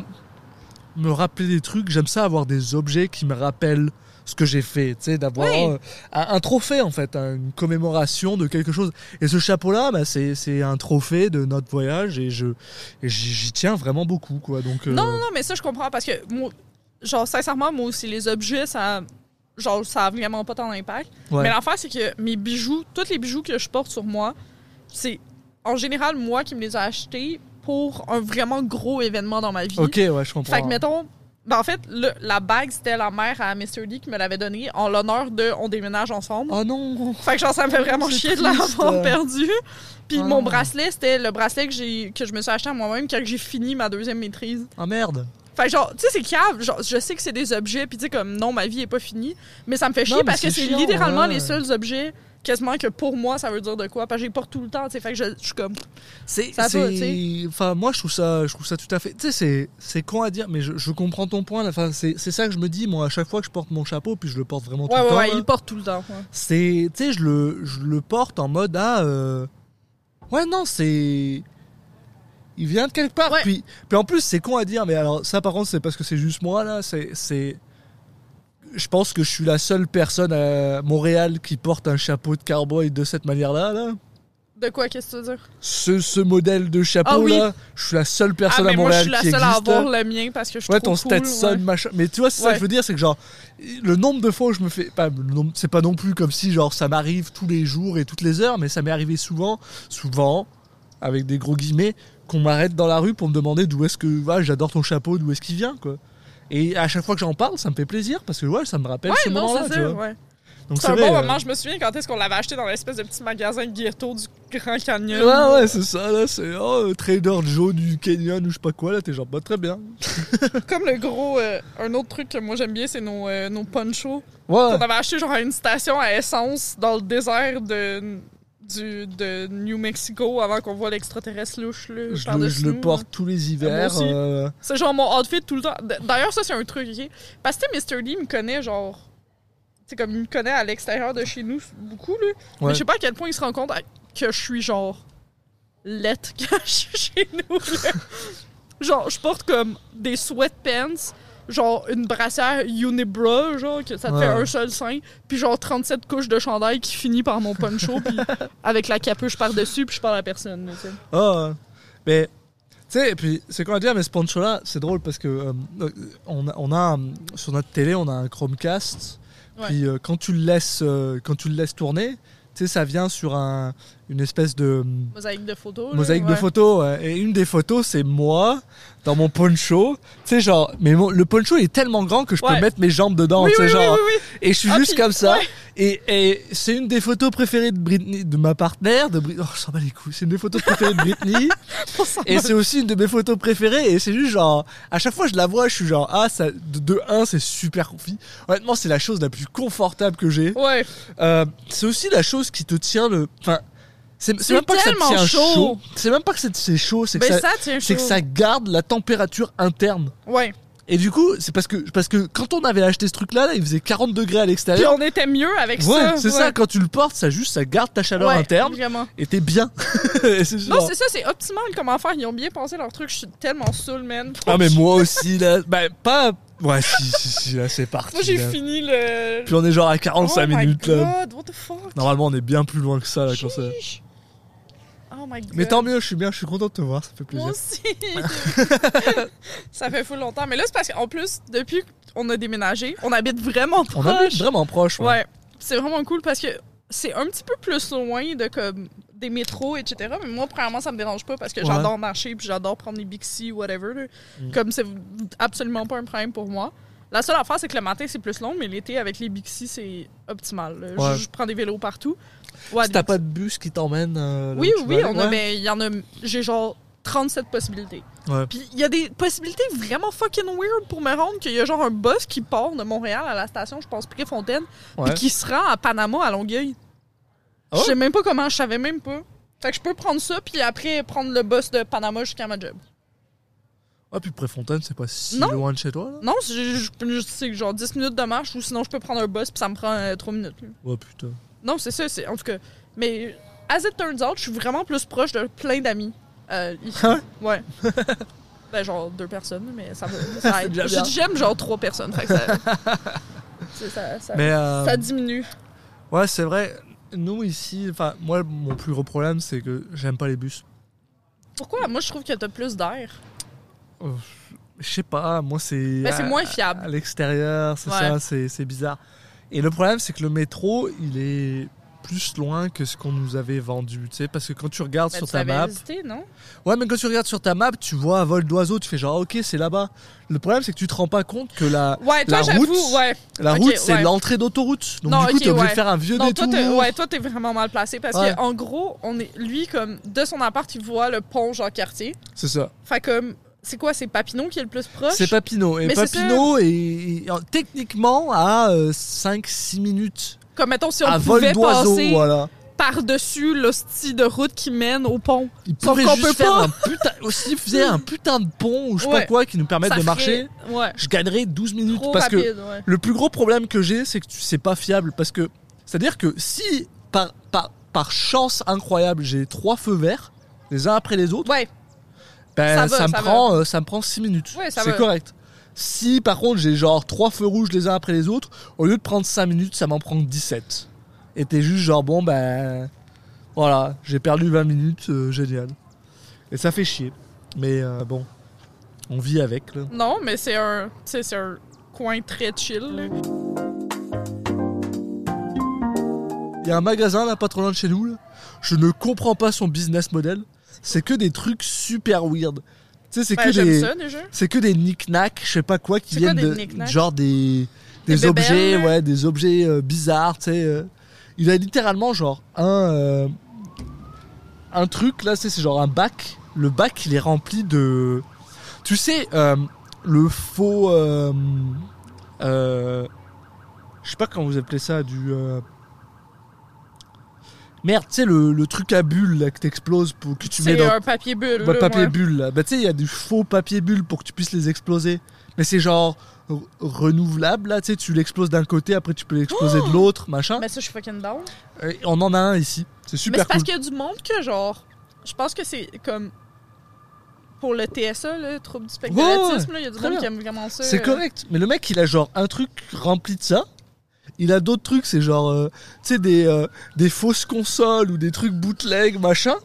Speaker 1: me rappeler des trucs. J'aime ça avoir des objets qui me rappellent ce que j'ai fait. Tu sais, d'avoir
Speaker 2: Oui.
Speaker 1: euh, un, un trophée en fait, hein, une commémoration de quelque chose. Et ce chapeau-là, bah, c'est un trophée de notre voyage et je j'y j'y tiens vraiment beaucoup, quoi. Donc. euh,
Speaker 2: Non, non, non, mais ça, je comprends, parce que, moi, genre, sincèrement, moi aussi, les objets, ça... Genre, ça a vraiment pas tant d'impact.
Speaker 1: ouais.
Speaker 2: Mais l'affaire, c'est que mes bijoux, tous les bijoux que je porte sur moi, c'est en général moi qui me les ai achetés pour un vraiment gros événement dans ma vie.
Speaker 1: Ok, ouais, je comprends.
Speaker 2: Fait que, mettons, ben, en fait, le- la bague, c'était la mère à Mr. D qui me l'avait donnée en l'honneur de On déménage ensemble.
Speaker 1: Oh non.
Speaker 2: Fait que genre, ça me fait vraiment chier de l'avoir perdu. Puis
Speaker 1: Ah
Speaker 2: mon
Speaker 1: non.
Speaker 2: bracelet, c'était le bracelet que, j'ai, que je me suis acheté à moi-même quand j'ai fini ma deuxième maîtrise.
Speaker 1: Ah merde.
Speaker 2: Fait que genre, tu sais, c'est cave. Genre, je sais que c'est des objets, puis tu sais, comme non, ma vie est pas finie. Mais ça me fait chier
Speaker 1: Non, mais
Speaker 2: parce que
Speaker 1: c'est
Speaker 2: c'est
Speaker 1: chiant,
Speaker 2: littéralement
Speaker 1: ouais.
Speaker 2: les seuls objets quasiment que pour moi ça veut dire de quoi. Parce que j'ai porte tout le temps, tu sais. Fait que je, je suis comme.
Speaker 1: C'est,
Speaker 2: Ça va,
Speaker 1: c'est-
Speaker 2: tu sais.
Speaker 1: enfin, moi, je trouve ça, je trouve ça tout à fait. Tu sais, c'est, c'est con à dire, mais je, je comprends ton point. là. Enfin, c'est, c'est ça que je me dis, moi, à chaque fois que je porte mon chapeau, puis je le porte vraiment tout
Speaker 2: Ouais,
Speaker 1: le
Speaker 2: ouais,
Speaker 1: temps.
Speaker 2: ouais,
Speaker 1: là,
Speaker 2: il porte tout le temps. ouais.
Speaker 1: C'est, tu sais, je le, je le porte en mode ah, euh, ouais, non, c'est, il vient de quelque part.
Speaker 2: Ouais.
Speaker 1: Puis, puis en plus, c'est con à dire, mais alors ça, par contre, c'est parce que c'est juste moi là. C'est, c'est, je pense que je suis la seule personne à Montréal qui porte un chapeau de cowboy de cette manière-là. Là.
Speaker 2: De quoi, qu'est-ce que tu veux dire?
Speaker 1: Ce, ce modèle de chapeau
Speaker 2: Ah oui.
Speaker 1: là, je suis la seule
Speaker 2: Ah,
Speaker 1: personne
Speaker 2: mais
Speaker 1: à
Speaker 2: moi, je
Speaker 1: Montréal
Speaker 2: suis la
Speaker 1: qui
Speaker 2: seule à
Speaker 1: existe.
Speaker 2: avoir le mien parce que je suis
Speaker 1: Ouais,
Speaker 2: trop
Speaker 1: ton
Speaker 2: cool,
Speaker 1: Stetson,
Speaker 2: ouais.
Speaker 1: machin. Mais tu vois, c'est ça que je veux dire, c'est que genre, le nombre de fois où je me fais. C'est pas non plus comme si genre ça m'arrive tous les jours et toutes les heures, mais ça m'est arrivé souvent, souvent, avec des gros guillemets, qu'on m'arrête dans la rue pour me demander d'où est-ce que. Ouais, j'adore ton chapeau, d'où est-ce qu'il vient, quoi. Et à chaque fois que j'en parle, ça me fait plaisir parce que ouais, ça me rappelle ce
Speaker 2: Ouais, non,
Speaker 1: moment-là,
Speaker 2: ouais.
Speaker 1: Donc
Speaker 2: C'est un
Speaker 1: vrai,
Speaker 2: bon
Speaker 1: euh,
Speaker 2: moment. Je me souviens quand est-ce qu'on l'avait acheté dans l'espèce de petit magasin ghetto du Grand Canyon.
Speaker 1: Ouais, ouais, c'est ça, là, c'est oh, Trader Joe du Canyon ou je sais pas quoi, là, t'es genre, bah, très bien. [LAUGHS]
Speaker 2: Comme le gros. euh, un autre truc que moi j'aime bien, c'est nos, euh, nos ponchos.
Speaker 1: Ouais,
Speaker 2: On avait acheté genre à une station à essence dans le désert de, du, de New Mexico avant qu'on voit l'extraterrestre louche. Là,
Speaker 1: je le, je le porte tous les hivers. euh,
Speaker 2: C'est genre mon outfit tout le temps. D'ailleurs, ça, c'est un truc, ok? Parce que Mr. D me connaît, genre. C'est comme il me connaît à l'extérieur de chez nous beaucoup, là. Mais
Speaker 1: Ouais.
Speaker 2: je sais pas à quel point il se rend compte que je suis, genre. Lette [LAUGHS] quand je suis chez nous, là. [LAUGHS] Genre, je porte comme des sweatpants, genre une brassière unibra, genre, que ça te
Speaker 1: Ouais.
Speaker 2: fait un seul sein, puis genre 37 couches de chandail qui finit par mon poncho, puis avec la capuche par-dessus, puis je parle à personne.
Speaker 1: Ah, mais tu sais, puis c'est quoi à dire, mais ce poncho-là, c'est drôle parce que euh, euh, on a, on a, euh, sur notre télé, on a un Chromecast. Puis euh, quand tu le laisses, euh, quand tu le laisses tourner, tu sais, ça vient sur un, une espèce de
Speaker 2: Mosaïque de photos.
Speaker 1: mosaïque de photos. Et une des photos, c'est moi dans mon poncho. Tu sais, genre, mais mon- le poncho est tellement grand que je
Speaker 2: Ouais.
Speaker 1: peux mettre mes jambes dedans.
Speaker 2: Oui,
Speaker 1: tu sais,
Speaker 2: oui,
Speaker 1: genre,
Speaker 2: oui.
Speaker 1: Et je suis
Speaker 2: Ah,
Speaker 1: juste
Speaker 2: puis-
Speaker 1: comme ça. Et, et c'est une des photos préférées de Britney, de ma partenaire. De Bri- oh, s'en bats les couilles. C'est une des photos préférées de Britney. [LAUGHS] Et c'est aussi une de mes photos préférées. Et c'est juste genre, à chaque fois que je la vois, je suis genre, ah, ça, de, de 1, c'est super confi. Honnêtement, c'est la chose la plus confortable que j'ai.
Speaker 2: Ouais.
Speaker 1: Euh, c'est aussi la chose qui te tient le. Enfin, c'est même pas que ça tient
Speaker 2: chaud.
Speaker 1: chaud. C'est même pas que c'est chaud. C'est que, ça,
Speaker 2: ça,
Speaker 1: que ça garde la température interne.
Speaker 2: Ouais.
Speaker 1: Et du coup, c'est parce que, parce que quand on avait acheté ce truc-là, là, il faisait 40 degrés à
Speaker 2: Puis
Speaker 1: l'extérieur.
Speaker 2: on était mieux avec
Speaker 1: Ouais,
Speaker 2: ça.
Speaker 1: c'est ça, quand tu le portes, ça juste, ça garde ta chaleur
Speaker 2: Ouais,
Speaker 1: interne
Speaker 2: Vraiment.
Speaker 1: et t'es bien. [LAUGHS] Et
Speaker 2: Non, c'est ça, c'est optimal comment faire. Ils ont bien pensé leur truc. Je suis tellement saoul, man.
Speaker 1: ah, mais moi aussi, là, [LAUGHS] bah, pas. Ouais, si, si, si, là, c'est parti.
Speaker 2: Moi, j'ai
Speaker 1: là.
Speaker 2: fini le.
Speaker 1: Puis on est genre à 45
Speaker 2: oh my
Speaker 1: minutes, là.
Speaker 2: God, what the fuck?
Speaker 1: Normalement, on est bien plus loin que ça, là, quand ça.
Speaker 2: Oh my god.
Speaker 1: Mais tant mieux, je suis bien, je suis content de te voir, ça fait plaisir.
Speaker 2: Moi aussi. [LAUGHS] ça fait fou longtemps. Mais là, c'est parce qu'en plus, depuis qu'on a déménagé, on habite vraiment proche.
Speaker 1: On habite vraiment proche, ouais.
Speaker 2: Ouais. C'est vraiment cool parce que c'est un petit peu plus loin de comme des métros, etc. Mais moi, premièrement, ça me dérange pas parce que
Speaker 1: Ouais.
Speaker 2: j'adore marcher puis j'adore prendre les Bixi, whatever.
Speaker 1: Mm.
Speaker 2: Comme c'est absolument pas un problème pour moi. La seule affaire, c'est que le matin, c'est plus long, mais l'été, avec les Bixi, c'est optimal. Je, prends des vélos partout. Ouais,
Speaker 1: Si t'as pas de bus qui t'emmène. euh,
Speaker 2: oui, oui,
Speaker 1: aller,
Speaker 2: on a, ben, il y en a, j'ai genre 37 possibilités.
Speaker 1: Ouais.
Speaker 2: Puis il y a des possibilités vraiment fucking weird pour me rendre qu'il y a genre un bus qui part de Montréal à la station, je pense, Préfontaine, puis qui se rend à Panama à Longueuil.
Speaker 1: Ah
Speaker 2: Je sais même pas comment, je savais même pas. Fait que je peux prendre ça, puis après prendre le bus de Panama jusqu'à ma job.
Speaker 1: Ah, puis Préfontaine, c'est pas si
Speaker 2: Non.
Speaker 1: loin de chez toi, là?
Speaker 2: Non, c'est genre 10 minutes de marche, ou sinon je peux prendre un bus, puis ça me prend 3 minutes. là.
Speaker 1: Oh putain.
Speaker 2: Non, c'est ça, c'est en tout cas. Mais as it turns out, je suis vraiment plus proche de plein d'amis. Euh, ici.
Speaker 1: Ah
Speaker 2: ouais. [LAUGHS] ben genre deux personnes, mais ça. [LAUGHS] Ça aide. J'aime genre trois personnes, fait que ça. [LAUGHS] c'est- ça, ça,
Speaker 1: Mais euh,
Speaker 2: ça diminue.
Speaker 1: ouais, c'est vrai. Nous ici, enfin moi mon plus gros problème c'est que j'aime pas les bus.
Speaker 2: Pourquoi? Moi, je trouve que t'as plus d'air.
Speaker 1: Je sais pas, moi c'est.
Speaker 2: Ben, c'est moins fiable.
Speaker 1: À l'extérieur, c'est
Speaker 2: Ouais.
Speaker 1: ça, c'est bizarre. Et le problème c'est que le métro, il est plus loin que ce qu'on nous avait vendu, tu sais, parce que quand tu regardes
Speaker 2: Ben,
Speaker 1: sur
Speaker 2: tu
Speaker 1: ta map,
Speaker 2: hésité, non?
Speaker 1: Ouais, mais quand tu regardes sur ta map, tu vois à vol d'oiseau, tu fais genre ok, c'est là-bas. Le problème c'est que tu te rends pas compte que la
Speaker 2: Ouais, toi,
Speaker 1: La route,
Speaker 2: ouais.
Speaker 1: la
Speaker 2: Ok,
Speaker 1: route c'est
Speaker 2: ouais.
Speaker 1: l'entrée d'autoroute. Donc
Speaker 2: Non,
Speaker 1: du coup,
Speaker 2: ok,
Speaker 1: t'es obligé de faire un vieux
Speaker 2: Non, toi,
Speaker 1: détour.
Speaker 2: t'es ouais, toi, t'es vraiment mal placé parce
Speaker 1: Ouais.
Speaker 2: que en gros, on est lui comme de son appart, il voit le pont genre quartier.
Speaker 1: C'est ça.
Speaker 2: Fait comme c'est quoi, c'est Papineau qui est le plus proche?
Speaker 1: C'est Papineau. Et
Speaker 2: Mais
Speaker 1: Papineau est, est- techniquement à 5-6 minutes
Speaker 2: Comme mettons si on
Speaker 1: à
Speaker 2: pouvait passer
Speaker 1: Voilà.
Speaker 2: par-dessus l'hostie de route qui mène au pont.
Speaker 1: Il pourrait juste
Speaker 2: peut
Speaker 1: faire
Speaker 2: pas.
Speaker 1: un putain. Aussi, un putain de pont ou je sais pas quoi qui nous permette
Speaker 2: Ça
Speaker 1: de
Speaker 2: ferait-
Speaker 1: marcher.
Speaker 2: Ouais.
Speaker 1: Je gagnerais 12 minutes
Speaker 2: Trop
Speaker 1: parce que
Speaker 2: ouais.
Speaker 1: le plus gros problème que j'ai, c'est que c'est pas fiable. Parce que c'est-à-dire que si par, par, par chance incroyable, j'ai trois feux verts, les uns après les autres,
Speaker 2: Ouais,
Speaker 1: ben,
Speaker 2: Ça
Speaker 1: ça, me
Speaker 2: ça
Speaker 1: prend, euh, ça me prend 6 minutes.
Speaker 2: Ouais,
Speaker 1: c'est correct. Si par contre j'ai genre trois feux rouges les uns après les autres, au lieu de prendre 5 minutes, ça m'en prend 17. Et t'es juste genre bon ben voilà, j'ai perdu 20 minutes, euh, génial. Et ça fait chier. Mais euh, bon, on vit avec là.
Speaker 2: Non, mais c'est un, c'est un coin très chill. là.
Speaker 1: Il y a un magasin là pas trop loin de chez nous. là. Je ne comprends pas son business model. C'est que des trucs super weird. Tu sais, c'est que des c'est que des knick-knack, je sais pas quoi, qui
Speaker 2: quoi
Speaker 1: viennent de genre des des,
Speaker 2: Des
Speaker 1: objets, ouais, des objets euh, bizarres, tu sais. euh. Il a littéralement genre un euh, un truc là, c'est c'est genre un bac. Le bac, il est rempli de tu sais le faux je sais pas comment vous appelez ça du Merde, tu sais le, le truc à bulles là, que t'exploses pour que tu mets
Speaker 2: C'est
Speaker 1: dans
Speaker 2: un papier bulle.
Speaker 1: Ouais,
Speaker 2: là,
Speaker 1: papier
Speaker 2: ouais.
Speaker 1: bulle là. Bah tu sais, il y a du faux papier bulle pour que tu puisses les exploser. Mais c'est genre re- renouvelable là, tu sais, tu l'exploses d'un côté, après tu peux l'exploser de l'autre, machin.
Speaker 2: Mais ça, je suis fucking down.
Speaker 1: Euh, on en a un ici. C'est
Speaker 2: Mais
Speaker 1: super
Speaker 2: c'est parce qu'il y a du monde que, genre, je pense que c'est comme. Pour le TSA, le trouble du spectre
Speaker 1: Ouais,
Speaker 2: de
Speaker 1: ouais,
Speaker 2: il y a du monde qui aime vraiment ça.
Speaker 1: C'est
Speaker 2: euh.
Speaker 1: correct. Mais le mec, il a genre un truc rempli de ça. Il a d'autres trucs, c'est genre, euh, tu sais, des, euh, des fausses consoles ou des trucs bootleg, machin.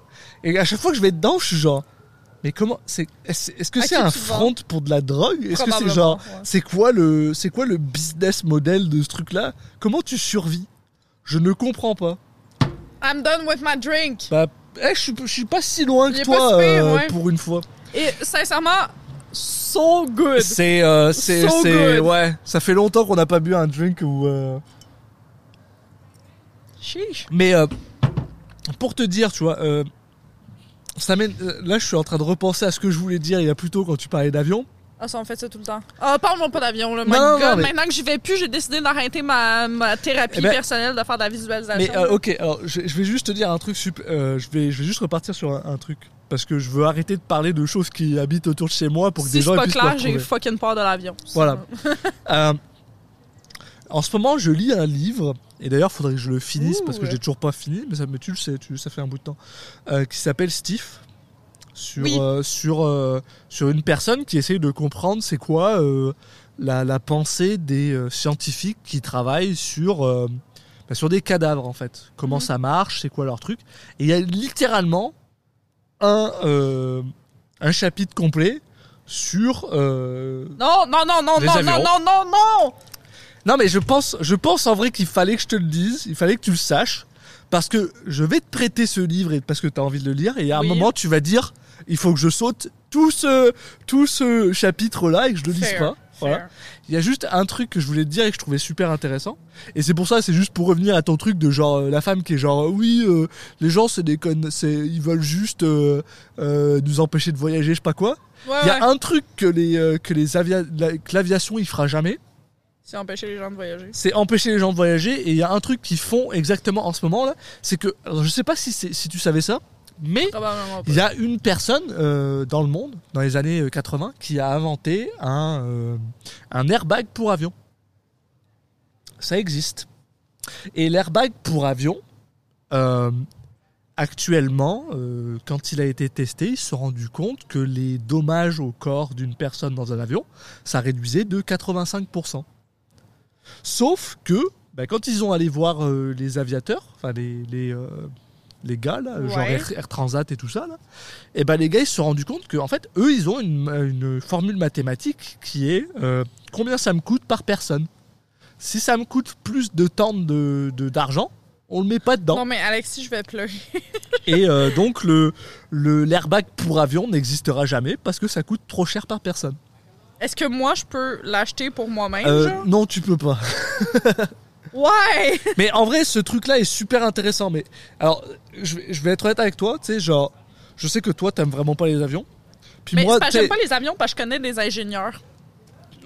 Speaker 1: Et à chaque fois que je vais dedans, je suis genre, mais comment, c'est, est-ce que
Speaker 2: À
Speaker 1: c'est un front pour de la drogue? Est-ce que c'est genre,
Speaker 2: ouais.
Speaker 1: c'est quoi le, c'est quoi le business model de ce truc-là? Comment tu survis? Je ne comprends pas.
Speaker 2: I'm done with my drink.
Speaker 1: Bah, eh, je suis, je suis pas si loin que toi
Speaker 2: pire,
Speaker 1: euh,
Speaker 2: ouais.
Speaker 1: pour une fois.
Speaker 2: Et sincèrement, so good.
Speaker 1: C'est, euh, c'est,
Speaker 2: So
Speaker 1: c'est,
Speaker 2: good.
Speaker 1: ouais. Ça fait longtemps qu'on n'a pas bu un drink où. euh,
Speaker 2: Chiche.
Speaker 1: Mais euh, pour te dire, tu vois, euh, ça mène, là je suis en train de repenser à ce que je voulais dire il y a plus tôt quand tu parlais d'avion.
Speaker 2: Ah, ça, on fait ça tout le temps. Ah, parle-moi pas d'avion, là. My
Speaker 1: Non, non,
Speaker 2: God,
Speaker 1: non, mais-
Speaker 2: Maintenant que j'y vais plus, j'ai décidé d'arrêter ma, ma thérapie
Speaker 1: Eh ben-
Speaker 2: personnelle de faire de la visualisation.
Speaker 1: Mais euh, ok, alors je, je vais juste te dire un truc, sup- euh, je, vais, je vais juste repartir sur un, un truc. Parce que je veux arrêter de parler de choses qui habitent autour de chez moi pour que
Speaker 2: si
Speaker 1: des gens
Speaker 2: pas
Speaker 1: puissent me
Speaker 2: clair, j'ai fucking peur de l'avion.
Speaker 1: Voilà. [LAUGHS] Euh, en ce moment, je lis un livre, et d'ailleurs, il faudrait que je le finisse
Speaker 2: Ouh,
Speaker 1: parce que
Speaker 2: ouais.
Speaker 1: j'ai toujours pas fini, mais ça, mais tu le sais, tu, ça fait un bout de temps, euh, qui s'appelle Steve, sur,
Speaker 2: Oui.
Speaker 1: euh, sur, sur une personne qui essaye de comprendre c'est quoi la, la pensée des scientifiques qui travaillent sur, bah, sur des cadavres, en fait. Comment
Speaker 2: Mhm.
Speaker 1: ça marche, c'est quoi leur truc. Et il y a littéralement un, euh, un chapitre complet sur euh,
Speaker 2: Non, non, non, non,
Speaker 1: Les
Speaker 2: non, non, non, non, non!
Speaker 1: Non, mais je pense, je pense en vrai qu'il fallait que je te le dise, il fallait que tu le saches, parce que je vais te prêter ce livre et parce que tu as envie de le lire, et à un moment tu vas dire, il faut que je saute tout ce, tout ce chapitre-là et que je le lise
Speaker 2: Fair,
Speaker 1: pas. Voilà. Il y a juste un truc que je voulais te dire et que je trouvais super intéressant. Et c'est pour ça, c'est juste pour revenir à ton truc de genre euh, la femme qui est genre euh, oui, euh, les gens c'est des connes, c'est ils veulent juste euh, euh, nous empêcher de voyager, je sais pas quoi.
Speaker 2: Ouais,
Speaker 1: Il y a
Speaker 2: ouais.
Speaker 1: un truc que les que les avia la- que l'aviation il fera jamais,
Speaker 2: C'est empêcher les gens de voyager.
Speaker 1: c'est empêcher les gens de voyager. Et il y a un truc qu'ils font exactement en ce moment là, c'est que alors, je sais pas si si tu savais ça, mais il y a une personne euh, dans le monde, dans les années euh, 80, qui a inventé un, euh, un airbag pour avion. Ça existe. Et l'airbag pour avion, euh, actuellement, euh, quand il a été testé, ils se sont rendus compte que les dommages au corps d'une personne dans un avion, ça réduisait de 85%. Sauf que, bah, quand ils ont allé voir euh, les aviateurs, enfin les, les, euh, les gars, là, genre. Air, Air Transat et tout ça, là, et ben les gars ils se sont rendus compte que en fait eux ils ont une, une formule mathématique qui est euh, combien ça me coûte par personne. Si ça me coûte plus de temps de de- d'argent, on le met pas dedans.
Speaker 2: Non, mais Alexis, je vais pleurer. [LAUGHS]
Speaker 1: Et euh, donc le le l'airbag pour avion n'existera jamais parce que ça coûte trop cher par personne.
Speaker 2: Est-ce que moi, je peux l'acheter pour moi-même,
Speaker 1: Euh, non, tu peux pas. [LAUGHS]
Speaker 2: Ouais!
Speaker 1: Mais en vrai, ce truc-là est super intéressant. Mais alors, je vais, je vais être honnête avec toi. Tu sais, genre, je sais que toi, t'aimes vraiment pas les avions. Puis
Speaker 2: Mais
Speaker 1: moi, sais-
Speaker 2: j'aime pas les avions parce que je connais des ingénieurs.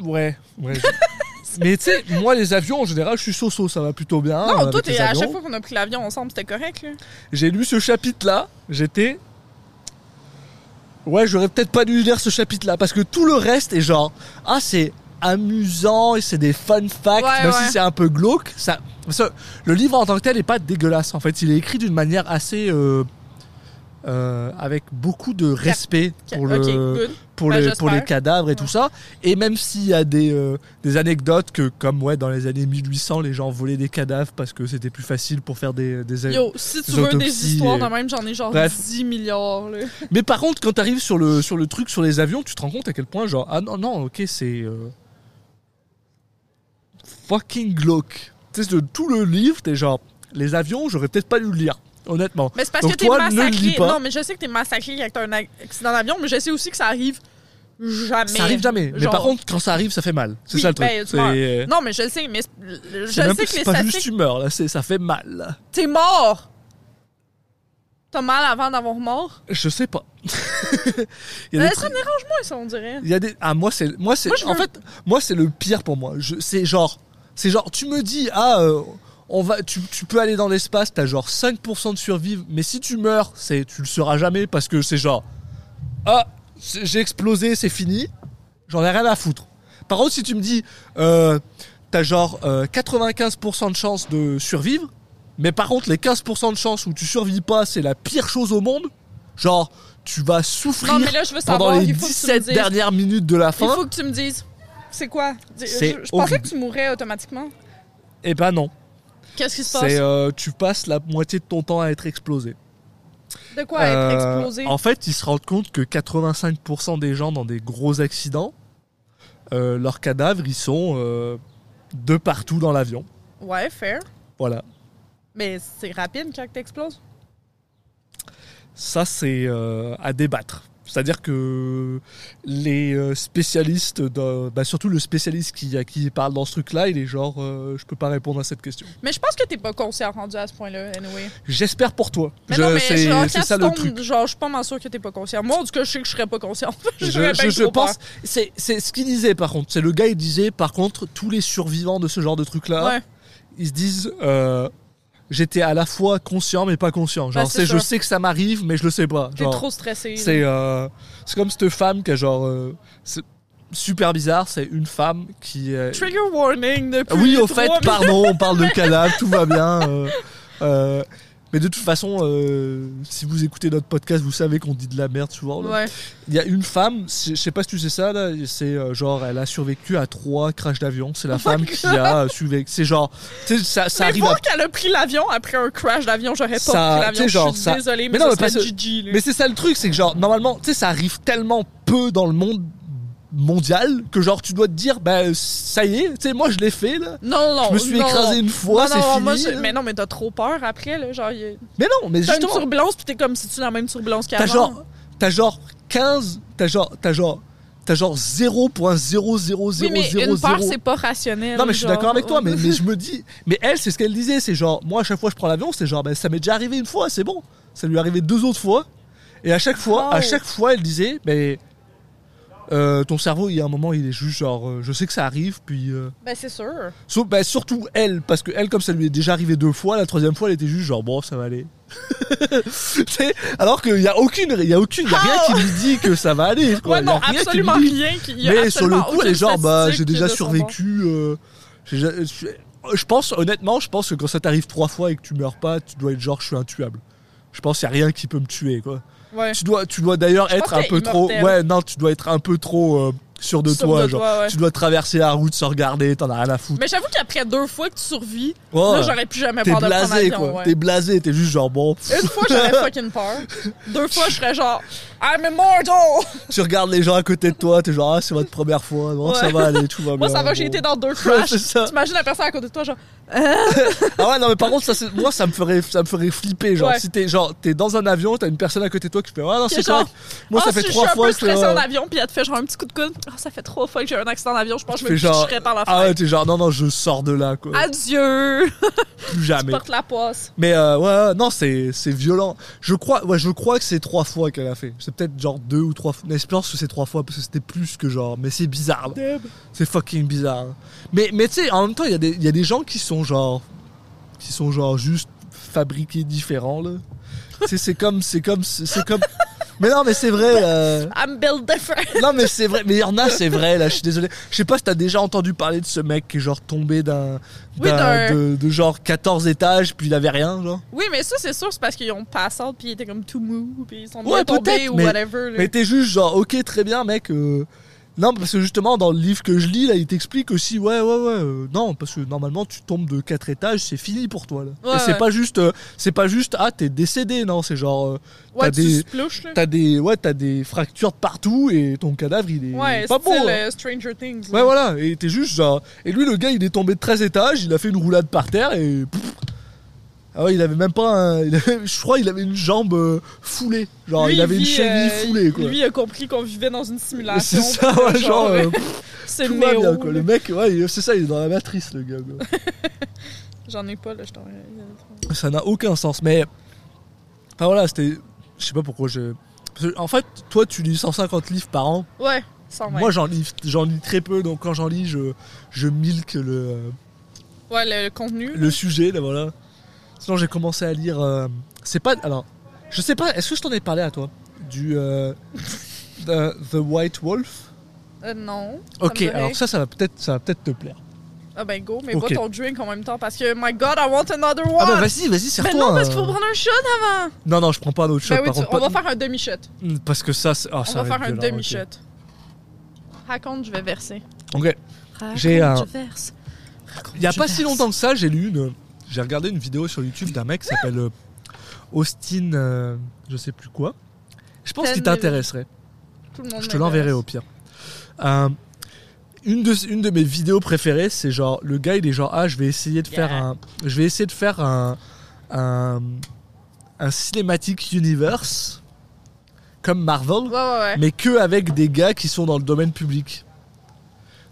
Speaker 1: Ouais, ouais. [LAUGHS] Mais tu sais, moi, les avions, en général, je suis so-so, ça va plutôt bien.
Speaker 2: non,
Speaker 1: avec
Speaker 2: toi, t'es- à chaque fois qu'on a pris l'avion ensemble, c'était correct, là.
Speaker 1: J'ai lu ce chapitre-là, j'étais. Ouais, j'aurais peut-être pas dû lire ce chapitre-là, parce que tout le reste est genre, ah, c'est amusant, et c'est des fun facts,
Speaker 2: Ouais,
Speaker 1: même
Speaker 2: ouais.
Speaker 1: si c'est un peu glauque. Ça... le livre en tant que tel est pas dégueulasse, en fait. Il est écrit d'une manière assez. euh, euh, avec beaucoup de respect pour, le, pour,
Speaker 2: Ben,
Speaker 1: les, pour les cadavres et tout ça. Et même s'il y a des, euh, des anecdotes que, comme ouais, dans les années 1800, les gens volaient des cadavres parce que c'était plus facile pour faire des, des
Speaker 2: Yo, si tu
Speaker 1: des
Speaker 2: veux des histoires
Speaker 1: et-
Speaker 2: de même, j'en ai genre
Speaker 1: Bref.
Speaker 2: 10 milliards. Là.
Speaker 1: Mais par contre, quand t'arrives sur le, sur le truc sur les avions, tu te rends compte à quel point, genre, ah non, non, ok, c'est. euh, fucking glauque. Tu sais, de tout le livre, t'es genre, les avions, j'aurais peut-être pas dû le lire, honnêtement.
Speaker 2: Mais c'est parce
Speaker 1: Donc
Speaker 2: que t'es massacré. Non, mais je sais que t'es massacré t'as un accident d'avion, mais je sais aussi que ça arrive jamais.
Speaker 1: Ça arrive jamais. Mais
Speaker 2: Genre-
Speaker 1: par contre, quand ça arrive, ça fait mal. C'est
Speaker 2: Oui,
Speaker 1: ça le truc.
Speaker 2: ben, meurs. Non, mais je le sais, mais je
Speaker 1: même
Speaker 2: sais que
Speaker 1: c'est
Speaker 2: les
Speaker 1: pas juste tu meurs, là, ça fait mal.
Speaker 2: T'es mort! T'as mal avant d'avoir mort?
Speaker 1: Je sais pas. [LAUGHS] Il y a
Speaker 2: Euh,
Speaker 1: des
Speaker 2: ça
Speaker 1: trucs-
Speaker 2: me dérange moins, ça, on dirait.
Speaker 1: il y a des ah moi c'est moi c'est
Speaker 2: Moi,
Speaker 1: en
Speaker 2: veux-
Speaker 1: fait moi c'est le pire pour moi. Je c'est genre c'est genre tu me dis ah euh, on va tu, tu peux aller dans l'espace, t'as genre 5% de survivre, mais si tu meurs, c'est tu le seras jamais parce que c'est genre ah c'est- j'ai explosé, c'est fini. J'en ai rien à foutre. Par contre, si tu me dis euh, t'as genre euh, 95% de chance de survivre, mais par contre les 15% de chance où tu survis pas, c'est la pire chose au monde. Genre tu vas souffrir
Speaker 2: Non, mais là, je veux
Speaker 1: pendant les
Speaker 2: il faut que tu me
Speaker 1: 17
Speaker 2: dises.
Speaker 1: dernières minutes de la
Speaker 2: Il
Speaker 1: fin.
Speaker 2: faut que tu me dises. C'est quoi? Je, pensais que tu mourrais automatiquement.
Speaker 1: Eh ben non.
Speaker 2: Qu'est-ce qui se passe?
Speaker 1: C'est euh, tu passes la moitié de ton temps à être explosé.
Speaker 2: De quoi être
Speaker 1: Euh,
Speaker 2: explosé?
Speaker 1: En fait, ils se rendent compte que 85% des gens dans des gros accidents, euh, leurs cadavres, ils sont euh, de partout dans l'avion.
Speaker 2: Ouais, fair.
Speaker 1: Voilà.
Speaker 2: Mais c'est rapide quand t'exploses.
Speaker 1: Ça, c'est euh, à débattre. C'est-à-dire que les euh, spécialistes, bah, surtout le spécialiste qui, à qui parle dans ce truc-là, il est genre, euh, je peux pas répondre à cette question.
Speaker 2: Mais je pense que t'es pas conscient rendu à ce point-là, anyway.
Speaker 1: J'espère pour toi.
Speaker 2: Mais
Speaker 1: Je-
Speaker 2: non, mais
Speaker 1: c'est
Speaker 2: genre,
Speaker 1: c'est
Speaker 2: quand
Speaker 1: ça le truc.
Speaker 2: genre, je suis pas mal sûr que t'es pas conscient. Moi, en tout cas, je sais que je serais pas conscient. [LAUGHS]
Speaker 1: Je, je- je pense, c'est c'est ce qu'il disait par contre. C'est le gars, il disait par contre, tous les survivants de ce genre de truc-là,
Speaker 2: Ouais.
Speaker 1: ils se disent, euh, j'étais à la fois conscient mais pas conscient. Genre,
Speaker 2: c'est
Speaker 1: je sais que ça m'arrive, mais je le sais pas.
Speaker 2: T'es trop stressé.
Speaker 1: c'est, euh, c'est comme cette femme qui a genre, euh, c'est super bizarre. C'est une femme qui. euh,
Speaker 2: Trigger warning depuis.
Speaker 1: Oui, au fait, pardon, on parle de cadavre, tout va bien. Mais de toute façon, euh, si vous écoutez notre podcast, vous savez qu'on dit de la merde souvent. là.
Speaker 2: Ouais.
Speaker 1: Il y a une femme, je sais pas si tu sais ça, là, c'est euh, genre, elle a survécu à trois crashs d'avion. C'est la
Speaker 2: Oh
Speaker 1: femme qui a survécu. C'est genre, tu sais, ça, ça
Speaker 2: mais
Speaker 1: arrive
Speaker 2: voir
Speaker 1: à.
Speaker 2: qu'elle a pris l'avion après un crash d'avion, j'aurais pas
Speaker 1: Ça-
Speaker 2: pris l'avion.
Speaker 1: genre,
Speaker 2: je suis
Speaker 1: ça-
Speaker 2: désolée,
Speaker 1: Mais
Speaker 2: mais,
Speaker 1: non, mais
Speaker 2: là.
Speaker 1: Mais c'est ça le truc, c'est que genre, normalement, tu sais, ça arrive tellement peu dans le monde mondial que genre, tu dois te dire, bah, ça y est, tu sais, moi je l'ai fait, là.
Speaker 2: Non, non,
Speaker 1: Je me suis
Speaker 2: non.
Speaker 1: écrasé une fois, c'est fini.
Speaker 2: moi, je-
Speaker 1: là.
Speaker 2: mais non, mais t'as trop peur après, là. Genre, y a-
Speaker 1: Mais non, mais
Speaker 2: t'as une
Speaker 1: justement,
Speaker 2: turbulence, pis t'es comme si tu la même turbulence qu'avant.
Speaker 1: t'as genre, t'as genre 15, t'as genre, t'as genre, t'as genre 0.00000.
Speaker 2: Oui, mais une peur, c'est pas rationnel.
Speaker 1: Non mais je suis d'accord avec toi, mais, mais je me dis, mais elle c'est ce qu'elle disait, c'est genre, moi à chaque fois que je prends l'avion, c'est genre, ben, ça m'est déjà arrivé une fois, c'est bon. Ça lui est arrivé deux autres fois, et à chaque fois, à chaque fois elle disait, ben, euh, ton cerveau il y a un moment il est juste genre, euh, je sais que ça arrive, puis euh,
Speaker 2: Ben, c'est sûr.
Speaker 1: ben, surtout elle, parce que elle comme ça lui est déjà arrivé deux fois, la troisième fois elle était juste genre bon ça va aller. [LAUGHS] Tu sais, Alors qu'il y a aucune, il y a aucune, il y a rien
Speaker 2: Ah.
Speaker 1: qui lui dit que ça va aller. Quoi.
Speaker 2: Ouais,
Speaker 1: Il y a qui
Speaker 2: absolument
Speaker 1: lui dit.
Speaker 2: rien. qui- y a
Speaker 1: Mais sur le coup, elle est genre, bah, j'ai déjà survécu. euh, je pense, honnêtement, je pense que quand ça t'arrive trois fois et que tu meurs pas, tu dois être genre, je suis intuable. Je pense qu'il n'y a rien qui peut me tuer, quoi.
Speaker 2: Ouais.
Speaker 1: Tu dois, tu dois d'ailleurs être un peu trop. Ouais, non, tu dois être un peu trop euh, sûr de toi.
Speaker 2: de
Speaker 1: genre.
Speaker 2: toi, ouais.
Speaker 1: Tu dois traverser la route sans regarder, t'en as rien à foutre.
Speaker 2: Mais j'avoue qu'après deux fois que tu survis, là, j'aurais plus jamais peur de prendre
Speaker 1: blasé,
Speaker 2: l'avion.
Speaker 1: quoi.
Speaker 2: ouais.
Speaker 1: T'es blasé, t'es juste genre, bon. pff.
Speaker 2: Une fois, j'aurais [LAUGHS] fucking peur. Deux fois, je serais genre, I'm immortal!
Speaker 1: tu regardes les gens à côté de toi, t'es genre, ah, c'est votre première fois. Bon, ça va aller, tout va bien.
Speaker 2: Moi, ça va, j'ai
Speaker 1: bon.
Speaker 2: été dans deux [LAUGHS] crashs. T'imagines la personne à côté de toi, genre,
Speaker 1: Ah ouais, non, mais par contre, ça, c'est- moi, ça me ferait, ça me ferait flipper. Genre,
Speaker 2: Ouais.
Speaker 1: si t'es, genre, t'es dans un avion, t'as une personne à côté de toi qui fait, ah non, c'est correct. Moi, ça fait
Speaker 2: si
Speaker 1: trois
Speaker 2: je suis
Speaker 1: fois
Speaker 2: un peu
Speaker 1: que.
Speaker 2: stressée en
Speaker 1: euh,
Speaker 2: avion, puis elle te fait genre un petit coup de coude. Ah, ça fait trois fois que j'ai un accident d'avion, je pense que je me
Speaker 1: genre,
Speaker 2: par la
Speaker 1: Ah ouais,
Speaker 2: fenêtre.
Speaker 1: t'es genre, non, non, je sors de là, quoi.
Speaker 2: Adieu! [LAUGHS]
Speaker 1: Plus jamais.
Speaker 2: Porte la poisse.
Speaker 1: Mais euh, ouais, non, c'est, c'est violent. Je crois, ouais, je crois que c'est trois fois qu'elle a fait. C'est peut-être genre deux ou trois fois. Mais je pense que c'est trois fois parce que c'était plus que genre. Mais c'est bizarre. C'est fucking bizarre. Mais, mais tu sais, en même temps, il y, a des- il y a des gens qui sont genre. qui sont genre juste fabriqués différents, là. c'est comme. C'est comme. C'est comme. Mais non, mais c'est vrai. euh,
Speaker 2: I'm built different.
Speaker 1: Non, mais c'est vrai. Mais il y en a, c'est vrai. Là, je suis désolé. Je sais pas si t'as déjà entendu parler de ce mec qui est genre tombé d'un,
Speaker 2: Oui,
Speaker 1: de, de genre 14 étages, puis il avait rien, genre.
Speaker 2: Oui, mais ça, c'est sûr, c'est parce qu'ils ont passé puis ils étaient comme tout mou, puis ils sont
Speaker 1: Ouais,
Speaker 2: tombés ou
Speaker 1: mais-
Speaker 2: whatever. là.
Speaker 1: Mais t'es juste genre, ok, très bien, mec. euh, Non, parce que justement, dans le livre que je lis, là, il t'explique aussi, ouais, ouais, ouais, euh, non, parce que normalement, tu tombes de 4 étages, c'est fini pour toi, là.
Speaker 2: Ouais,
Speaker 1: Et c'est
Speaker 2: ouais.
Speaker 1: pas juste, euh, c'est pas juste, ah, t'es décédé, non, c'est genre, euh,
Speaker 2: ouais,
Speaker 1: t'as
Speaker 2: tu
Speaker 1: des- t'as des, ouais, t'as des fractures de partout et ton cadavre, il est
Speaker 2: Ouais,
Speaker 1: pas beau. hein.
Speaker 2: Stranger Things.
Speaker 1: Ouais,
Speaker 2: là.
Speaker 1: voilà, et t'es juste genre. Et lui, le gars, il est tombé de 13 étages, il a fait une roulade par terre et. pff. Ah ouais, il avait même pas un. il avait- [LAUGHS] je crois il avait une jambe euh, foulée. Genre,
Speaker 2: Lui,
Speaker 1: il avait une
Speaker 2: vit,
Speaker 1: cheville
Speaker 2: euh,
Speaker 1: foulée, quoi.
Speaker 2: Lui, il a compris qu'on vivait dans une simulation.
Speaker 1: C'est ça,
Speaker 2: puis que
Speaker 1: ouais, genre. euh,
Speaker 2: c'est
Speaker 1: tout va
Speaker 2: Néo.
Speaker 1: bien, quoi. Le mec, ouais, il- c'est ça, il est dans la matrice, le gars, quoi. [LAUGHS]
Speaker 2: J'en ai pas, là, je t'en
Speaker 1: Ça n'a aucun sens, mais. Enfin voilà, c'était. Je sais pas pourquoi je. parce que, en fait, toi, tu lis 150 livres par an.
Speaker 2: Ouais, sans
Speaker 1: Moi, j'en lis, j'en lis très peu, donc quand j'en lis, je, je milk le.
Speaker 2: Ouais, le, le contenu.
Speaker 1: le sujet, là, voilà. Sinon, j'ai commencé à lire. euh, c'est pas. Alors, je sais pas, est-ce que je t'en ai parlé à toi? Du. euh, the, The White Wolf?
Speaker 2: Euh, non. ça me
Speaker 1: Ok,
Speaker 2: dirait.
Speaker 1: alors ça, ça va peut-être ça va peut-être te plaire.
Speaker 2: Ah ben go, mais
Speaker 1: Ok.
Speaker 2: bois ton drink en même temps parce que, my god, I want another one!
Speaker 1: Ah bah vas-y, vas-y,
Speaker 2: Mais
Speaker 1: serre-toi.
Speaker 2: non, parce qu'il faut
Speaker 1: euh.
Speaker 2: prendre un shot avant!
Speaker 1: Non, non, je prends pas un autre shot.
Speaker 2: Ben oui,
Speaker 1: par
Speaker 2: tu-
Speaker 1: contre,
Speaker 2: on va
Speaker 1: pas-
Speaker 2: faire un demi-shot.
Speaker 1: Hmm, Parce que ça, c'est- ah,
Speaker 2: On
Speaker 1: ça
Speaker 2: va faire un
Speaker 1: violent,
Speaker 2: demi-shot. Raconte, je vais verser.
Speaker 1: Ok. J'ai un-
Speaker 2: je verse. Raconte,
Speaker 1: Il y a pas si longtemps que ça, j'ai lu une. J'ai regardé une vidéo sur YouTube d'un mec qui s'appelle euh, Austin, euh, je sais plus quoi. Je pense qu'il t'intéresserait. Je te l'enverrai au pire. Euh, une, de, une de mes vidéos préférées, c'est genre le gars il est genre ah je vais essayer de faire
Speaker 2: Yeah.
Speaker 1: un je vais essayer de faire un un, un cinematic universe comme Marvel,
Speaker 2: Ouais, ouais, ouais.
Speaker 1: mais que avec des gars qui sont dans le domaine public.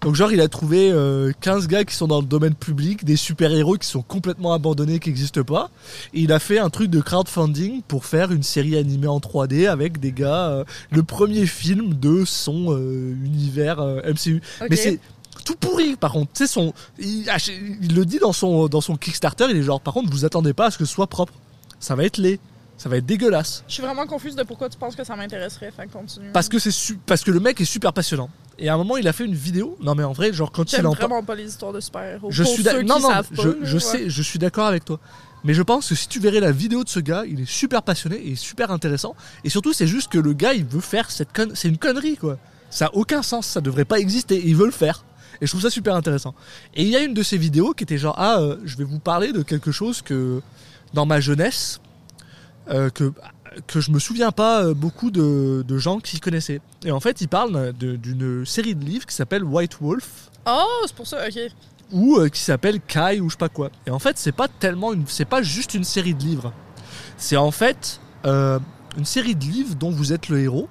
Speaker 1: Donc genre il a trouvé euh, 15 gars qui sont dans le domaine public, des super-héros qui sont complètement abandonnés, qui n'existent pas. Et il a fait un truc de crowdfunding pour faire une série animée en 3D avec des gars, euh, le premier film de son euh, univers euh, MCU. Mais c'est tout pourri par contre. Tu sais, son, il, ach- il le dit dans son, dans son Kickstarter, il est genre par contre vous attendez pas à ce que ce soit propre. Ça va être laid. Ça va être dégueulasse.
Speaker 2: Je suis vraiment confuse de pourquoi tu penses que ça m'intéresserait. Continue.
Speaker 1: Parce que, c'est su- parce que le mec est super passionnant. Et à un moment, il a fait une vidéo. Non, mais en vrai, genre, quand il en parle.
Speaker 2: vraiment pas les histoires de super-héros.
Speaker 1: Je
Speaker 2: Pour
Speaker 1: suis
Speaker 2: ceux
Speaker 1: d'ac-
Speaker 2: qui
Speaker 1: non, non,
Speaker 2: pas,
Speaker 1: je,
Speaker 2: ouais.
Speaker 1: sais, je suis d'accord avec toi. Mais je pense que si tu verrais la vidéo de ce gars, il est super passionné et super intéressant. Et surtout, c'est juste que le gars, il veut faire cette conne. C'est une connerie, quoi. Ça a aucun sens. Ça devrait pas exister. Il veut le faire. Et je trouve ça super intéressant. Et il y a une de ces vidéos qui était genre Ah, euh, je vais vous parler de quelque chose que, dans ma jeunesse, euh, que, que je me souviens pas euh, beaucoup de, de gens qui connaissaient. Et en fait, il parle d'une série de livres qui s'appelle White Wolf
Speaker 2: Oh, c'est pour ça, ok.
Speaker 1: ou euh, qui s'appelle Kai ou je sais pas quoi. Et en fait, c'est pas tellement une, c'est pas juste une série de livres. C'est en fait euh, une série de livres dont vous êtes le héros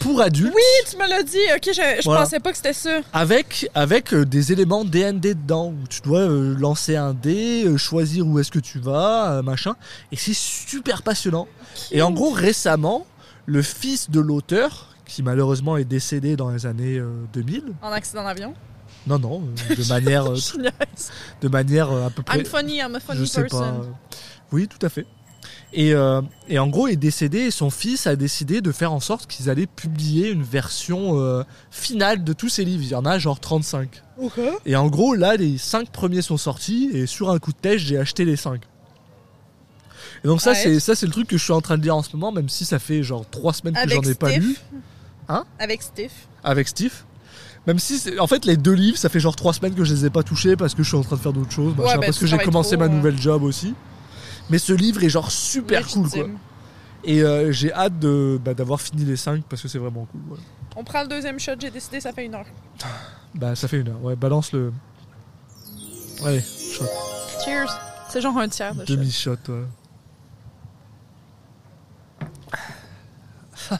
Speaker 1: pour adultes
Speaker 2: Oui, tu me l'as dit. Ok, je, je
Speaker 1: Voilà.
Speaker 2: pensais pas que c'était ça.
Speaker 1: avec avec euh, des éléments D&D dedans où tu dois euh, lancer un dé, euh, choisir où est-ce que tu vas, machin. Et c'est super passionnant. Et en gros, récemment, le fils de l'auteur qui malheureusement est décédé dans les années euh, 2000.
Speaker 2: En accident d'avion.
Speaker 1: Non, non, de manière, [LAUGHS] de manière à peu près.
Speaker 2: I'm funny, I'm a funny
Speaker 1: je sais
Speaker 2: person.
Speaker 1: pas. Oui, tout à fait. Et, euh, et en gros, il est décédé et son fils a décidé de faire en sorte qu'ils allaient publier une version euh, finale de tous ses livres. Il y en a genre 35. Et en gros, là, les 5 premiers sont sortis et sur un coup de tête, j'ai acheté les 5. Et donc ça,
Speaker 2: Ouais.
Speaker 1: c'est ça, c'est le truc que je suis en train de lire en ce moment, même si ça fait genre 3 semaines que
Speaker 2: Avec
Speaker 1: j'en ai pas lu Hein?
Speaker 2: Avec Steve.
Speaker 1: avec Steve. Même si, c'est- en fait, les deux livres, ça fait genre 3 semaines que je les ai pas touchés parce que je suis en train de faire d'autres choses, machin,
Speaker 2: ben,
Speaker 1: parce que j'ai commencé
Speaker 2: trop,
Speaker 1: ma nouvelle job aussi. Mais ce livre est genre super cool, quoi. Et euh, j'ai hâte de bah, d'avoir fini les 5 parce que c'est vraiment cool. ouais.
Speaker 2: On prend le deuxième shot, j'ai décidé, ça fait une heure.
Speaker 1: Bah, ça fait une heure. Ouais, balance le. Allez, shot.
Speaker 2: Cheers. C'est genre un tiers de shot.
Speaker 1: Demi-shot, ouais. [LAUGHS]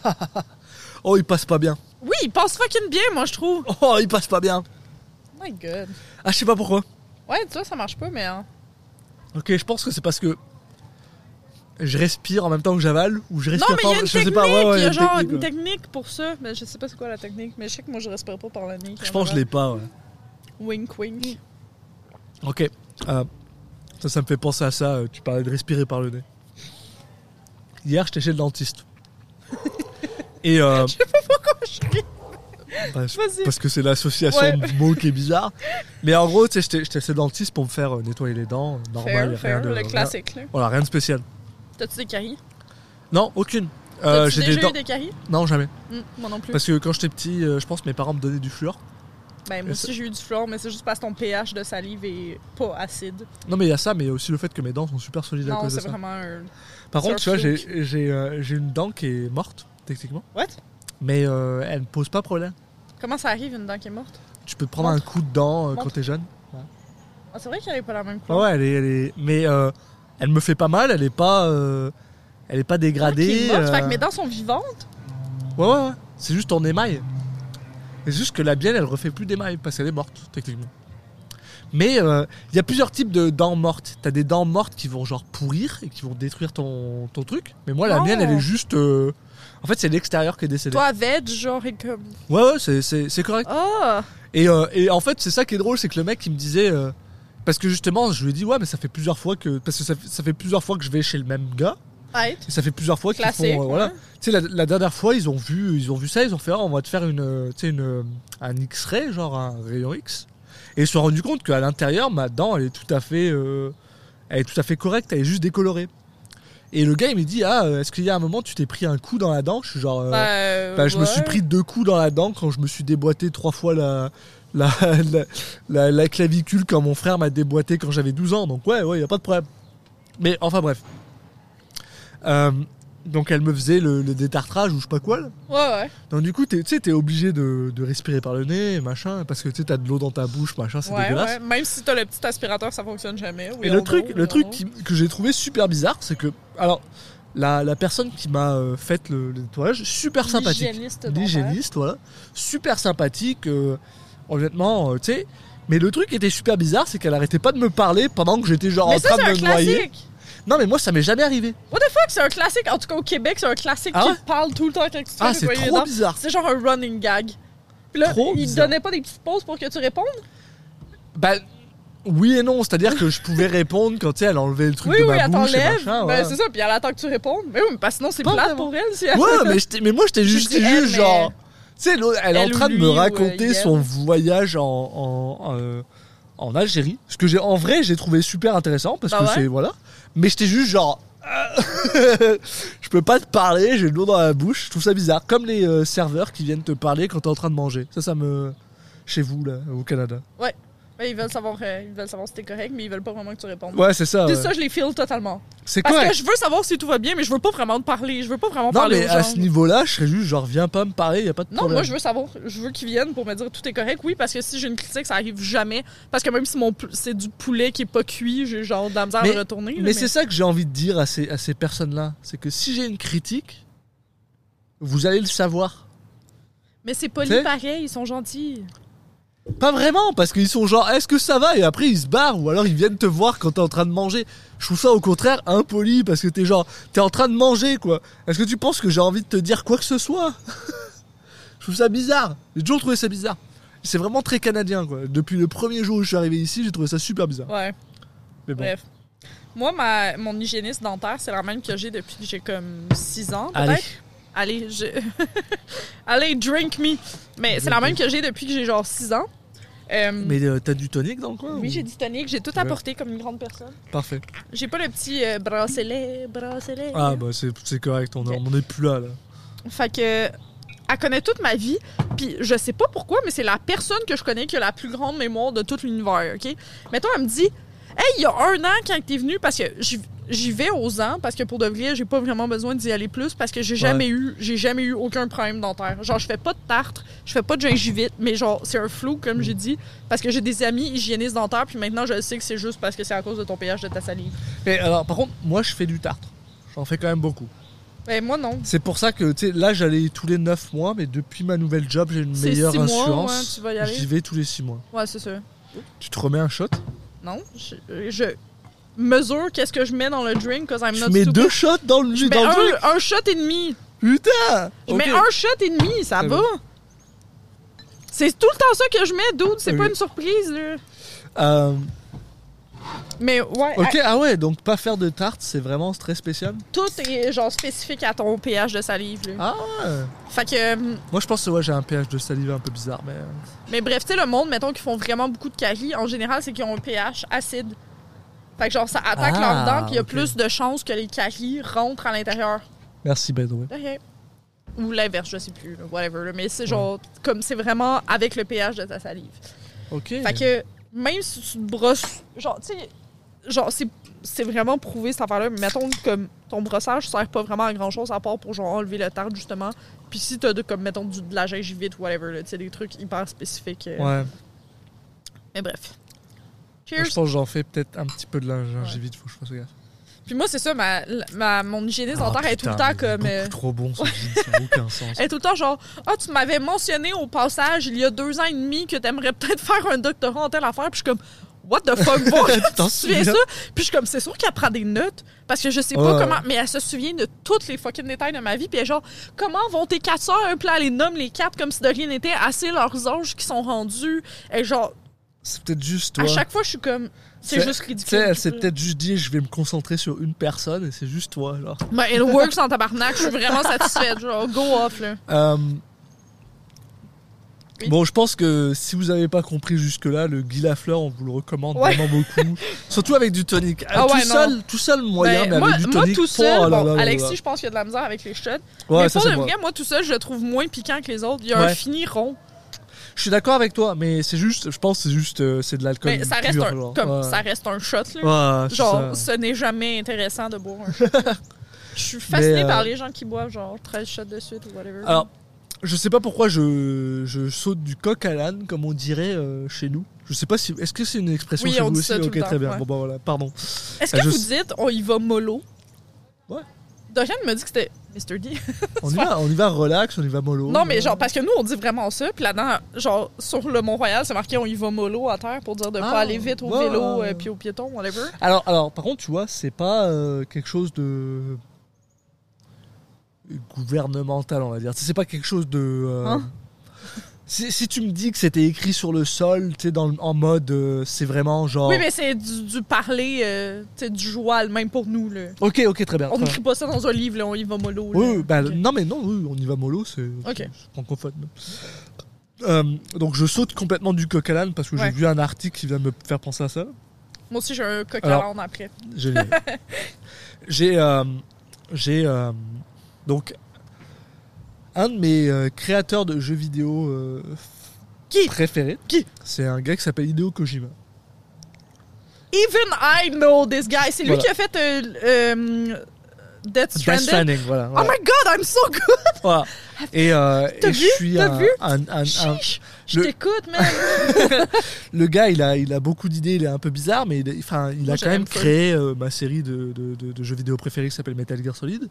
Speaker 1: oh, il passe pas bien.
Speaker 2: Oui, il passe fucking bien, moi, je trouve.
Speaker 1: Oh, il passe pas bien.
Speaker 2: Oh my god.
Speaker 1: Ah, je sais pas pourquoi.
Speaker 2: Ouais, tu vois, ça marche pas, mais. hein.
Speaker 1: Ok, je pense que c'est parce que je respire en même temps que j'avale ou je
Speaker 2: Non,
Speaker 1: respire
Speaker 2: mais
Speaker 1: pas.
Speaker 2: y a une
Speaker 1: je
Speaker 2: technique.
Speaker 1: sais pas, ouais, ouais,
Speaker 2: il y a genre
Speaker 1: technique,
Speaker 2: une technique pour ça. Mais je sais pas c'est quoi la technique. Mais je sais que moi, je respire pas par la nez.
Speaker 1: Je pense que je l'ai pas, ouais.
Speaker 2: Wink, wink.
Speaker 1: Ok. Euh, ça, ça me fait penser à ça. euh, Tu parlais de respirer par le nez. Hier, j'étais chez le dentiste. [LAUGHS] Et euh,
Speaker 2: Je sais pas pourquoi je ris. Vas-y.
Speaker 1: parce que c'est l'association
Speaker 2: Ouais.
Speaker 1: de mots qui est bizarre. Mais en gros, tu sais, j'étais chez le dentiste pour me faire euh, nettoyer les dents, normal,
Speaker 2: Fair,
Speaker 1: rien
Speaker 2: fair,
Speaker 1: de
Speaker 2: le
Speaker 1: rien-
Speaker 2: classique. là.
Speaker 1: voilà, rien de spécial.
Speaker 2: T'as-tu des caries?
Speaker 1: Non, aucune. Euh, j'ai
Speaker 2: déjà
Speaker 1: des
Speaker 2: eu des caries?
Speaker 1: Non, jamais.
Speaker 2: Hum, moi non plus.
Speaker 1: Parce que quand j'étais petit, euh, je pense que mes parents me donnaient du fluor.
Speaker 2: Ben, moi aussi, j'ai eu du fluor, mais c'est juste parce que ton pH de salive est pas acide.
Speaker 1: Non, mais il y a ça, mais il y a aussi le fait que mes dents sont super solides à cause de
Speaker 2: c'est
Speaker 1: ça.
Speaker 2: vraiment un.
Speaker 1: Par
Speaker 2: c'est
Speaker 1: contre, tu vois, j'ai euh, j'ai une dent qui est morte, techniquement.
Speaker 2: What?
Speaker 1: Mais euh, elle ne pose pas problème.
Speaker 2: Comment ça arrive, une dent qui est morte?
Speaker 1: Tu peux te prendre
Speaker 2: Montre.
Speaker 1: un coup de dent euh, quand t'es jeune.
Speaker 2: Ah, c'est vrai qu'elle est pas la même
Speaker 1: Ah
Speaker 2: couleur.
Speaker 1: ouais, elle est, elle est... Mais elle me fait pas mal, elle est pas, euh, elle est pas
Speaker 2: Ah,
Speaker 1: dégradée.
Speaker 2: fait que
Speaker 1: euh,
Speaker 2: mes dents sont vivantes.
Speaker 1: Ouais, ouais, ouais. C'est juste ton émail. C'est juste que la bielle, elle refait plus d'émail parce qu'elle est morte, techniquement. Mais euh, il y a plusieurs types de dents mortes. T'as des dents mortes qui vont genre pourrir et qui vont détruire ton, ton truc. Mais moi, la mienne, elle est juste. euh, En fait, c'est l'extérieur qui est décédé.
Speaker 2: Toi, veg, genre, et comme.
Speaker 1: Ouais, ouais, c'est- correct.
Speaker 2: Ah!
Speaker 1: Et, euh, et en fait, c'est ça qui est drôle, c'est que le mec, il me disait. Parce que justement, je lui ai dit, ouais, mais ça fait plusieurs fois que. Parce que ça, fait- ça fait plusieurs fois que je vais chez le même gars.
Speaker 2: Right.
Speaker 1: Et ça fait plusieurs fois qu'ils font. Euh, voilà.
Speaker 2: ouais.
Speaker 1: Tu sais, la, la dernière fois, ils ont vu, ils ont vu ça, ils ont fait, Ah, on va te faire une, euh, une, euh, un X-ray, genre un rayon X. Et ils se sont rendus compte qu'à l'intérieur, ma dent, elle est tout à fait, euh, elle est tout à fait correcte, elle est juste décolorée. Et le gars, il me dit, ah, est-ce qu'il y a un moment, tu t'es pris un coup dans la dent? Je suis genre, euh,
Speaker 2: Ben,
Speaker 1: bah, je me suis pris deux coups dans la dent quand je me suis déboîté trois fois la, la, la, la- la clavicule quand mon frère m'a déboîté quand j'avais 12 ans. Donc ouais, ouais, y a pas de problème. Mais enfin bref. Euh, donc elle me faisait le, le détartrage ou je sais pas quoi. là.
Speaker 2: Ouais, ouais.
Speaker 1: Donc du coup, tu sais, t'es obligé de, de respirer par le nez, machin, parce que tu sais, t'as de l'eau dans ta bouche, machin, c'est
Speaker 2: Ouais,
Speaker 1: dégueulasse.
Speaker 2: ouais. Même si t'as le petit aspirateur, ça fonctionne jamais. Oui,
Speaker 1: Et le truc, le truc qui- que j'ai trouvé super bizarre, c'est que, alors, la, la personne qui m'a euh, fait le, le nettoyage, super sympathique.
Speaker 2: L'hygiéniste
Speaker 1: l'hygiéniste, voilà. Super sympathique, euh, honnêtement, euh, tu sais. Mais le truc qui était super bizarre, c'est qu'elle arrêtait pas de me parler pendant que j'étais genre
Speaker 2: Mais
Speaker 1: en
Speaker 2: ça,
Speaker 1: train
Speaker 2: c'est un
Speaker 1: de me noyer.
Speaker 2: classique.
Speaker 1: Non, mais moi, ça m'est jamais arrivé.
Speaker 2: What the fuck, c'est un classique. En tout cas, au Québec, c'est un classique
Speaker 1: Ah
Speaker 2: qui
Speaker 1: ouais?
Speaker 2: parle tout le temps quand tu te fais
Speaker 1: Ah, c'est
Speaker 2: nettoyer les
Speaker 1: trop
Speaker 2: dents.
Speaker 1: bizarre.
Speaker 2: C'est genre un running gag. Puis là,
Speaker 1: Trop
Speaker 2: il te
Speaker 1: bizarre.
Speaker 2: donnait pas des petites pauses pour que tu répondes?
Speaker 1: Bah, oui et non, c'est-à-dire que je pouvais répondre quand tu sais, elle enlevait le truc
Speaker 2: oui,
Speaker 1: de
Speaker 2: oui,
Speaker 1: ma
Speaker 2: elle
Speaker 1: bouche et
Speaker 2: t'enlève.
Speaker 1: machin.
Speaker 2: Ben,
Speaker 1: voilà.
Speaker 2: c'est ça, puis elle attend que tu répondes. Mais oui, mais parce que sinon, c'est
Speaker 1: Pas
Speaker 2: plate
Speaker 1: vraiment.
Speaker 2: pour elle. Si elle...
Speaker 1: Ouais, mais, j'étais- mais moi, j'étais
Speaker 2: Je
Speaker 1: juste,
Speaker 2: dis elle,
Speaker 1: juste
Speaker 2: mais-
Speaker 1: genre. Tu sais, elle est en train de me raconter
Speaker 2: euh,
Speaker 1: son voyage en, en, euh, en Algérie. Ce que j'ai, en vrai, j'ai trouvé super intéressant parce
Speaker 2: Bah
Speaker 1: que
Speaker 2: ouais.
Speaker 1: c'est. Voilà. Mais j'étais juste genre. [LAUGHS] je peux pas te parler, j'ai de l'eau dans la bouche. Je trouve ça bizarre. Comme les euh, serveurs qui viennent te parler quand t'es en train de manger. Ça, ça me. Chez vous, là, au Canada.
Speaker 2: Ils veulent savoir, euh, ils veulent savoir si t'es correct, mais ils veulent pas vraiment que tu répondes.
Speaker 1: Ouais, c'est ça. Ouais.
Speaker 2: ça, je les file totalement.
Speaker 1: C'est
Speaker 2: Parce
Speaker 1: correct.
Speaker 2: que je veux savoir si tout va bien, mais je veux pas vraiment te parler. Je veux pas vraiment
Speaker 1: Non,
Speaker 2: parler
Speaker 1: mais
Speaker 2: aux
Speaker 1: à ce niveau-là, je serais juste genre, viens pas me parler, y a pas de
Speaker 2: Non,
Speaker 1: problème.
Speaker 2: moi je veux savoir, je veux qu'ils viennent pour me dire tout est correct. Oui, parce que si j'ai une critique, ça arrive jamais. Parce que même si mon c'est du poulet qui est pas cuit, j'ai genre de la misère à
Speaker 1: Mais-
Speaker 2: retourner. là,
Speaker 1: Mais c'est ça que j'ai envie de dire à ces, à ces personnes-là. C'est que si j'ai une critique, vous allez le savoir.
Speaker 2: Mais c'est poli pareil, ils sont gentils.
Speaker 1: Pas vraiment, parce qu'ils sont genre, est-ce que ça va? Et après, ils se barrent, ou alors ils viennent te voir quand t'es en train de manger. Je trouve ça au contraire impoli, parce que t'es genre, t'es en train de manger, quoi. Est-ce que tu penses que j'ai envie de te dire quoi que ce soit? [LAUGHS] Je trouve ça bizarre. J'ai toujours trouvé ça bizarre. C'est vraiment très canadien, quoi. Depuis le premier jour où je suis arrivé ici, j'ai trouvé ça super bizarre.
Speaker 2: Ouais,
Speaker 1: Mais bon.
Speaker 2: bref. Moi, ma, mon hygiéniste dentaire, c'est la même que j'ai depuis que j'ai comme 6 ans, peut-être. Allez, je... [LAUGHS] Allez, drink me. Mais c'est la même que j'ai depuis que j'ai genre 6 ans. Euh,
Speaker 1: Mais euh, t'as du tonique dans le coin
Speaker 2: oui,
Speaker 1: ou-
Speaker 2: j'ai du tonique, j'ai tout
Speaker 1: Ouais.
Speaker 2: apporté comme une grande personne.
Speaker 1: Parfait.
Speaker 2: J'ai pas le petit euh, bracelet, bracelet.
Speaker 1: Ah, bah c'est correct, on
Speaker 2: Ok.
Speaker 1: on en est plus là, là.
Speaker 2: Fait que elle connaît toute ma vie, puis je sais pas pourquoi, mais c'est la personne que je connais qui a la plus grande mémoire de tout l'univers, OK? Mettons elle me dit "Hey, il y a un an quand t'es venu parce que j'y- vais aux ans parce que pour de vrai, j'ai pas vraiment besoin d'y aller plus parce que j'ai jamais eu j'ai jamais eu aucun problème dentaire. Genre je fais pas de tartre, je fais pas de gingivite, mais genre c'est un flou comme j'ai dit parce que j'ai des amis hygiénistes dentaires puis maintenant je sais que c'est juste parce que c'est à cause de ton pH de ta salive.
Speaker 1: Mais alors, par contre, moi je fais du tartre. J'en fais quand même beaucoup.
Speaker 2: Ben moi non.
Speaker 1: C'est pour ça que, tu sais, là j'allais tous les 9 mois, mais depuis ma nouvelle job, j'ai une meilleure
Speaker 2: six mois,
Speaker 1: assurance.
Speaker 2: ouais, tu vas y aller.
Speaker 1: J'y vais tous les 6 mois.
Speaker 2: Ouais, c'est ça.
Speaker 1: Tu te remets un shot?
Speaker 2: Non, je, je mesure qu'est-ce que je mets dans le drink because I'm
Speaker 1: Tu
Speaker 2: not
Speaker 1: mets
Speaker 2: stupid.
Speaker 1: deux shots dans le,
Speaker 2: Je
Speaker 1: dans
Speaker 2: mets
Speaker 1: le truc
Speaker 2: un, un shot et demi.
Speaker 1: Putain
Speaker 2: Je mets un shot et demi, ça va. C'est tout le temps ça que je mets, dude. C'est pas une surprise, là.
Speaker 1: Euh,
Speaker 2: Mais ouais,
Speaker 1: Ok, ah ouais, donc pas faire de tarte, c'est vraiment très spécial.
Speaker 2: tout est genre spécifique à ton pH de salive. là.
Speaker 1: Ah ouais.
Speaker 2: Fait que, euh,
Speaker 1: Moi, je pense que ouais, j'ai un pH de salive un peu bizarre, mais. euh,
Speaker 2: mais bref, tu sais, le monde, mettons, qui font vraiment beaucoup de caries, en général, c'est qu'ils ont un pH acide. Fait que genre, ça attaque
Speaker 1: Ah,
Speaker 2: leurs dents, puis il y a plus de chances que les caries rentrent à l'intérieur.
Speaker 1: Merci.
Speaker 2: De rien. Ou l'inverse, je sais plus, whatever. Mais c'est genre, comme c'est vraiment avec le pH de ta salive.
Speaker 1: Ok.
Speaker 2: Fait que même si tu te brosses, genre, tu sais, genre, c'est, c'est vraiment prouvé cette affaire-là. Mais mettons comme ton brossage sert pas vraiment à grand-chose à part pour genre enlever le tartre, justement. Puis si t'as de, comme, mettons, du, de la gingivite ou whatever, tu sais, des trucs hyper spécifiques. euh.
Speaker 1: Ouais.
Speaker 2: Mais bref.
Speaker 1: Moi,
Speaker 2: Cheers!
Speaker 1: je pense que j'en fais peut-être un petit peu de la gingivite, faut que je fasse gaffe.
Speaker 2: Puis moi, c'est ça, ma, ma, mon hygiéniste
Speaker 1: Ah,
Speaker 2: dentaire est tout le temps comme. euh,
Speaker 1: trop bon, ça n'a aucun sens. [LAUGHS]
Speaker 2: Elle est tout le temps genre Ah, tu m'avais mentionné au passage il y a deux ans et demi que t'aimerais peut-être faire un doctorat en telle affaire. Puis je suis comme What the fuck, [LAUGHS] bon,
Speaker 1: Tu
Speaker 2: tu te souviens ça? Puis je suis comme C'est sûr qu'elle prend des notes parce que je sais pas
Speaker 1: Ouais.
Speaker 2: comment. Mais elle se souvient de tous les fucking détails de ma vie. Puis elle est genre Comment vont tes quatre sœurs? Puis là, elle les nomme les quatre comme si de rien n'était, assez leurs âges qui sont rendus. Et genre,
Speaker 1: C'est peut-être juste toi.
Speaker 2: à chaque fois, je suis comme C'est juste
Speaker 1: Tu
Speaker 2: ridicule.
Speaker 1: sais, elle s'est peut-être juste dit, je vais me concentrer sur une personne et c'est juste toi, genre.
Speaker 2: Ben, it [LAUGHS] works en tabarnak. Je suis vraiment satisfaite. Genre, go off, là.
Speaker 1: Euh,
Speaker 2: Oui.
Speaker 1: Bon, je pense que si vous n'avez pas compris jusque-là, le Guy Lafleur, on vous le recommande
Speaker 2: Ouais.
Speaker 1: vraiment beaucoup. [LAUGHS] Surtout avec du tonic. Euh,
Speaker 2: Ah
Speaker 1: tout,
Speaker 2: ouais,
Speaker 1: seul, tout seul moyen,
Speaker 2: Ben,
Speaker 1: mais
Speaker 2: moi,
Speaker 1: avec du
Speaker 2: moi,
Speaker 1: tonic.
Speaker 2: tout
Speaker 1: oh
Speaker 2: seul,
Speaker 1: là
Speaker 2: bon,
Speaker 1: là là
Speaker 2: Alexis, je pense qu'il y a de la misère avec les shots.
Speaker 1: Ouais,
Speaker 2: mais
Speaker 1: ça,
Speaker 2: pour le
Speaker 1: moi.
Speaker 2: vrai, moi, tout seul, je le trouve moins piquant que les autres. Il y a un fini rond.
Speaker 1: Je suis d'accord avec toi, mais c'est juste, je pense que c'est juste, euh, c'est de l'alcool.
Speaker 2: Mais ça reste,
Speaker 1: pur,
Speaker 2: un,
Speaker 1: genre.
Speaker 2: comme,
Speaker 1: Ouais.
Speaker 2: ça reste un shot. Là.
Speaker 1: Ouais, c'est
Speaker 2: genre,
Speaker 1: ça.
Speaker 2: ce n'est jamais intéressant de boire un shot. [LAUGHS] Je suis fascinée
Speaker 1: Mais, euh,
Speaker 2: par les gens qui boivent genre 13 shots de suite ou whatever.
Speaker 1: Alors, je sais pas pourquoi je, je saute du coq à l'âne, comme on dirait euh, chez nous. Je sais pas si. Est-ce que c'est une expression
Speaker 2: Oui,
Speaker 1: chez
Speaker 2: on
Speaker 1: vous
Speaker 2: dit
Speaker 1: aussi?
Speaker 2: ça tout
Speaker 1: Ok,
Speaker 2: le temps,
Speaker 1: très bien.
Speaker 2: ouais.
Speaker 1: Bon, bah voilà, pardon.
Speaker 2: Est-ce que
Speaker 1: je-
Speaker 2: vous dites on y va mollo? Dorian me dit que c'était Mr. D. [LAUGHS]
Speaker 1: On y va, on y va relax, on y va mollo.
Speaker 2: non, mais genre, parce que nous, on dit vraiment ça. Puis là-dedans, genre, sur le Mont-Royal, c'est marqué on y va mollo à terre pour dire de
Speaker 1: Ah,
Speaker 2: pas aller vite au vélo euh, puis au piéton, whatever.
Speaker 1: Alors, alors, par contre, tu vois, c'est pas euh, quelque chose de gouvernemental, on va dire. C'est pas quelque chose de. euh,
Speaker 2: Hein?
Speaker 1: Si, si tu me dis que c'était écrit sur le sol, tu sais, en mode, euh, c'est vraiment genre.
Speaker 2: Oui, mais c'est du, du parler, euh, tu sais, du joual, même pour nous. Là.
Speaker 1: Ok, ok, très bien.
Speaker 2: On n'écrit pas ça dans un livre, là, on y va mollo. là.
Speaker 1: Oui,
Speaker 2: Ok.
Speaker 1: non, mais non, oui, on y va mollo, c'est francophone. Euh, donc, je saute complètement du coq à l'âne parce que
Speaker 2: Ouais.
Speaker 1: j'ai vu un article qui vient de me faire penser à ça.
Speaker 2: Moi aussi, j'ai un coq à l'âne après.
Speaker 1: J'ai [LAUGHS] j'ai euh, donc un de mes euh, créateurs de jeux vidéo euh,
Speaker 2: Qui?
Speaker 1: préférés.
Speaker 2: Qui?
Speaker 1: C'est un gars qui s'appelle Hideo Kojima.
Speaker 2: Even I know this guy. C'est lui
Speaker 1: Voilà.
Speaker 2: qui a fait euh, euh, Death
Speaker 1: Death
Speaker 2: Stranding.
Speaker 1: Voilà.
Speaker 2: Oh
Speaker 1: voilà.
Speaker 2: my god, I'm so good! [LAUGHS]
Speaker 1: Voilà. Et, euh,
Speaker 2: T'as
Speaker 1: et je
Speaker 2: vu?
Speaker 1: suis
Speaker 2: T'as
Speaker 1: un,
Speaker 2: vu?
Speaker 1: un- un- un-
Speaker 2: Chiche! Je
Speaker 1: le-
Speaker 2: t'écoute, man! [LAUGHS]
Speaker 1: le gars, il a, il a beaucoup d'idées, il est un peu bizarre, mais il, enfin, il
Speaker 2: Moi,
Speaker 1: a quand même créé euh, ma série de, de- de- de jeux vidéo préférés qui s'appelle Metal Gear Solid.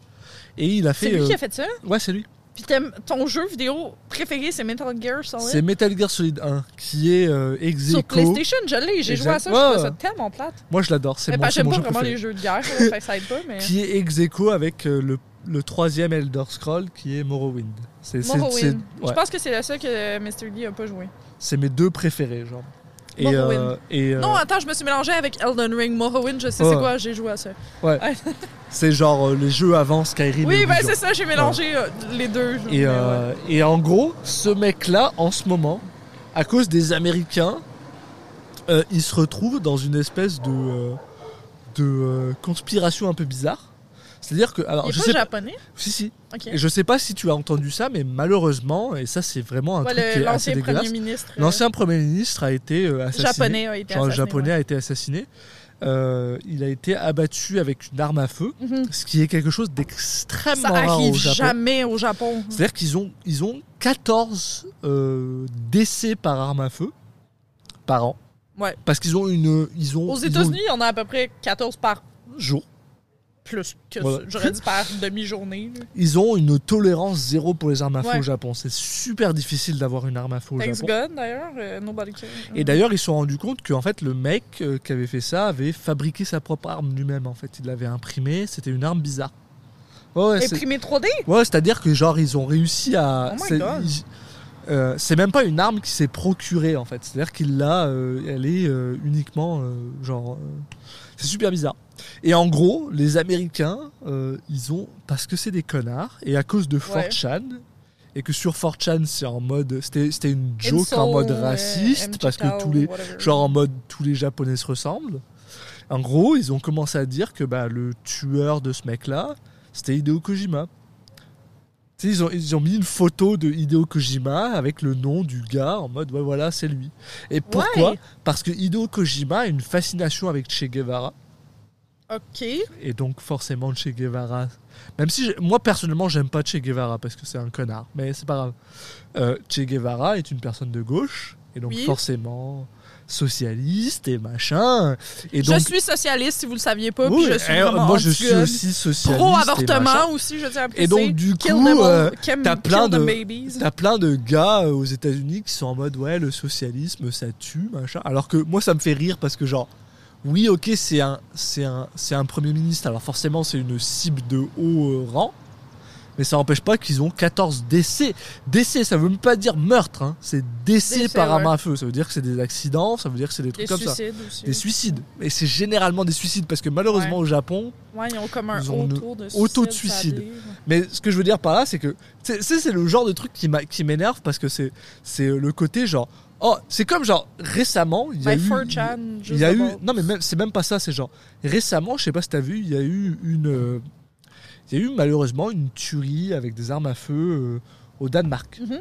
Speaker 1: Et il a
Speaker 2: C'est
Speaker 1: fait.
Speaker 2: lui
Speaker 1: euh,
Speaker 2: qui a fait ça?
Speaker 1: Ouais, c'est lui.
Speaker 2: Puis ton jeu vidéo préféré, c'est Metal Gear
Speaker 1: C'est
Speaker 2: Solid?
Speaker 1: Metal Gear Solid 1 qui est euh, ex
Speaker 2: Sur PlayStation, je l'ai. J'ai joué à ça, je trouvais
Speaker 1: Ouais.
Speaker 2: ça tellement plate.
Speaker 1: Moi, je l'adore. C'est mon, c'est
Speaker 2: j'aime pas vraiment
Speaker 1: préféré.
Speaker 2: les jeux de guerre, là, ça aide pas, mais...
Speaker 1: Qui est ex avec euh, le, le troisième Elder Scroll qui est Morrowind. C'est c'est-
Speaker 2: Morrowind.
Speaker 1: c'est- ouais,
Speaker 2: Je pense que c'est le seul que Mr. D a pas joué.
Speaker 1: c'est mes deux préférés, genre. Et,
Speaker 2: Morrowind.
Speaker 1: euh, et euh,
Speaker 2: Non, attends, je me suis mélangé avec Elden Ring. Morrowind, je sais
Speaker 1: Ouais.
Speaker 2: c'est quoi, j'ai joué à ça. [LAUGHS]
Speaker 1: c'est genre euh, les jeux avant Skyrim.
Speaker 2: Oui,
Speaker 1: et
Speaker 2: ben
Speaker 1: Oblivion.
Speaker 2: c'est ça, j'ai mélangé euh, les deux.
Speaker 1: Et,
Speaker 2: mais
Speaker 1: euh, et en gros, ce mec-là, en ce moment, à cause des Américains, euh, il se retrouve dans une espèce de, euh, de euh, conspiration un peu bizarre. C'est-à-dire que, alors,
Speaker 2: Il est
Speaker 1: je
Speaker 2: pas
Speaker 1: sais pas,
Speaker 2: japonais?
Speaker 1: si si,
Speaker 2: Ok.
Speaker 1: et je sais pas si tu as entendu ça, mais malheureusement, et ça c'est vraiment un
Speaker 2: Ouais,
Speaker 1: truc
Speaker 2: le-
Speaker 1: qui est assez
Speaker 2: L'ancien
Speaker 1: dégueulasse.
Speaker 2: premier ministre. euh,
Speaker 1: L'ancien premier ministre a été euh, assassiné.
Speaker 2: japonais a été
Speaker 1: Genre,
Speaker 2: assassiné.
Speaker 1: japonais
Speaker 2: ouais.
Speaker 1: a été assassiné. Euh, il a été abattu avec une arme à feu,
Speaker 2: Mhm.
Speaker 1: ce qui est quelque chose d'extrêmement rare au Japon.
Speaker 2: jamais au Japon.
Speaker 1: C'est-à-dire qu'ils ont, ils ont 14 euh, décès par arme à feu par an.
Speaker 2: Ouais.
Speaker 1: Parce qu'ils ont une. Ils ont,
Speaker 2: Aux États-Unis, il y en a à peu près 14 par
Speaker 1: jour.
Speaker 2: Plus que
Speaker 1: Voilà.
Speaker 2: j'aurais dit par demi-journée.
Speaker 1: Ils ont une tolérance zéro pour les armes à feu
Speaker 2: Ouais.
Speaker 1: au Japon. C'est super difficile d'avoir une arme à feu au
Speaker 2: Thanks
Speaker 1: Japon.
Speaker 2: God d'ailleurs, euh, nobody cares.
Speaker 1: Et d'ailleurs, ils se sont rendus compte qu'en fait, le mec euh, qui avait fait ça avait fabriqué sa propre arme lui-même. En fait, il l'avait imprimée. C'était une arme bizarre. Ouais, ouais, c'est-
Speaker 2: Imprimé 3D?
Speaker 1: Ouais, c'est-à-dire que genre ils ont réussi à.
Speaker 2: Oh my God.
Speaker 1: ils- euh, c'est même pas une arme qui s'est procurée en fait. C'est-à-dire qu'il l'a, elle est uniquement genre. C'est super bizarre. Et en gros, les Américains, euh, ils ont parce que c'est des connards et à cause de
Speaker 2: Ouais.
Speaker 1: 4chan et que sur 4chan c'est en mode, c'était une joke en mode
Speaker 2: euh,
Speaker 1: raciste parce que tous les
Speaker 2: whatever.
Speaker 1: genre en mode tous les Japonais se ressemblent. En gros, ils ont commencé à dire que bah, le tueur de ce mec-là, c'était Hideo Kojima. Ils, ont, ils ont mis une photo de Hideo Kojima avec le nom du gars en mode ouais voilà c'est lui. Et pourquoi
Speaker 2: Ouais.
Speaker 1: Parce que Hideo Kojima a une fascination avec Che Guevara
Speaker 2: Ok.
Speaker 1: et donc forcément Che Guevara. Même si moi personnellement j'aime pas Che Guevara parce que c'est un connard, mais c'est pas grave. Euh, che Guevara est une personne de gauche et donc
Speaker 2: Oui.
Speaker 1: forcément socialiste et machin. Et donc
Speaker 2: je suis socialiste, si vous le saviez pas,
Speaker 1: Oui,
Speaker 2: puis je suis
Speaker 1: eh, moi je suis aussi socialiste.
Speaker 2: Pro-avortement aussi, je tiens à
Speaker 1: Et donc, du coup, euh, t'as plein plein de gars aux États-Unis qui sont en mode ouais le socialisme ça tue machin. Alors que moi ça me fait rire parce que genre oui ok c'est un c'est un un premier ministre alors forcément c'est une cible de haut rang. Mais ça n'empêche pas qu'ils ont 14 décès. Décès, ça veut même pas dire meurtre, hein. c'est décès,
Speaker 2: Décès,
Speaker 1: par arme
Speaker 2: ouais.
Speaker 1: à feu. Ça veut dire que c'est des accidents, ça veut dire que c'est des trucs
Speaker 2: Des
Speaker 1: comme ça.
Speaker 2: suicides aussi.
Speaker 1: Des suicides. Et c'est généralement des suicides parce que malheureusement
Speaker 2: Ouais.
Speaker 1: au Japon,
Speaker 2: Ouais, ils ont comme un taux de suicide.
Speaker 1: auto de suicide. Mais ce que je veux dire par là, c'est que c'est le genre de truc qui m'énerve parce que c'est le côté genre oh c'est comme genre récemment il y a
Speaker 2: Ben,
Speaker 1: eu
Speaker 2: 4chan,
Speaker 1: il y a eu non mais même c'est même pas ça c'est genre récemment je sais pas si t'as vu il y a eu une euh, il y a eu malheureusement une tuerie avec des armes à feu euh, au Danemark
Speaker 2: Mhm.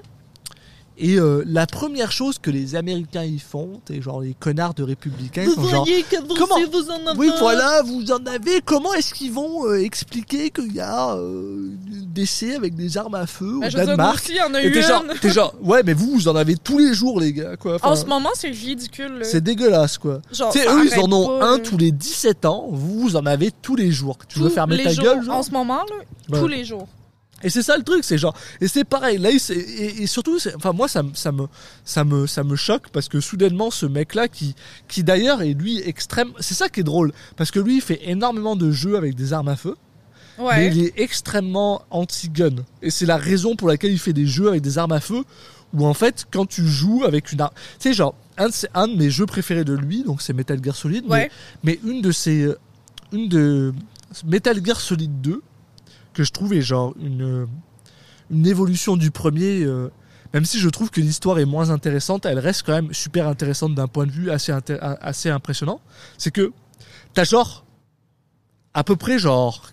Speaker 1: Et euh, la première chose que les Américains y font c'est genre les connards de républicains ils sont genre
Speaker 2: que vous,
Speaker 1: comment
Speaker 2: vous en avez
Speaker 1: oui, voilà, vous en avez. Comment est-ce qu'ils vont euh, expliquer qu'il y a euh, un décès avec des armes à feu au
Speaker 2: veux nous
Speaker 1: Danemark
Speaker 2: aussi, en a eu
Speaker 1: genre,
Speaker 2: une.
Speaker 1: t'es genre, ouais, mais vous, vous en avez tous les jours, les gars, quoi. Enfin,
Speaker 2: En ce moment, c'est ridicule.
Speaker 1: c'est dégueulasse, quoi.
Speaker 2: Ça
Speaker 1: eux, ils en ont
Speaker 2: pas,
Speaker 1: un tous les 17 ans. Vous, vous en avez tous les jours. Tu veux
Speaker 2: Tous
Speaker 1: fermer
Speaker 2: les
Speaker 1: ta
Speaker 2: jours.
Speaker 1: gueule, genre
Speaker 2: En ce moment, là,
Speaker 1: Ouais.
Speaker 2: tous les jours.
Speaker 1: Et c'est ça le truc, c'est genre, et c'est pareil, là, et, et surtout, enfin, moi, ça, me- ça me, ça me, ça me choque parce que soudainement, ce mec-là, qui, qui d'ailleurs est lui extrême, c'est ça qui est drôle, parce que lui, il fait énormément de jeux avec des armes à feu, mais
Speaker 2: Ouais.
Speaker 1: il est extrêmement anti-gun. Et c'est la raison pour laquelle il fait des jeux avec des armes à feu, où en fait, quand tu joues avec une arme, tu sais, genre, un de, ses- un de mes jeux préférés de lui, donc c'est Metal Gear Solid, mais
Speaker 2: Ouais.
Speaker 1: mais une de ces. euh, Une de. Metal Gear Solid 2, que je trouve est genre une. Une évolution du premier. euh, même si je trouve que l'histoire est moins intéressante, elle reste quand même super intéressante d'un point de vue assez, assez impressionnant. C'est que t'as genre. À peu près genre.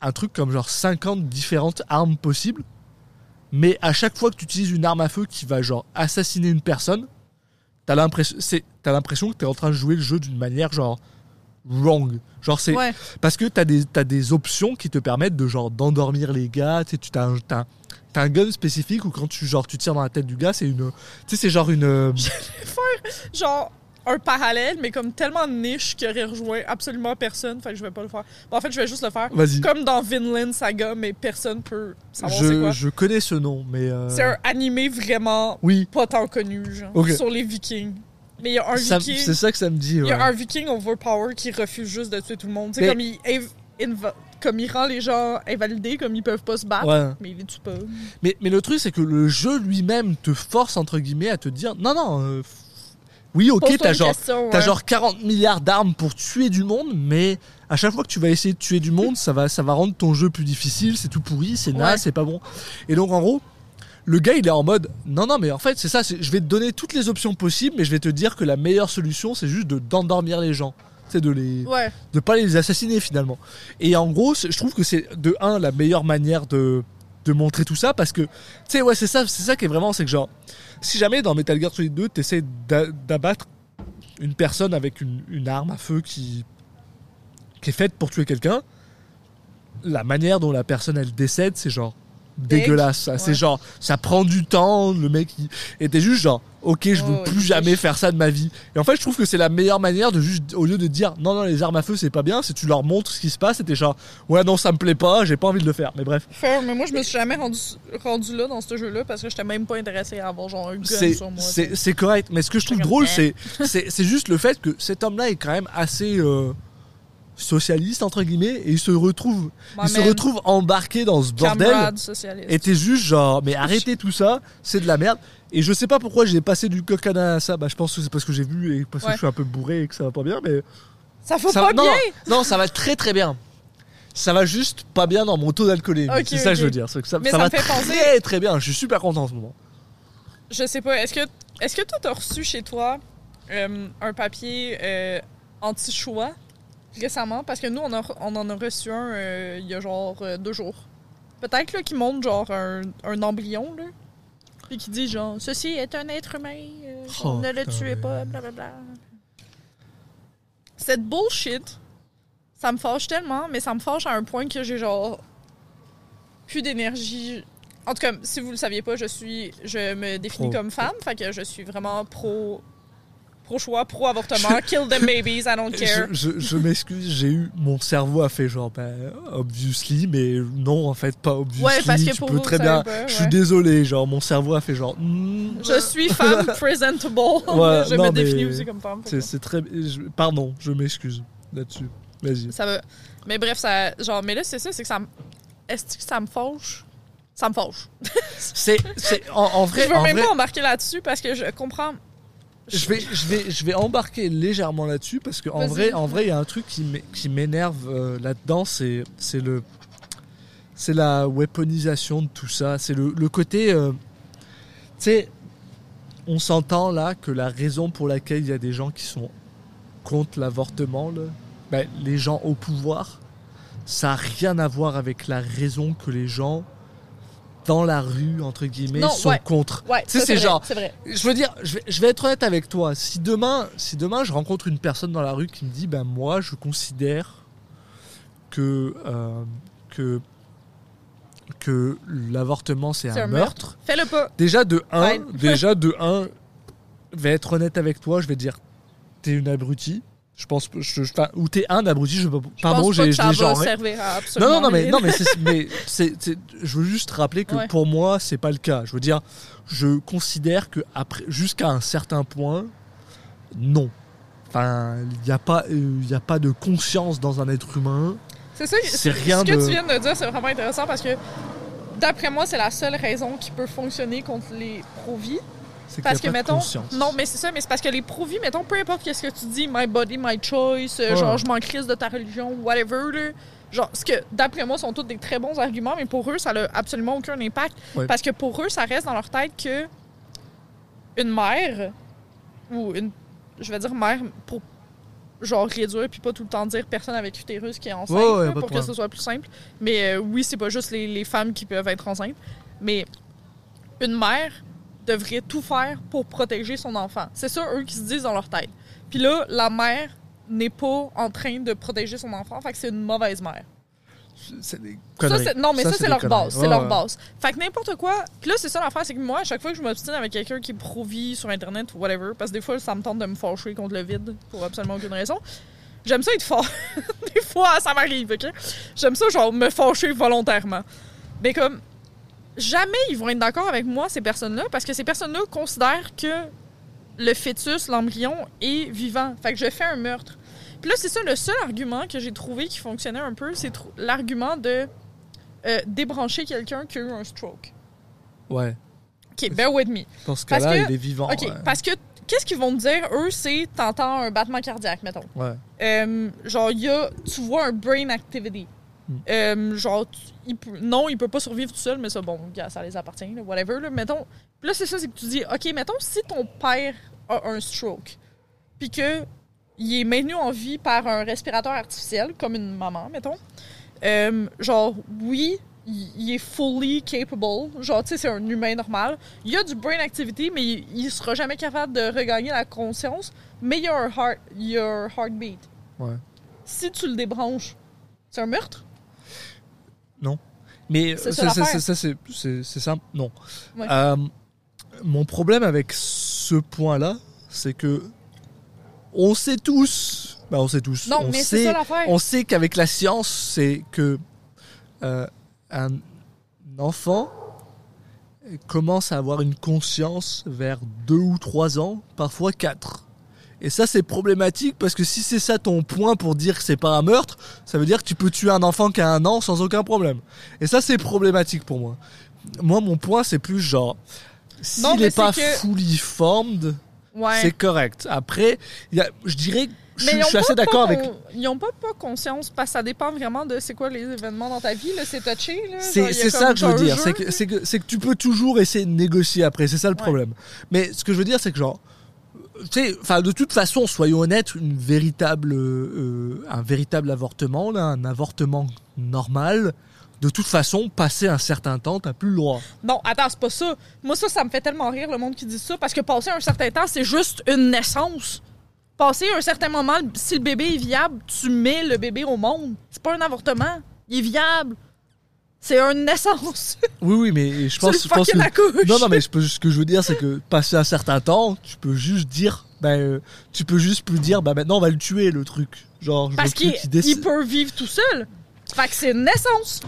Speaker 1: Un truc comme genre 50 différentes armes possibles. Mais à chaque fois que tu utilises une arme à feu qui va genre assassiner une personne, t'as l'impression que t'es en train de jouer le jeu d'une manière genre wrong. Genre c'est
Speaker 2: Ouais.
Speaker 1: parce que t'as des, t'as des options qui te permettent de genre d'endormir les gars. Tu t'as un, un- gun spécifique où quand tu genre tu tires dans la tête du gars, c'est une, tu sais c'est genre une. euh, [LAUGHS]
Speaker 2: Genre, un parallèle, mais comme tellement niche qu'il aurait rejoint absolument personne. Fait que je vais pas le faire. Bon, en fait, je vais juste le faire.
Speaker 1: Vas-y.
Speaker 2: Comme dans Vinland Saga, mais personne peut savoir c'est
Speaker 1: Je,
Speaker 2: quoi.
Speaker 1: je connais ce nom, mais. euh,
Speaker 2: C'est un animé vraiment
Speaker 1: Oui.
Speaker 2: pas tant connu, genre, sur les vikings. Mais il y a un
Speaker 1: ça-
Speaker 2: viking.
Speaker 1: c'est ça que ça me dit.
Speaker 2: Il y a un viking overpower qui refuse juste de tuer tout le monde.
Speaker 1: Mais-
Speaker 2: comme il, comme il rend les gens invalidés, comme ils peuvent pas se battre,
Speaker 1: Ouais.
Speaker 2: mais il les tue pas.
Speaker 1: Mais, mais le truc, c'est que le jeu lui-même te force, entre guillemets, à te dire non, non, euh, oui, ok, t'as genre,
Speaker 2: question,
Speaker 1: genre 40 milliards d'armes pour tuer du monde, mais à chaque fois que tu vas essayer de tuer du monde, ça va, ça va rendre ton jeu plus difficile, c'est tout pourri, c'est naze,
Speaker 2: Ouais.
Speaker 1: c'est pas bon. Et donc, en gros, le gars, il est en mode non, non, mais en fait, c'est ça, je vais te donner toutes les options possibles, mais je vais te dire que la meilleure solution, c'est juste de, d'endormir les gens. C'est de les,
Speaker 2: Ouais.
Speaker 1: de pas les assassiner finalement. Et en gros, je trouve que c'est de un la meilleure manière de, de montrer tout ça parce que tu sais ouais c'est ça c'est ça qui est vraiment c'est que genre si jamais dans Metal Gear Solid 2 t'essaies d'a- d'abattre une personne avec une, une arme à feu qui qui est faite pour tuer quelqu'un la manière dont la personne elle décède c'est genre dégueulasse ça. c'est genre ça prend du temps le mec il... et t'es juste genre ok je veux plus jamais faire ça de ma vie et en fait je trouve que c'est la meilleure manière de juste au lieu de dire non non les armes à feu c'est pas bien c'est tu leur montres ce qui se passe et t'es genre ouais non ça me plaît pas j'ai pas envie de le faire mais bref
Speaker 2: Fair, mais moi, je me suis jamais rendu, rendu là dans ce jeu-là parce que j'étais même pas intéressé à avoir genre un gun sur moi.
Speaker 1: c'est c'est correct mais ce que je trouve drôle
Speaker 2: eh.
Speaker 1: c'est c'est c'est juste le fait que cet homme là est quand même assez euh, socialiste entre guillemets et il se retrouve
Speaker 2: My
Speaker 1: il se
Speaker 2: man,
Speaker 1: retrouve embarqué dans ce bordel. Et t'es juste genre mais arrêtez tout ça c'est de la merde. Et je sais pas pourquoi j'ai passé du coq à ça. Bah je pense que c'est parce que j'ai vu et parce que je suis un peu bourré et que ça va pas bien mais
Speaker 2: Ça va pas
Speaker 1: non,
Speaker 2: bien!
Speaker 1: non, non, ça va très très bien. Ça va juste pas bien dans mon taux d'alcoolémie
Speaker 2: Ok,
Speaker 1: c'est ça que je veux dire. Que ça,
Speaker 2: Mais
Speaker 1: ça
Speaker 2: ça
Speaker 1: va
Speaker 2: fait
Speaker 1: très
Speaker 2: penser-
Speaker 1: très bien. Je suis super content en ce moment.
Speaker 2: Je sais pas. Est-ce que, est-ce que toi, t'as reçu chez toi euh, un papier euh, anti-choix? Récemment? Parce que nous, on, a- on en a reçu un euh, il y a genre euh, deux jours. Peut-être là, qui montre genre un, un embryon, là. Puis qui dit genre, ceci est un être humain, euh,
Speaker 1: Oh,
Speaker 2: ne le tuez pas, blablabla. Cette bullshit, ça me fâche tellement, mais ça me fâche à un point que j'ai genre plus d'énergie. En tout cas, si vous le saviez pas, je suis, je me définis
Speaker 1: Pro.
Speaker 2: comme femme, fait que je suis vraiment pro, pro choix, pro avortement, kill them babies, I don't care.
Speaker 1: Je, je- je m'excuse, j'ai eu mon cerveau a fait genre bah, obviously, mais non en fait pas obviously.
Speaker 2: Ouais, parce que
Speaker 1: tu
Speaker 2: pour
Speaker 1: peux
Speaker 2: vous,
Speaker 1: très bien.
Speaker 2: pas,
Speaker 1: Je suis désolé, genre mon cerveau a fait genre. hmm,
Speaker 2: Je suis femme [LAUGHS] presentable.
Speaker 1: Ouais,
Speaker 2: je
Speaker 1: non,
Speaker 2: me définis aussi comme femme.
Speaker 1: c'est très. je- pardon, je m'excuse là-dessus. Vas-y.
Speaker 2: Ça va. Mais bref, ça, genre, mais là c'est ça, c'est que ça me, est-ce que ça me fâche? Ça me fâche.
Speaker 1: C'est c'est en, en vrai.
Speaker 2: je veux
Speaker 1: en
Speaker 2: même
Speaker 1: vrai,
Speaker 2: pas embarquer là-dessus parce que je comprends.
Speaker 1: Je vais je vais je vais embarquer légèrement là-dessus parce que en
Speaker 2: Vas-y.
Speaker 1: vrai en vrai il y a un truc qui m'é- qui m'énerve euh, là-dedans c'est c'est le c'est la weaponisation de tout ça c'est le, le côté euh, tu sais on s'entend là que la raison pour laquelle il y a des gens qui sont contre l'avortement ben, les gens au pouvoir ça a rien à voir avec la raison que les gens dans la rue entre guillemets
Speaker 2: Non,
Speaker 1: sont
Speaker 2: ouais.
Speaker 1: contre
Speaker 2: Ouais,
Speaker 1: Tu sais,
Speaker 2: ça,
Speaker 1: c'est genre-
Speaker 2: vrai.
Speaker 1: je veux dire, je vais, je vais être honnête avec toi. Si demain, si demain je rencontre une personne dans la rue qui me dit, ben moi, je considère que euh, que que l'avortement c'est un, meurtre.
Speaker 2: Fais-le pas.
Speaker 1: Déjà de un,
Speaker 2: Fine.
Speaker 1: déjà de un, je vais être honnête avec toi, je vais dire, t'es une abrutie. Je pense, je, je- enfin, ou t'es un abruti. Je,
Speaker 2: pense pas
Speaker 1: j'ai genré.
Speaker 2: servir à absolument
Speaker 1: Non, non, non, mais, non, mais, c'est- [LAUGHS] mais c'est- c'est- je veux juste rappeler que
Speaker 2: Ouais.
Speaker 1: pour moi, c'est pas le cas. Je veux dire, je considère que après, jusqu'à un certain point, non. Enfin, il n'y a pas, euh, il y a pas de conscience dans un être humain.
Speaker 2: C'est ça,
Speaker 1: C'est rien
Speaker 2: ce que
Speaker 1: de-
Speaker 2: tu viens de dire, c'est vraiment intéressant parce que d'après moi, c'est la seule raison qui peut fonctionner contre les pro-vie.
Speaker 1: C'est
Speaker 2: Parce que,
Speaker 1: pas
Speaker 2: mettons, non, mais c'est ça, mais c'est parce que les pro-vie, mettons, peu importe qu'est-ce que tu dis, my body, my choice, euh,
Speaker 1: Ouais.
Speaker 2: genre, je m'en crisse de ta religion, whatever, là. Genre, ce que, d'après moi, sont tous des très bons arguments, mais pour eux, ça n'a absolument aucun impact.
Speaker 1: Ouais.
Speaker 2: Parce que pour eux, ça reste dans leur tête que une mère, ou une, je vais dire mère, pour genre réduire puis pas tout le temps dire personne avec utérus qui est enceinte là, pour que
Speaker 1: problème.
Speaker 2: ce soit plus simple. Mais euh, oui, c'est pas juste les, les femmes qui peuvent être enceintes, mais une mère devrait tout faire pour protéger son enfant. C'est ça eux qui se disent dans leur tête. Puis là, la mère n'est pas en train de protéger son enfant, fait que c'est une mauvaise mère.
Speaker 1: C'est des
Speaker 2: Ça,
Speaker 1: conneries.
Speaker 2: c'est- non, mais ça,
Speaker 1: c'est
Speaker 2: leur
Speaker 1: conneries.
Speaker 2: base. C'est
Speaker 1: Ouais,
Speaker 2: leur
Speaker 1: ouais.
Speaker 2: base. Fait que n'importe quoi. Puis là, c'est ça l'affaire, c'est que moi, à chaque fois que je m'obstine avec quelqu'un qui est pro-vie sur Internet ou whatever, parce que des fois, ça me tente de me fâcher contre le vide pour absolument aucune raison. J'aime ça être fort. [LAUGHS] des fois, ça m'arrive, OK? J'aime ça, genre, me fâcher volontairement. Mais comme, jamais ils vont être d'accord avec moi, ces personnes-là, parce que ces personnes-là considèrent que le fœtus, l'embryon, est vivant. Fait que je fais un meurtre. Puis là, c'est ça, le seul argument que j'ai trouvé qui fonctionnait un peu, c'est l'argument de euh, débrancher quelqu'un qui a eu un stroke.
Speaker 1: Ouais.
Speaker 2: OK, bear with me.
Speaker 1: Dans ce cas-là, il est vivant.
Speaker 2: OK, parce que qu'est-ce qu'ils vont me dire, eux, c'est t'entends un battement cardiaque, mettons.
Speaker 1: Ouais.
Speaker 2: Euh, genre, il y a, tu vois un brain activity.
Speaker 1: Hmm.
Speaker 2: Euh, genre, il non, il peut pas survivre tout seul, mais ça, bon, ça les appartient, là, whatever. Là, mettons, Puis là, c'est ça, c'est que tu dis, OK, mettons, si ton père a un stroke, puis que il est maintenu en vie par un respirateur artificiel, comme une maman, mettons, euh, genre, oui, il est fully capable. Genre, tu sais, c'est un humain normal. Il a du brain activity, mais il, il sera jamais capable de regagner la conscience. Mais il y a un, heart, il y a un heartbeat.
Speaker 1: Ouais.
Speaker 2: Si tu le débranches, c'est un meurtre?
Speaker 1: Mais
Speaker 2: C'est
Speaker 1: euh,
Speaker 2: ça
Speaker 1: c'est- simple. Non.
Speaker 2: Ouais.
Speaker 1: Euh, mon problème avec ce point-là, c'est que on sait tous. bah, on sait tous.
Speaker 2: Non,
Speaker 1: on
Speaker 2: mais
Speaker 1: sait,
Speaker 2: ça
Speaker 1: on sait qu'avec la science, c'est que euh, un enfant commence à avoir une conscience vers deux ou trois ans, parfois quatre. Et ça, c'est problématique parce que si c'est ça ton point pour dire que c'est pas un meurtre, ça veut dire que tu peux tuer un enfant qui a un an sans aucun problème. Et ça, c'est problématique pour moi. Moi, mon point, c'est plus genre, s'il n'est pas
Speaker 2: que-
Speaker 1: fully formed,
Speaker 2: Ouais.
Speaker 1: c'est correct. Après, il y a- je dirais, je,
Speaker 2: Mais
Speaker 1: je suis assez d'accord avec.
Speaker 2: Ils ont pas, pas conscience parce que ça dépend vraiment de c'est quoi les événements dans ta vie. C'est touché.
Speaker 1: C'est ça que je veux dire, c'est que, que, que tu peux toujours essayer de négocier après, c'est ça le
Speaker 2: Ouais.
Speaker 1: problème. Mais ce que je veux dire, c'est que genre, enfin de toute façon, soyons honnêtes, véritable, euh, un véritable avortement, un avortement normal, de toute façon, passer un certain temps, t'as plus le droit.
Speaker 2: Non, attends, c'est pas ça. Moi, ça, ça me fait tellement rire le monde qui dit ça parce que passer un certain temps, c'est juste une naissance. Passer un certain moment, si le bébé est viable, tu mets le bébé au monde. C'est pas un avortement. Il est viable. C'est une naissance.
Speaker 1: Oui, oui, mais je pense, je pense que
Speaker 2: accouche.
Speaker 1: non, non, mais je peux, ce que je veux dire, c'est que passer un certain temps, tu peux juste dire, ben, euh, tu peux juste plus dire, bah maintenant on va le tuer le truc, genre. je
Speaker 2: Parce qu'il
Speaker 1: décide.
Speaker 2: il peut vivre tout seul. Fait que c'est une naissance.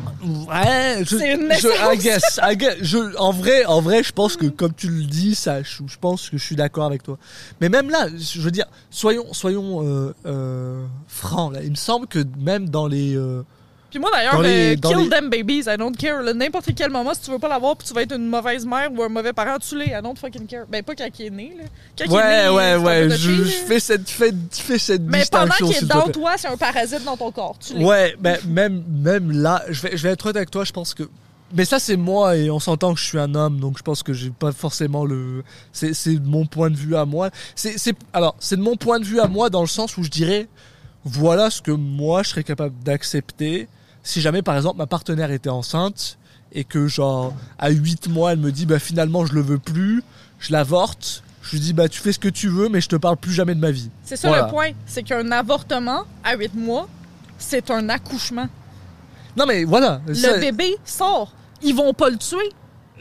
Speaker 1: Ouais, je,
Speaker 2: C'est une
Speaker 1: je,
Speaker 2: naissance.
Speaker 1: I guess, I guess. Je, en vrai, en vrai, je pense que comme tu le dis, ça, je, je pense que je suis d'accord avec toi. Mais même là, je veux dire, soyons, soyons euh, euh, francs là. Il me semble que même dans les, euh,
Speaker 2: Puis moi d'ailleurs, euh, kill
Speaker 1: les-
Speaker 2: them babies, I don't care. N'importe quel moment, si tu veux pas l'avoir puis tu vas être une mauvaise mère ou un mauvais parent, tu l'es. I don't fucking care. Ben pas quand il est né, là. Quand il est
Speaker 1: ouais,
Speaker 2: né,
Speaker 1: ouais, ouais, je, je fais cette, fais, fais cette
Speaker 2: Mais pendant qu'il est dans toi, c'est un parasite dans ton corps. Tu.
Speaker 1: Ouais, ben même, même là, je vais, je vais être honnête avec toi, je pense que. Mais ça, c'est moi et on s'entend que je suis un homme, donc je pense que j'ai pas forcément le. C'est mon point de vue à moi. C'est- alors c'est de mon point de vue à moi dans le sens où je dirais, voilà ce que moi je serais capable d'accepter si jamais par exemple ma partenaire était enceinte et que genre à 8 mois elle me dit bah finalement je le veux plus, je l'avorte. Je lui dis bah tu fais ce que tu veux mais je te parle plus jamais de ma vie.
Speaker 2: C'est ça
Speaker 1: Voilà.
Speaker 2: le point. C'est qu'un avortement à 8 mois, c'est un accouchement.
Speaker 1: Non mais voilà.
Speaker 2: Le
Speaker 1: ça-
Speaker 2: bébé sort. Ils vont pas le tuer.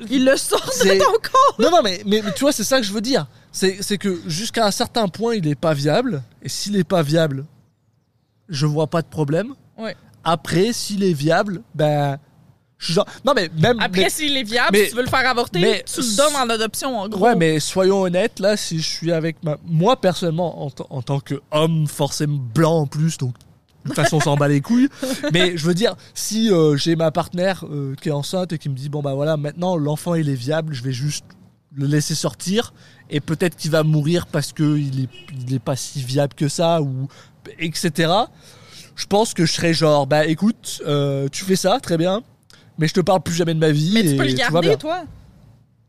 Speaker 2: Ils le sortent de ton corps.
Speaker 1: Non, non, mais, mais, mais tu vois, c'est ça que je veux dire. C'est que jusqu'à un certain point, il est pas viable. Et s'il est pas viable, je vois pas de problème.
Speaker 2: Ouais.
Speaker 1: Après, s'il est viable, ben. Je suis genre. Non, mais même.
Speaker 2: Après, s'il est viable,
Speaker 1: mais-
Speaker 2: si tu veux le faire avorter,
Speaker 1: mais-
Speaker 2: tu le donnes en adoption, en gros.
Speaker 1: Ouais, mais soyons honnêtes, là, si je suis avec ma. Moi, personnellement, en, en tant qu'homme, forcément blanc en plus, donc. De toute façon, on s'en bat les couilles. [LAUGHS] Mais je veux dire, si euh, j'ai ma partenaire euh, qui est enceinte et qui me dit, bon, bah voilà, maintenant, l'enfant, il est viable, je vais juste le laisser sortir. Et peut-être qu'il va mourir parce qu'il est, il est pas si viable que ça, ou. etc. Je pense que je serais genre, bah écoute, euh, tu fais ça, très bien. Mais je te parle plus jamais de ma vie.
Speaker 2: Mais tu
Speaker 1: et
Speaker 2: peux le garder, toi.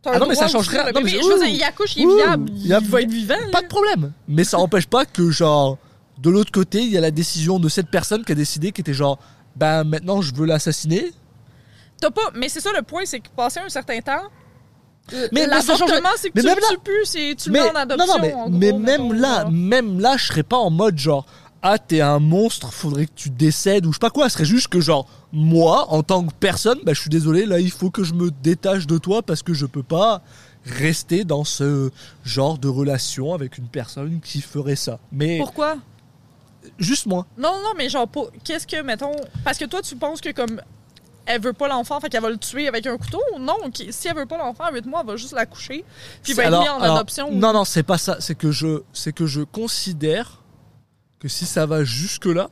Speaker 1: Ah non, mais ça change rien. Non, mais
Speaker 2: Je veux dire, il accouche, il est viable.
Speaker 1: il a-
Speaker 2: Il va être vivant.
Speaker 1: Pas
Speaker 2: là.
Speaker 1: de problème. Mais ça n'empêche pas que, genre, de l'autre côté, il y a la décision de cette personne qui a décidé qui était genre, bah maintenant je veux l'assassiner.
Speaker 2: T'as pas. Mais c'est ça le point, c'est que passer un certain temps.
Speaker 1: Mais- mais
Speaker 2: L'avortement, c'est que tu
Speaker 1: même
Speaker 2: le
Speaker 1: là-
Speaker 2: tues plus, c'est tu le mets en adoption.
Speaker 1: non, non, mais,
Speaker 2: en
Speaker 1: mais même
Speaker 2: mettons,
Speaker 1: là,
Speaker 2: genre.
Speaker 1: même là, je serais pas en mode genre, ah, t'es un monstre, faudrait que tu décèdes ou je sais pas quoi. Ce serait juste que, genre, moi, en tant que personne, bah, je suis désolé, là, il faut que je me détache de toi parce que je peux pas rester dans ce genre de relation avec une personne qui ferait ça. Mais
Speaker 2: Pourquoi?
Speaker 1: juste moi.
Speaker 2: Non, non, mais genre, qu'est-ce que, mettons. Parce que toi, tu penses que comme. Elle veut pas l'enfant, fait qu'elle va le tuer avec un couteau? Non, si elle veut pas l'enfant à 8 mois, elle va juste l'accoucher. Puis il va être
Speaker 1: Alors-
Speaker 2: mis en
Speaker 1: alors,
Speaker 2: adoption.
Speaker 1: Non, non, c'est pas ça. C'est que je, c'est que je considère que si ça va jusque là,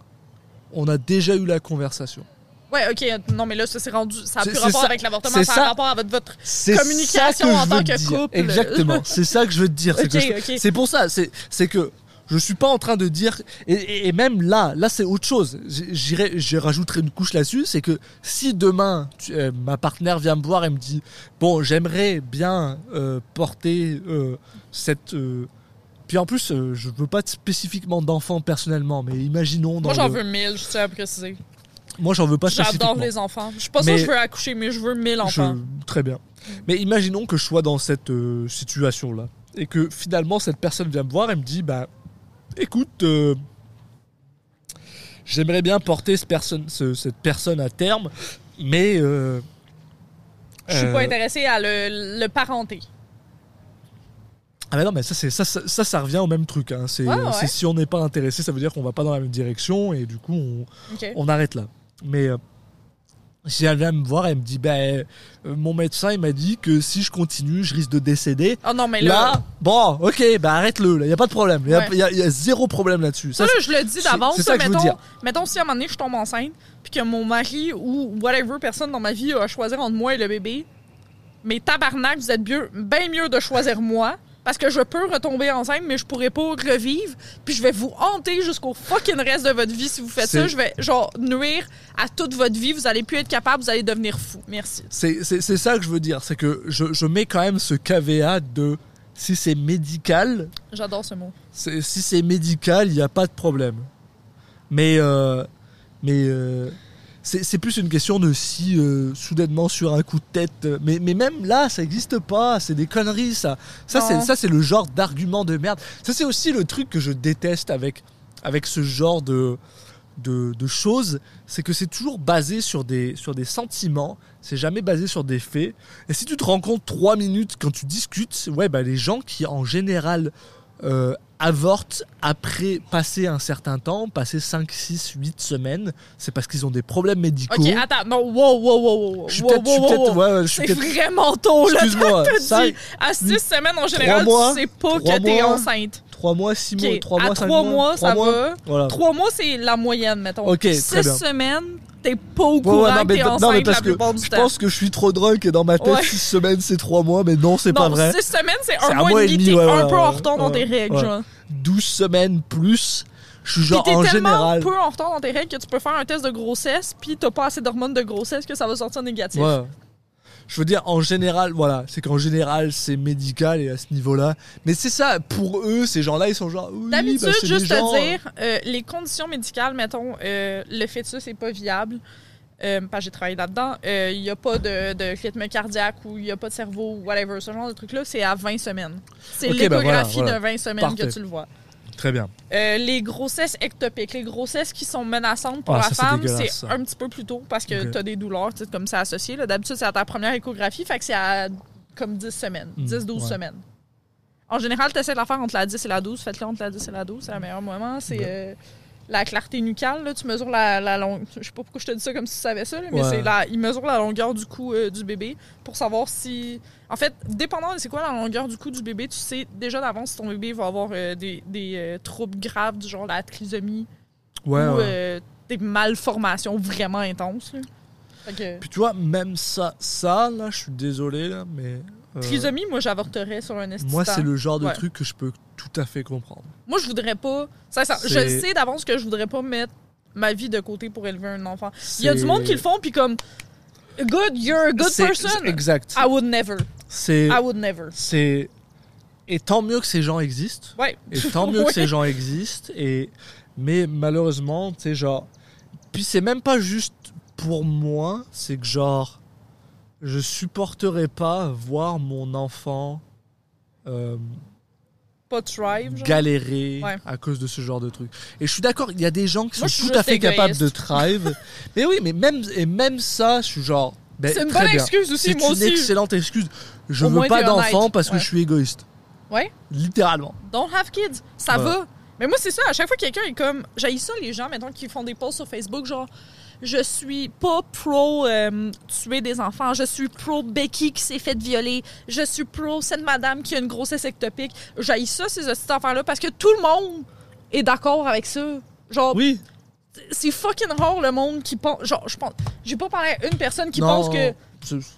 Speaker 1: on a déjà eu la conversation.
Speaker 2: Ouais, ok, non, mais là, ça s'est rendu. Ça a plus rapport
Speaker 1: ça-
Speaker 2: avec l'avortement, ça, a rapport avec votre. Communication en tant que
Speaker 1: dire.
Speaker 2: couple.
Speaker 1: Exactement. [LAUGHS] c'est ça que je veux te dire. C'est je- pour ça. C'est, que je suis pas en train de dire et, et- et même là, là c'est autre chose. Je rajouterai une couche là-dessus. C'est que si demain tu- euh, ma partenaire vient me voir et me dit bon, j'aimerais bien euh, porter euh, cette puis en plus, euh, je veux pas spécifiquement d'enfants personnellement, mais imaginons. Dans
Speaker 2: Moi, j'en
Speaker 1: le-
Speaker 2: veux 1000, je tiens à préciser.
Speaker 1: Moi, j'en veux pas
Speaker 2: J'adore
Speaker 1: spécifiquement.
Speaker 2: les enfants. Je suis pas sûre que je veux accoucher, mais je veux 1000 enfants.
Speaker 1: Je- Très bien. Mais imaginons que je sois dans cette euh, situation-là et que finalement cette personne vient me voir et me dit bah écoute euh, j'aimerais bien porter ce personne, ce- cette personne à terme, mais euh,
Speaker 2: Je suis
Speaker 1: euh,
Speaker 2: pas intéressée à le, le parenter.
Speaker 1: Ah mais non mais ça c'est ça, ça ça ça revient au même truc. Hein. C'est
Speaker 2: Ouais, ouais.
Speaker 1: c'est si on n'est pas intéressé, ça veut dire qu'on va pas dans la même direction et du coup on, on arrête là. Mais euh, Si elle vient me voir, elle me dit, ben, euh, mon médecin, il m'a dit que si je continue, je risque de décéder.
Speaker 2: Ah non, mais
Speaker 1: Là,
Speaker 2: là.
Speaker 1: bon, ok, ben arrête-le, il y a pas de problème. Il
Speaker 2: Ouais.
Speaker 1: y a- y a zéro problème là-dessus.
Speaker 2: Ça, là, je le dis d'avance.
Speaker 1: c'est ça que je veux
Speaker 2: mettons,
Speaker 1: dire.
Speaker 2: mettons, si à un moment donné, je tombe enceinte, puis que mon mari ou whatever personne dans ma vie a à choisir entre moi et le bébé, mais tabarnak, vous êtes bien mieux de choisir moi. Parce que je peux retomber enceinte, mais je pourrais pas revivre. Puis je vais vous hanter jusqu'au fucking reste de votre vie si vous faites ça. Je vais, genre, nuire à toute votre vie. Vous allez plus être capable, vous allez devenir fou. Merci.
Speaker 1: c'est ça que je veux dire. C'est que je, je mets quand même ce caveat de si c'est médical,
Speaker 2: J'adore ce mot.
Speaker 1: si c'est médical, il n'y a pas de problème. Mais, euh, mais euh, c'est plus une question de si euh, soudainement sur un coup de tête. euh, Mais, mais même là, ça n'existe pas. C'est des conneries, ça. Ça, ça, c'est le genre d'argument de merde. Ça, c'est aussi le truc que je déteste avec, avec ce genre de, de, de choses. C'est que c'est toujours basé sur des, sur des sentiments. C'est jamais basé sur des faits. Et si tu te rends compte trois minutes quand tu discutes, ouais, bah, les gens qui en général euh, avortent après passer un certain temps, passer 5, 6, 8 semaines, c'est parce qu'ils ont des problèmes médicaux.
Speaker 2: Ok, attends, non, wow, wow, wow, wow.
Speaker 1: je suis
Speaker 2: wow,
Speaker 1: peut-être,
Speaker 2: wow, wow.
Speaker 1: ouais, ouais,
Speaker 2: C'est vraiment tôt, là.
Speaker 1: excuse-moi,
Speaker 2: à six semaines en général,
Speaker 1: mois,
Speaker 2: tu sais pas que t'es
Speaker 1: mois,
Speaker 2: enceinte.
Speaker 1: 3 mois, 6 mois,
Speaker 2: Ok,
Speaker 1: 3
Speaker 2: à
Speaker 1: mois, 5
Speaker 2: trois
Speaker 1: mois,
Speaker 2: mois,
Speaker 1: trois
Speaker 2: ça
Speaker 1: mois,
Speaker 2: va.
Speaker 1: Voilà.
Speaker 2: Trois mois, c'est la moyenne, mettons.
Speaker 1: Ok, très
Speaker 2: Six
Speaker 1: bien.
Speaker 2: semaines, t'es pas au
Speaker 1: Ouais, ouais,
Speaker 2: courant
Speaker 1: non,
Speaker 2: que
Speaker 1: mais, non,
Speaker 2: enceinte
Speaker 1: mais parce
Speaker 2: la
Speaker 1: que je pense que je suis trop drunk et dans ma tête
Speaker 2: Ouais.
Speaker 1: 6 semaines c'est 3 mois, mais non, c'est pas
Speaker 2: non,
Speaker 1: vrai.
Speaker 2: six semaines, c'est
Speaker 1: C'est
Speaker 2: un mois et demi, t'es
Speaker 1: ouais,
Speaker 2: un
Speaker 1: ouais,
Speaker 2: peu en
Speaker 1: ouais,
Speaker 2: retard dans
Speaker 1: ouais,
Speaker 2: tes règles,
Speaker 1: ouais. 12 semaines plus, je suis genre en général.
Speaker 2: peu en retard dans tes règles que tu peux faire un test de grossesse, puis t'as pas assez d'hormones de grossesse que ça va sortir négatif.
Speaker 1: Ouais. Je veux dire, en général, voilà, c'est qu'en général, c'est médical et à ce niveau-là. Mais c'est ça, pour eux, ces gens-là, ils sont genre. Oui,
Speaker 2: D'habitude,
Speaker 1: bah,
Speaker 2: juste
Speaker 1: gens-
Speaker 2: te dire, euh, les conditions médicales, mettons, euh, le fœtus n'est pas viable. Euh, parce que j'ai travaillé là-dedans. Euh, Il n'y a pas de, de rythme cardiaque ou il n'y a pas de cerveau ou whatever. Ce genre de truc-là, c'est à 20 semaines. C'est
Speaker 1: ben voilà,
Speaker 2: l'échographie
Speaker 1: voilà.
Speaker 2: de 20 semaines
Speaker 1: Parfait.
Speaker 2: que tu le vois.
Speaker 1: Très bien.
Speaker 2: Euh, les grossesses ectopiques, les grossesses qui sont menaçantes pour
Speaker 1: Ah,
Speaker 2: la
Speaker 1: ça,
Speaker 2: femme, c'est
Speaker 1: ça.
Speaker 2: un petit peu plus tôt parce que
Speaker 1: Ok.
Speaker 2: tu as des douleurs, comme c'est associé. D'habitude, c'est à ta première échographie, fait que c'est à comme 10 semaines,
Speaker 1: Hmm,
Speaker 2: 10-12
Speaker 1: ouais.
Speaker 2: semaines. En général, tu essaies de la faire entre la 10 et la 12. Faites-le entre la 10 et la 12, c'est le meilleur moment. C'est
Speaker 1: Ouais.
Speaker 2: La clarté nucale. Là. Tu mesures la, la longueur. Je sais pas pourquoi je te dis ça comme si tu savais ça, là, mais
Speaker 1: Ouais.
Speaker 2: c'est la... il mesure la longueur du cou euh, du bébé pour savoir si. En fait, dépendant de c'est quoi la longueur du cou du bébé, tu sais déjà d'avance si ton bébé va avoir euh, des, des, euh, troubles graves du genre la trisomie
Speaker 1: Ouais,
Speaker 2: ou
Speaker 1: ouais.
Speaker 2: des malformations vraiment intenses. là. Fait que,
Speaker 1: Puis tu vois, même ça, ça, là, je suis désolé, là, mais.
Speaker 2: trisomie, moi, j'avorterais sur un esti
Speaker 1: Moi, c'est le genre de truc que je peux tout à fait comprendre.
Speaker 2: Moi, je voudrais pas. Ça, ça- je sais d'avance que je voudrais pas mettre ma vie de côté pour élever un enfant. Il y a du monde qui le font, puis comme. Good, you're a good person.
Speaker 1: Exact.
Speaker 2: I would never.
Speaker 1: C'est.
Speaker 2: I would never.
Speaker 1: C'est. Et tant mieux que ces gens existent.
Speaker 2: Ouais.
Speaker 1: Et tant mieux que [LAUGHS] ces gens existent. Et mais malheureusement, tu sais, genre. Puis c'est même pas juste pour moi, c'est que genre, je supporterais pas voir mon enfant euh,
Speaker 2: Pas thrive. genre.
Speaker 1: galérer
Speaker 2: Ouais.
Speaker 1: à cause de ce genre de truc. Et je suis d'accord, il y a des gens qui
Speaker 2: Moi,
Speaker 1: sont tout à fait capables de thrive. [LAUGHS] mais oui, mais même et même ça, je suis genre. ben,
Speaker 2: C'est une bonne
Speaker 1: bien.
Speaker 2: excuse aussi,
Speaker 1: C'est
Speaker 2: moi
Speaker 1: une
Speaker 2: aussi.
Speaker 1: excellente excuse. Je
Speaker 2: Au
Speaker 1: veux pas d'enfant parce que je suis égoïste.
Speaker 2: Ouais.
Speaker 1: Littéralement.
Speaker 2: Don't have kids. Ça
Speaker 1: Ouais.
Speaker 2: va. Mais moi, c'est ça. À chaque fois que quelqu'un est comme. J'ai ça, les gens, mettons, qui font des posts sur Facebook, genre. Je suis pas pro euh, tuer des enfants. Je suis pro Becky qui s'est fait violer. Je suis pro cette madame qui a une grossesse ectopique. J'ai ça, ces petites affaires-là, parce que tout le monde est d'accord avec ça. Genre,
Speaker 1: Oui.
Speaker 2: c'est fucking rare le monde qui pense. Genre, je pense. J'ai pas parlé à une personne qui
Speaker 1: Non,
Speaker 2: pense que.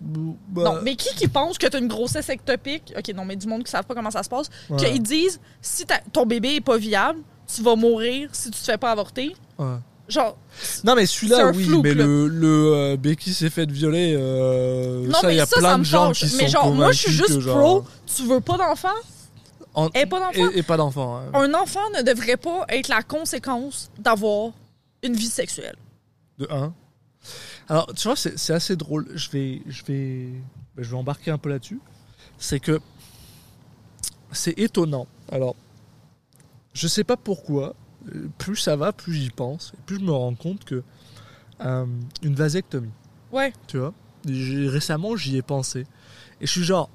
Speaker 1: bah,
Speaker 2: Non, mais qui qui pense que t'as une grossesse ectopique? Ok, non, mais du monde qui savent pas comment ça se passe.
Speaker 1: ouais,
Speaker 2: Qu'ils disent, si ton bébé est pas viable, tu vas mourir si tu te fais pas avorter.
Speaker 1: ouais.
Speaker 2: Genre,
Speaker 1: Non, mais celui-là, oui,
Speaker 2: flou,
Speaker 1: mais
Speaker 2: là.
Speaker 1: le, le euh, Becky s'est fait violer. euh,
Speaker 2: non,
Speaker 1: ça, il
Speaker 2: mais
Speaker 1: y a
Speaker 2: ça,
Speaker 1: plein
Speaker 2: ça
Speaker 1: de
Speaker 2: me
Speaker 1: gens qui
Speaker 2: Mais
Speaker 1: sont
Speaker 2: genre, moi, je suis juste pro. Tu veux pas d'enfant?
Speaker 1: en-
Speaker 2: Et pas d'enfant?
Speaker 1: et, et pas d'enfant. hein.
Speaker 2: Un enfant ne devrait pas être la conséquence d'avoir une vie sexuelle.
Speaker 1: De un. Alors, tu vois, c'est c'est assez drôle. Je vais, je vais, ben, je vais embarquer un peu là-dessus. C'est que c'est étonnant. Alors, je sais pas pourquoi. Plus ça va, plus j'y pense, et plus je me rends compte que euh, une vasectomie.
Speaker 2: Ouais.
Speaker 1: Tu vois, récemment j'y ai pensé, et je suis genre,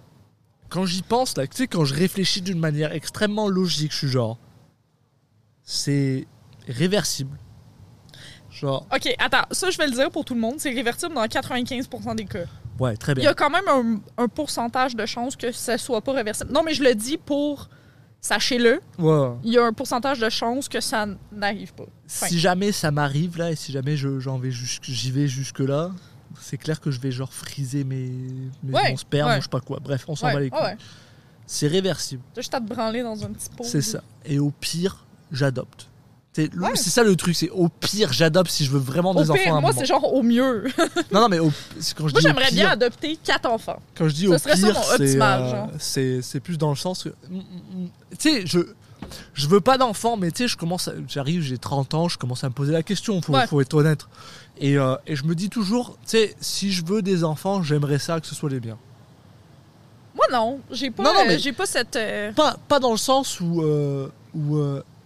Speaker 1: quand j'y pense là, tu sais, quand je réfléchis d'une manière extrêmement logique, je suis genre, c'est réversible. Genre,
Speaker 2: Ok, attends, ça je vais le dire pour tout le monde, c'est réversible dans 95% des cas.
Speaker 1: ouais, très
Speaker 2: Il y
Speaker 1: bien.
Speaker 2: a quand même un, un pourcentage de chances que ça soit pas réversible. Non, mais je le dis pour. Sachez-le, il y a un pourcentage de chances que ça n'arrive pas.
Speaker 1: Si jamais ça m'arrive là, et si jamais je- j'en vais jusque- j'y vais jusque-là, c'est clair que je vais genre friser mes, mes
Speaker 2: Ouais,
Speaker 1: mon sperme
Speaker 2: ouais.
Speaker 1: ou je sais pas quoi. Bref, on s'en
Speaker 2: Ouais,
Speaker 1: bat les couilles. C'est réversible.
Speaker 2: Juste à te branler dans un petit pot.
Speaker 1: C'est ça. Et au pire, j'adopte. C'est
Speaker 2: Ouais.
Speaker 1: ça le truc, c'est au pire, j'adopte si je veux vraiment
Speaker 2: Au
Speaker 1: des enfants à
Speaker 2: moi, c'est genre au mieux. [LAUGHS]
Speaker 1: Non, non, mais au- quand je
Speaker 2: moi, j'aimerais bien adopter quatre enfants.
Speaker 1: Quand je dis au pire, c'est, euh, plus dans le sens que mm, mm, tu sais, je je veux pas d'enfants, mais tu sais, je commence, j'arrive, j'ai 30 ans, je commence à me poser la question, faut,
Speaker 2: Ouais.
Speaker 1: faut être honnête. Et, euh, et je me dis toujours, tu sais, si je veux des enfants, j'aimerais ça que ce soit les biens.
Speaker 2: Moi, non. J'ai pas,
Speaker 1: Non, non,
Speaker 2: euh, j'ai pas cette. euh,
Speaker 1: Pas, pas dans le sens où, où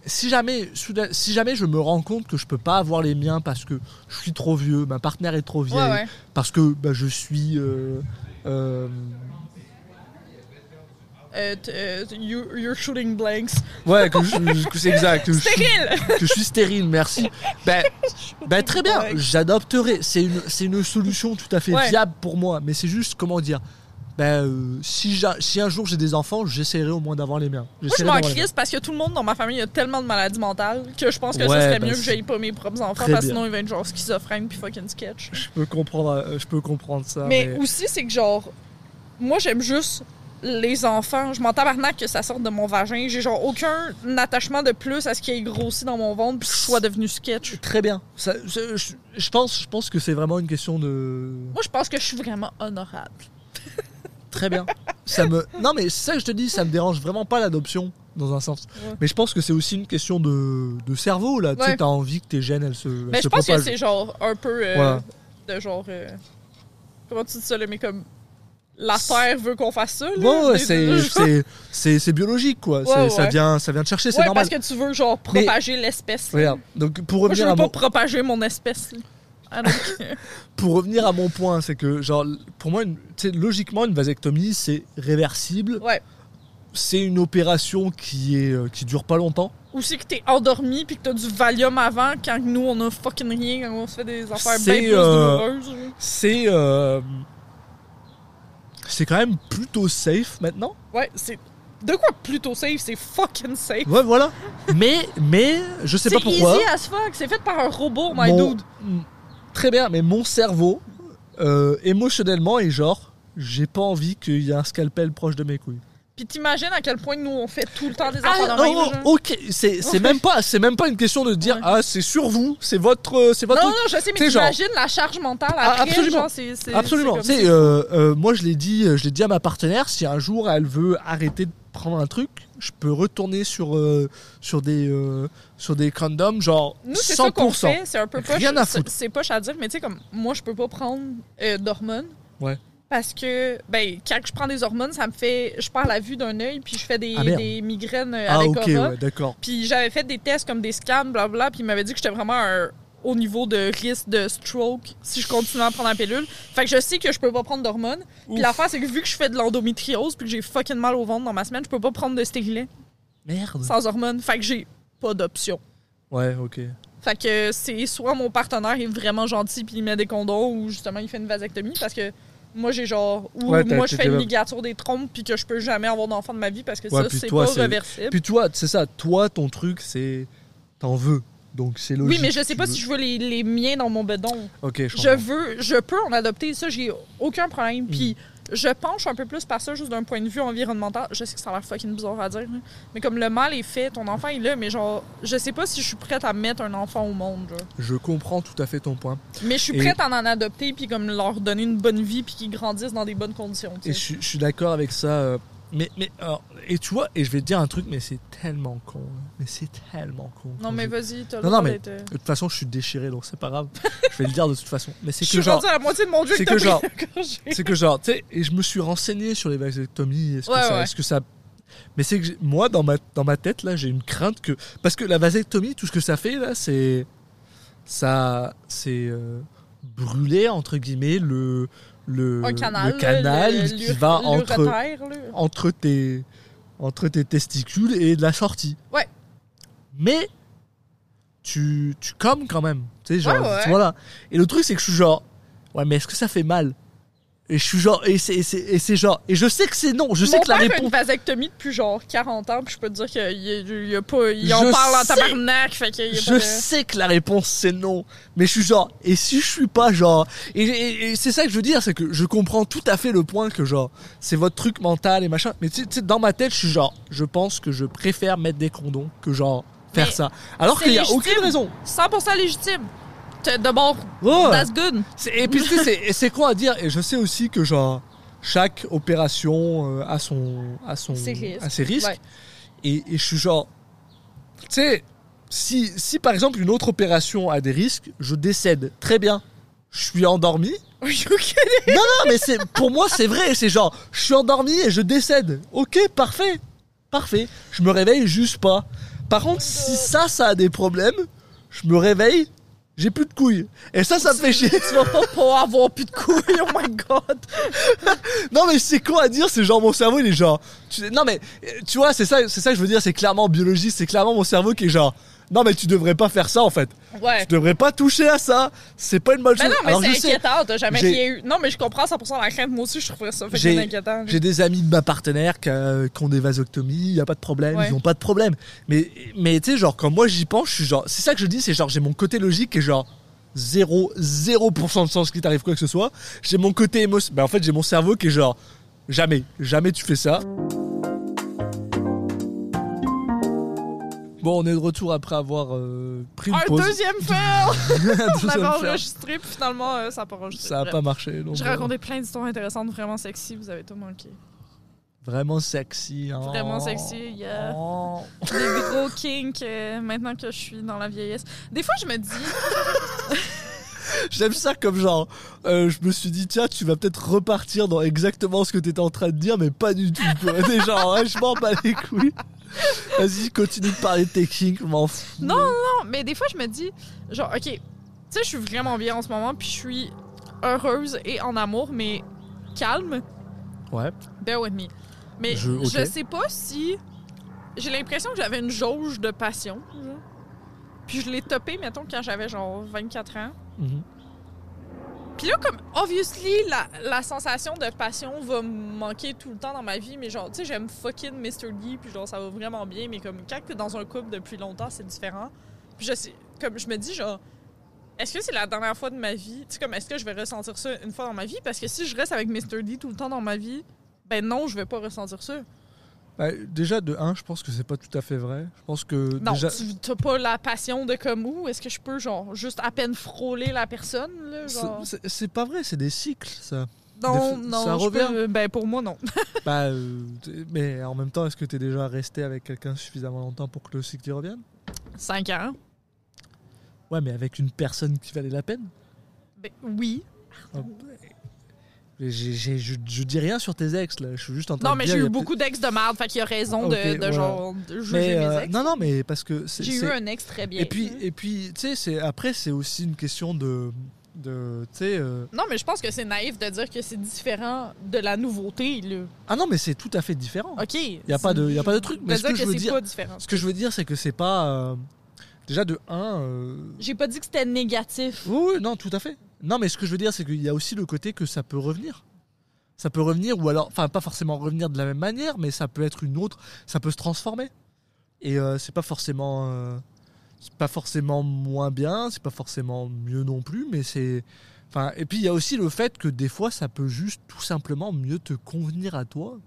Speaker 1: si, jamais, si jamais je me rends compte que je peux pas avoir les miens parce que je suis trop vieux, ma partenaire est trop vieille,
Speaker 2: Ouais, ouais.
Speaker 1: parce que bah, je suis. euh, euh,
Speaker 2: Euh, euh, you- you're shooting blanks.
Speaker 1: ouais, que, je- c'est exact. que je suis-
Speaker 2: Stérile!
Speaker 1: que je suis stérile, merci. Ben, ben, très bien, j'adopterai. C'est une, c'est une solution tout à fait
Speaker 2: Ouais.
Speaker 1: viable pour moi. Mais c'est juste, comment dire, ben, euh, si, si un jour j'ai des enfants, j'essaierai au moins d'avoir les miens.
Speaker 2: Moi, je m'en crisse parce que tout le monde dans ma famille a tellement de maladies mentales que je pense que
Speaker 1: Ouais,
Speaker 2: ça serait
Speaker 1: ben,
Speaker 2: mieux que j'aille pas mes propres enfants parce que sinon ils vont être genre schizophrènes puis fucking sketch.
Speaker 1: Je peux comprendre, euh, je peux comprendre ça.
Speaker 2: mais,
Speaker 1: Mais,
Speaker 2: aussi, c'est que genre, moi j'aime juste les enfants. Je m'en tabarnak que ça sorte de mon vagin. J'ai genre aucun attachement de plus à ce qui est grossi dans mon ventre puis que je sois devenu sketch.
Speaker 1: très bien. Ça, je, je- je pense, je pense que c'est vraiment une question de.
Speaker 2: Moi, je pense que je suis vraiment honorable.
Speaker 1: Très bien. ça me. Non, mais c'est ça que je te dis, ça me dérange vraiment pas l'adoption dans un sens.
Speaker 2: Ouais.
Speaker 1: Mais je pense que c'est aussi une question de, de cerveau là. Tu sais,
Speaker 2: Ouais.
Speaker 1: t'as envie que tes gènes elles se. elles
Speaker 2: Mais
Speaker 1: se
Speaker 2: je pense que c'est genre un peu euh,
Speaker 1: Voilà.
Speaker 2: de genre. euh, comment tu dis ça, là, mais comme. La Terre veut qu'on fasse ça, là.
Speaker 1: Ouais, ouais, c'est, c'est, biologique, quoi.
Speaker 2: Ouais,
Speaker 1: Ça, vient, ça vient de chercher, c'est normal.
Speaker 2: parce que tu veux, genre, propager l'espèce.
Speaker 1: donc pour
Speaker 2: Moi, je
Speaker 1: revenir,
Speaker 2: veux
Speaker 1: à
Speaker 2: pas
Speaker 1: mon,
Speaker 2: propager mon espèce. là. Ah, [LAUGHS]
Speaker 1: pour revenir à mon point, c'est que, genre, pour moi, une- logiquement, une vasectomie, c'est réversible.
Speaker 2: ouais.
Speaker 1: C'est une opération qui, est, euh, qui dure pas longtemps.
Speaker 2: Ou c'est que t'es endormi puis que t'as du Valium avant quand nous, on a fucking rien, quand on se fait des affaires bien
Speaker 1: C'est,
Speaker 2: plus
Speaker 1: euh,
Speaker 2: douloureuses.
Speaker 1: C'est. euh, c'est quand même plutôt safe maintenant.
Speaker 2: Ouais, c'est. De quoi plutôt safe? C'est fucking safe.
Speaker 1: Ouais, voilà. Mais, mais, je sais
Speaker 2: C'est
Speaker 1: pas pourquoi.
Speaker 2: easy as fuck. C'est fait par un robot, my
Speaker 1: mon-
Speaker 2: dude.
Speaker 1: Très bien, mais mon cerveau, euh, émotionnellement, est genre, j'ai pas envie qu'il y ait un scalpel proche de mes couilles.
Speaker 2: Puis t'imagines à quel point nous, on fait tout le temps des
Speaker 1: Ah,
Speaker 2: affaires de même,
Speaker 1: oh,
Speaker 2: genre.
Speaker 1: ok, c'est même pas, c'est même pas une question de dire
Speaker 2: Ouais.
Speaker 1: ah c'est sur vous, c'est votre, euh, c'est votre
Speaker 2: Non, non, je sais, mais
Speaker 1: genre-
Speaker 2: t'imagines la charge mentale
Speaker 1: Ah, absolument.
Speaker 2: genre,
Speaker 1: Absolument.
Speaker 2: c'est
Speaker 1: euh, euh, moi je l'ai dit, je l'ai dit à ma partenaire, si un jour elle veut arrêter de prendre un truc, je peux retourner sur euh, sur des sur des condoms genre
Speaker 2: Nous, c'est ça
Speaker 1: 100%.
Speaker 2: qu'on fait, c'est un peu poche.
Speaker 1: Rien à foutre.
Speaker 2: C'est poche à dire, mais tu sais, comme moi, je peux pas prendre d'hormones.
Speaker 1: Ouais.
Speaker 2: Parce que, ben, quand je prends des hormones, ça me fait. Je perds la vue d'un œil, puis je fais des,
Speaker 1: Ah,
Speaker 2: des migraines euh,
Speaker 1: ah
Speaker 2: avec
Speaker 1: ouais d'accord.
Speaker 2: Puis j'avais fait des tests comme des scans, blablabla, puis il m'avait dit que j'étais vraiment un haut niveau de risque de stroke si je continuais à prendre la pilule. Fait que je sais que je peux pas prendre d'hormones. Puis l'affaire, c'est que vu que je fais de l'endométriose, puis que j'ai fucking mal au ventre dans ma semaine, je peux pas prendre de stérilet
Speaker 1: Merde.
Speaker 2: sans hormones. Fait que j'ai pas d'option.
Speaker 1: Ouais ok.
Speaker 2: Fait que c'est soit mon partenaire est vraiment gentil puis il met des condoms ou justement il fait une vasectomie parce que moi j'ai genre ou
Speaker 1: Ouais,
Speaker 2: moi je fais une ligature des trompes puis que je peux jamais avoir d'enfant de ma vie parce que
Speaker 1: Ouais,
Speaker 2: ça
Speaker 1: puis
Speaker 2: c'est pas réversible.
Speaker 1: Puis toi, c'est ça, toi ton truc c'est t'en veux. Donc c'est logique.
Speaker 2: oui, mais je sais pas
Speaker 1: veux-
Speaker 2: si je veux les, les miens dans mon bedon.
Speaker 1: Ok, je,
Speaker 2: veux, je peux en adopter, ça, j'ai aucun problème.
Speaker 1: Mm.
Speaker 2: Je penche un peu plus par ça, juste d'un point de vue environnemental. Je sais que ça a l'air fucking bizarre à dire, mais comme le mal est fait, ton enfant est là, mais genre, je sais pas si je suis prête à mettre un enfant au monde, genre.
Speaker 1: Je comprends tout à fait ton point.
Speaker 2: Mais je suis
Speaker 1: Et-
Speaker 2: prête à en adopter, puis comme leur donner une bonne vie, puis qu'ils grandissent dans des bonnes conditions.
Speaker 1: Et
Speaker 2: sais.
Speaker 1: je, suis- je suis d'accord avec ça. euh, Mais, mais alors, et tu vois, et je vais te dire un truc, mais c'est tellement con. hein. Mais c'est tellement con.
Speaker 2: Non,
Speaker 1: quand
Speaker 2: mais vas-y, t'as le
Speaker 1: Non,
Speaker 2: droit
Speaker 1: non, mais-
Speaker 2: d'être, euh,
Speaker 1: De toute façon, je suis déchiré, donc c'est pas grave. je vais le dire de toute façon. Mais c'est
Speaker 2: Je
Speaker 1: que
Speaker 2: suis
Speaker 1: genre,
Speaker 2: à la moitié de mon dieu
Speaker 1: c'est
Speaker 2: que,
Speaker 1: que genre- c'est que genre, tu sais, et je me suis renseigné sur les vasectomies. Est-ce que,
Speaker 2: Ouais,
Speaker 1: ça,
Speaker 2: ouais.
Speaker 1: est-ce que ça, mais c'est que j'ai- moi, dans ma dans ma tête là, j'ai une crainte que parce que la vasectomie, tout ce que ça fait là, c'est ça, c'est euh, brûler entre guillemets le le,
Speaker 2: un canal,
Speaker 1: le canal
Speaker 2: là, le-
Speaker 1: qui va entre entre tes entre tes testicules et de la sortie.
Speaker 2: Ouais.
Speaker 1: Mais tu, tu commes quand même. Tu sais, genre,
Speaker 2: Ouais, ouais.
Speaker 1: voilà. Et le truc, c'est que je suis genre, ouais, mais est-ce que ça fait mal? Et je suis genre, et c'est, et c'est, et c'est genre, et je sais que c'est non, je sais
Speaker 2: Mon
Speaker 1: que la
Speaker 2: père a une
Speaker 1: réponse.
Speaker 2: vasectomie depuis genre 40 ans, puis je peux te dire qu'il y y a pas. Il
Speaker 1: Je
Speaker 2: en parle en
Speaker 1: sais.
Speaker 2: tabarnak, fait qu'il y a pas
Speaker 1: Je
Speaker 2: de-
Speaker 1: sais que la réponse c'est non, mais je suis genre, et si je suis pas genre, et, et- et c'est ça que je veux dire, c'est que je comprends tout à fait le point que genre, c'est votre truc mental et machin, mais tu sais- tu sais, dans ma tête, je suis genre, je pense que je préfère mettre des condoms que genre faire
Speaker 2: Mais
Speaker 1: ça, alors
Speaker 2: c'est
Speaker 1: qu'il y a
Speaker 2: légitime.
Speaker 1: aucune raison.
Speaker 2: 100% légitime. De bon,
Speaker 1: Ouais.
Speaker 2: that's good.
Speaker 1: Et puis tu sais, c'est- quoi à dire? Et je sais aussi que genre chaque opération euh, a son a son
Speaker 2: Ses risques.
Speaker 1: a ses risques.
Speaker 2: Ouais.
Speaker 1: Et, et je suis genre, tu sais, si si par exemple une autre opération a des risques, je décède. Très bien. Je suis endormi. [LAUGHS]
Speaker 2: Oui, ok.
Speaker 1: Non non, mais c'est pour moi c'est vrai. C'est genre, je suis endormi et je décède. Ok, parfait, parfait. Je me réveille juste pas. Par contre, si ça ça a des problèmes, je me réveille. J'ai plus de couilles. Et ça, ça me fait chier.
Speaker 2: Tu vas pas pouvoir avoir plus de couilles, oh my god. [LAUGHS]
Speaker 1: Non mais c'est quoi à dire? C'est genre mon cerveau il est genre. tu- non mais euh, tu vois c'est ça c'est ça que je veux dire c'est clairement biologie c'est clairement mon cerveau qui est genre. Non mais tu devrais pas faire ça en fait.
Speaker 2: Ouais.
Speaker 1: Tu devrais pas toucher à ça. C'est pas une bonne
Speaker 2: Mais
Speaker 1: chose.
Speaker 2: non, mais c'est inquiétant, t'as jamais rien eu. Non, mais je comprends 100% la crainte, moi aussi, je trouverais ça fait inquiétant.
Speaker 1: J'ai des amis de ma partenaire qui, euh, qui ont des vasectomies, y a pas de problème,
Speaker 2: Ouais.
Speaker 1: ils ont pas de problème. Mais mais tu sais genre quand moi j'y pense, je suis genre c'est ça que je dis, c'est genre j'ai mon côté logique et genre 0 0% de sens qu'il t'arrive quoi que ce soit. J'ai mon côté émotionnel. Ben en fait, j'ai mon cerveau qui est genre jamais, jamais tu fais ça. Bon, on est de retour après avoir euh, pris une
Speaker 2: Un
Speaker 1: pause.
Speaker 2: deuxième [LAUGHS] fail! On avait enregistré, puis finalement, euh, ça n'a pas enregistré.
Speaker 1: Ça a
Speaker 2: Bref.
Speaker 1: pas marché. Donc,
Speaker 2: J'ai
Speaker 1: euh,
Speaker 2: raconté plein d'histoires intéressantes, vraiment sexy, vous avez tout manqué.
Speaker 1: Vraiment sexy. hein.
Speaker 2: Vraiment sexy, yeah.
Speaker 1: Oh.
Speaker 2: Des [LAUGHS] gros kinks, euh, maintenant que je suis dans la vieillesse. Des fois, je me dis, [LAUGHS]
Speaker 1: J'aime ça comme genre, euh, je me suis dit, tiens, tu vas peut-être repartir dans exactement ce que t'étais en train de dire, mais pas du tout. Quoi. Des gens, ouais, je m'en bats les couilles. Vas-y, continue de parler de kinks, je m'en fous.
Speaker 2: Non, non, mais des fois, je me dis, genre, ok, tu sais, je suis vraiment bien en ce moment, puis je suis heureuse et en amour, mais calme.
Speaker 1: Ouais.
Speaker 2: Bear with me. Mais
Speaker 1: Je-
Speaker 2: je,
Speaker 1: ok.
Speaker 2: sais pas si. J'ai l'impression que j'avais une jauge de passion. Puis je l'ai topé, mettons, quand j'avais genre 24 ans.
Speaker 1: Mhm.
Speaker 2: Puis là, comme, obviously, la, la sensation de passion va me manquer tout le temps dans ma vie, mais genre, tu sais, j'aime fucking Mr. D, puis genre, ça va vraiment bien, mais comme, quand t'es dans un couple depuis longtemps, c'est différent. Puis je sais, comme, je me dis, genre, est-ce que c'est la dernière fois de ma vie? Tu sais, comme, est-ce que je vais ressentir ça une fois dans ma vie? Parce que si je reste avec Mr. D tout le temps dans ma vie, ben non, je vais pas ressentir ça.
Speaker 1: Bah, déjà, de 1, je pense que c'est pas tout à fait vrai. Je pense que
Speaker 2: Non,
Speaker 1: déjà.
Speaker 2: tu t'as pas la passion de comme où? Est-ce que je peux, genre, juste à peine frôler la personne, là?
Speaker 1: c'est-
Speaker 2: Genre...
Speaker 1: c'est- C'est pas vrai, c'est des cycles, ça.
Speaker 2: Non,
Speaker 1: Des-
Speaker 2: non,
Speaker 1: ça revient.
Speaker 2: peux- ben pour moi, non. [LAUGHS]
Speaker 1: bah, euh, mais en même temps, est-ce que t'es déjà resté avec quelqu'un suffisamment longtemps pour que le cycle y revienne?
Speaker 2: 5 ans.
Speaker 1: Ouais, mais avec une personne qui valait la peine?
Speaker 2: Ben, oui.
Speaker 1: Mais j'ai- j'ai- je, je dis rien sur tes ex là, je suis juste en train
Speaker 2: Non,
Speaker 1: de
Speaker 2: mais
Speaker 1: dire,
Speaker 2: j'ai
Speaker 1: il y
Speaker 2: eu beaucoup d'ex de merde, fait qu'il y a raison de, de genre de juger
Speaker 1: Mais,
Speaker 2: mes
Speaker 1: euh,
Speaker 2: ex.
Speaker 1: non, non, mais parce que.
Speaker 2: J'ai eu un ex très bien.
Speaker 1: Et puis, et puis, tu sais, après, c'est aussi une question de, de, euh,
Speaker 2: Non, mais je pense que c'est naïf de dire que c'est différent de la nouveauté, là.
Speaker 1: Ah non, mais c'est tout à fait différent.
Speaker 2: OK. Il
Speaker 1: y a pas de- y a pas de truc, mais ce que je veux dire-
Speaker 2: pas différent.
Speaker 1: Ce que je veux dire, c'est que c'est pas euh, déjà de un. euh,
Speaker 2: J'ai pas dit que c'était négatif.
Speaker 1: Oui, oui, non, tout à fait. Non, mais ce que je veux dire, c'est qu'il y a aussi le côté que ça peut revenir. Ça peut revenir, ou alors, enfin, pas forcément revenir de la même manière, mais ça peut être une autre, ça peut se transformer. Et euh, c'est pas forcément, euh, pas forcément moins bien, c'est pas forcément mieux non plus, mais c'est, enfin, et puis il y a aussi le fait que des fois, ça peut juste tout simplement mieux te convenir à toi.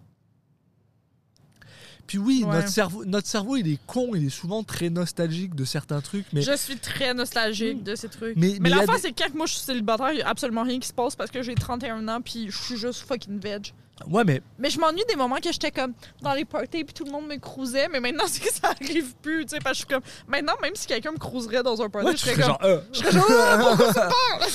Speaker 1: Puis oui,
Speaker 2: Ouais.
Speaker 1: notre cerveau, notre cerveau, il est con, il est souvent très nostalgique de certains trucs, mais
Speaker 2: Je suis très nostalgique de ces trucs.
Speaker 1: Mais-
Speaker 2: Mais,
Speaker 1: mais y a
Speaker 2: l'affaire,
Speaker 1: des-
Speaker 2: c'est que quand moi je suis célibataire, il y a absolument rien qui se passe parce que j'ai 31 ans puis je suis juste fucking veg.
Speaker 1: Ouais, mais
Speaker 2: Mais je m'ennuie des moments que j'étais comme dans les parties puis tout le monde me cruisait, mais maintenant [LAUGHS] c'est que ça arrive plus, tu sais, parce que je suis comme maintenant même si quelqu'un me cruiserait dans un party,
Speaker 1: ouais,
Speaker 2: je serais comme
Speaker 1: genre, euh,
Speaker 2: je serais genre pourquoi [LAUGHS]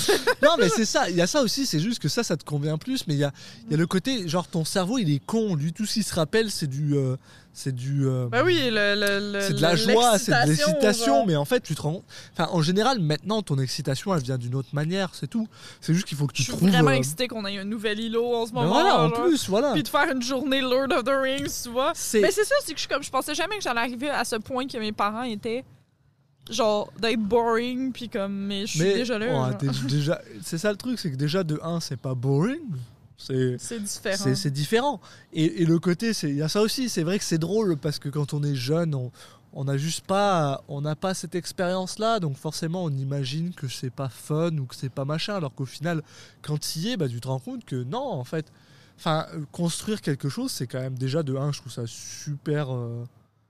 Speaker 2: [LAUGHS]
Speaker 1: non mais c'est ça, il y a ça aussi, c'est juste que ça, ça te convient plus, mais il y a, y a le côté, genre ton cerveau il est con, lui tout ce qu'il se rappelle c'est du, euh, c'est du, euh,
Speaker 2: Ben oui, le, le- le-
Speaker 1: c'est de la joie, c'est de
Speaker 2: l'excitation,
Speaker 1: mais en fait tu te rends, enfin en général maintenant ton excitation elle vient d'une autre manière, c'est tout, c'est juste qu'il faut que tu
Speaker 2: Je suis
Speaker 1: trouves.
Speaker 2: vraiment
Speaker 1: euh,
Speaker 2: excitée qu'on ait un nouvel îlot en ce
Speaker 1: ben
Speaker 2: moment.
Speaker 1: voilà, en
Speaker 2: genre.
Speaker 1: Plus, voilà.
Speaker 2: Puis de faire une journée Lord of the Rings, tu vois. Mais c'est ça, c'est que je suis comme je pensais jamais que j'allais arriver à ce point que mes parents étaient genre d'être boring puis comme mais je suis déjà là.
Speaker 1: ouais, [LAUGHS] déjà, c'est ça le truc, c'est que déjà de 1, c'est pas boring. C'est
Speaker 2: différent.
Speaker 1: c'est différent. Et, et le côté, c'est il y a ça aussi. C'est vrai que c'est drôle parce que quand on est jeune, on on n'a juste pas, on n'a pas cette expérience-là, donc forcément on imagine que c'est pas fun ou que c'est pas machin, alors qu'au final, quand tu y es, bah, tu te rends compte que non, en fait, enfin euh, construire quelque chose, c'est quand même déjà de 1, je trouve ça super. euh,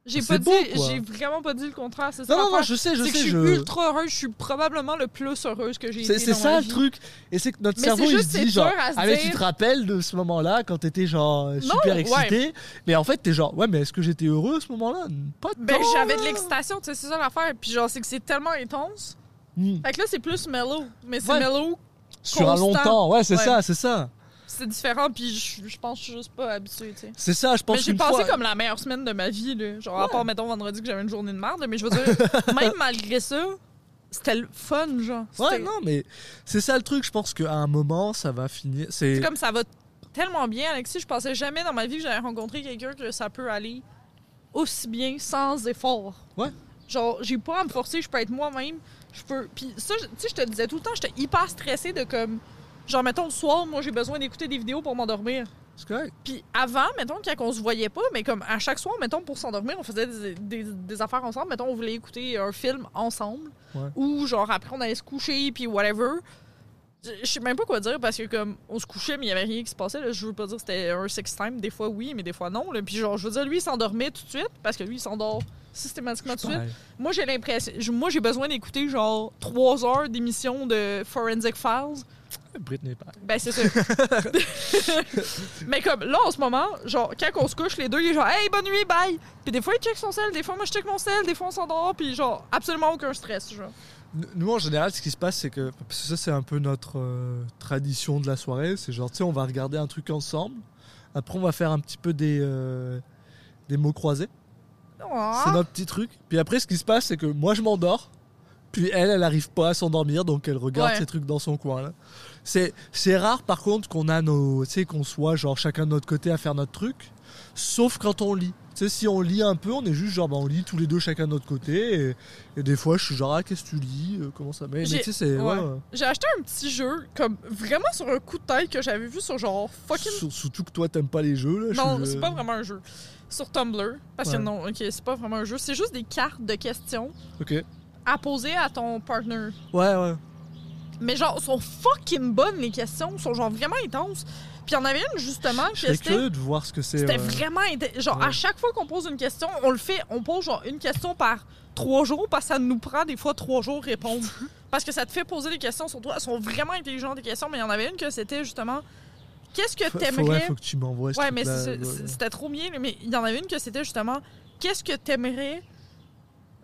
Speaker 2: J'ai pas
Speaker 1: beau,
Speaker 2: dit, j'ai vraiment pas dit le contraire. C'est ça.
Speaker 1: Non, non, non, je sais, je
Speaker 2: que
Speaker 1: sais,
Speaker 2: je suis
Speaker 1: je.
Speaker 2: ultra heureuse. Je suis probablement le plus heureuse que j'ai été.
Speaker 1: C'est ça
Speaker 2: ma
Speaker 1: le
Speaker 2: vie.
Speaker 1: truc. Et c'est que notre
Speaker 2: Mais
Speaker 1: cerveau, il se dit genre, ah mais tu te rappelles de ce moment-là quand t'étais genre super
Speaker 2: ouais.
Speaker 1: excité. Mais en fait, t'es genre, ouais, mais est-ce que j'étais heureux à ce moment-là? Pas
Speaker 2: Ben,
Speaker 1: tant,
Speaker 2: j'avais de l'excitation, tu sais, c'est ça l'affaire. Puis genre, c'est que c'est tellement intense.
Speaker 1: Hmm.
Speaker 2: Fait que là, c'est plus mellow. Mais c'est
Speaker 1: Ouais.
Speaker 2: mellow,
Speaker 1: Sur un long temps, ouais, c'est
Speaker 2: Ouais.
Speaker 1: ça, c'est ça.
Speaker 2: C'est différent. Puis je je pense que je suis juste pas habituée, tu sais.
Speaker 1: C'est ça, je pense
Speaker 2: Mais j'ai passé
Speaker 1: fois.
Speaker 2: comme la meilleure semaine de ma vie, là. Genre, à part, mettons, vendredi que j'avais une journée de merde. Mais je veux dire, [LAUGHS] même malgré ça, c'était le fun, genre.
Speaker 1: Ouais, non, mais c'est ça le truc. Je pense qu'à un moment, ça va finir. C'est
Speaker 2: comme ça va tellement bien, Alexis. Je pensais jamais dans ma vie que j'allais rencontrer quelqu'un que ça peut aller aussi bien sans effort.
Speaker 1: Ouais.
Speaker 2: Genre, j'ai pas à me forcer, je peux être moi-même. Je peux. Puis ça, tu sais, je te disais tout le temps, j'étais hyper stressée de comme. Genre, mettons, le soir, moi, j'ai besoin d'écouter des vidéos pour m'endormir.
Speaker 1: c'est correct.
Speaker 2: Puis avant, mettons, quand on se voyait pas, mais comme à chaque soir, mettons, pour s'endormir, on faisait des, des- des affaires ensemble. Mettons, on voulait écouter un film ensemble.
Speaker 1: Ouais.
Speaker 2: Ou genre, après, on allait se coucher, puis whatever. Je sais même pas quoi dire parce que comme on se couchait mais il y avait rien qui se passait là. je veux pas dire que c'était un sex time des fois oui mais des fois non là. puis genre je veux dire lui il s'endormait tout de suite parce que lui il s'endort systématiquement tout de suite moi j'ai l'impression moi j'ai besoin d'écouter genre trois heures d'émission de Forensic Files
Speaker 1: Britney, pareil.
Speaker 2: ben, c'est ça. [LAUGHS] Mais comme là, en ce moment, genre, quand on se couche, les deux, il est genre, hey, bonne nuit, bye. Puis des fois, il check son sel, des fois, moi, je check mon sel, des fois, on s'endort, puis genre, absolument aucun stress, genre.
Speaker 1: Nous, en général, ce qui se passe, c'est que. Parce que ça, c'est un peu notre euh, tradition de la soirée. C'est genre, tu sais, on va regarder un truc ensemble. Après, on va faire un petit peu des. euh, des mots croisés. C'est
Speaker 2: Ah.
Speaker 1: notre petit truc. Puis après, ce qui se passe, c'est que moi, je m'endors. Puis elle, elle arrive pas à s'endormir, donc elle regarde
Speaker 2: Ouais.
Speaker 1: ses trucs dans son coin. Là. C'est, c'est rare, par contre, qu'on a nos, qu'on soit genre chacun de notre côté à faire notre truc. Sauf quand on lit. Tu sais, si on lit un peu, on est juste genre, bah, on lit tous les deux chacun de notre côté. Et, et des fois, je suis genre, ah, qu'est-ce que tu lis Euh, Comment ça mais
Speaker 2: J'ai- ouais.
Speaker 1: ouais,
Speaker 2: acheté un petit jeu, comme vraiment sur un coup de tête que j'avais vu sur genre fucking.
Speaker 1: Sur- Surtout que toi, t'aimes pas les jeux. Là,
Speaker 2: Non,
Speaker 1: suis-
Speaker 2: c'est pas vraiment un jeu. Sur Tumblr. Parce que non, ok, c'est pas vraiment un jeu. C'est juste des cartes de questions
Speaker 1: Ok.
Speaker 2: à poser à ton partner.
Speaker 1: Ouais, ouais.
Speaker 2: Mais genre, sont fucking bonnes les questions, sont genre vraiment intenses. Puis il y en avait une justement
Speaker 1: serais
Speaker 2: c'était.
Speaker 1: curieux de voir ce que c'est.
Speaker 2: C'était
Speaker 1: euh,
Speaker 2: vraiment genre
Speaker 1: Ouais.
Speaker 2: à chaque fois qu'on pose une question, on le fait, on pose genre une question par trois jours parce que ça nous prend des fois trois jours répondre. [LAUGHS] parce que ça te fait poser des questions sur toi. Elles sont vraiment intelligentes des questions, mais il y en avait une que c'était justement qu'est-ce que t'aimerais.
Speaker 1: ouais, faut que tu m'envoies
Speaker 2: Ouais, mais c'était trop bien. Mais il y en avait une que c'était justement qu'est-ce que t'aimerais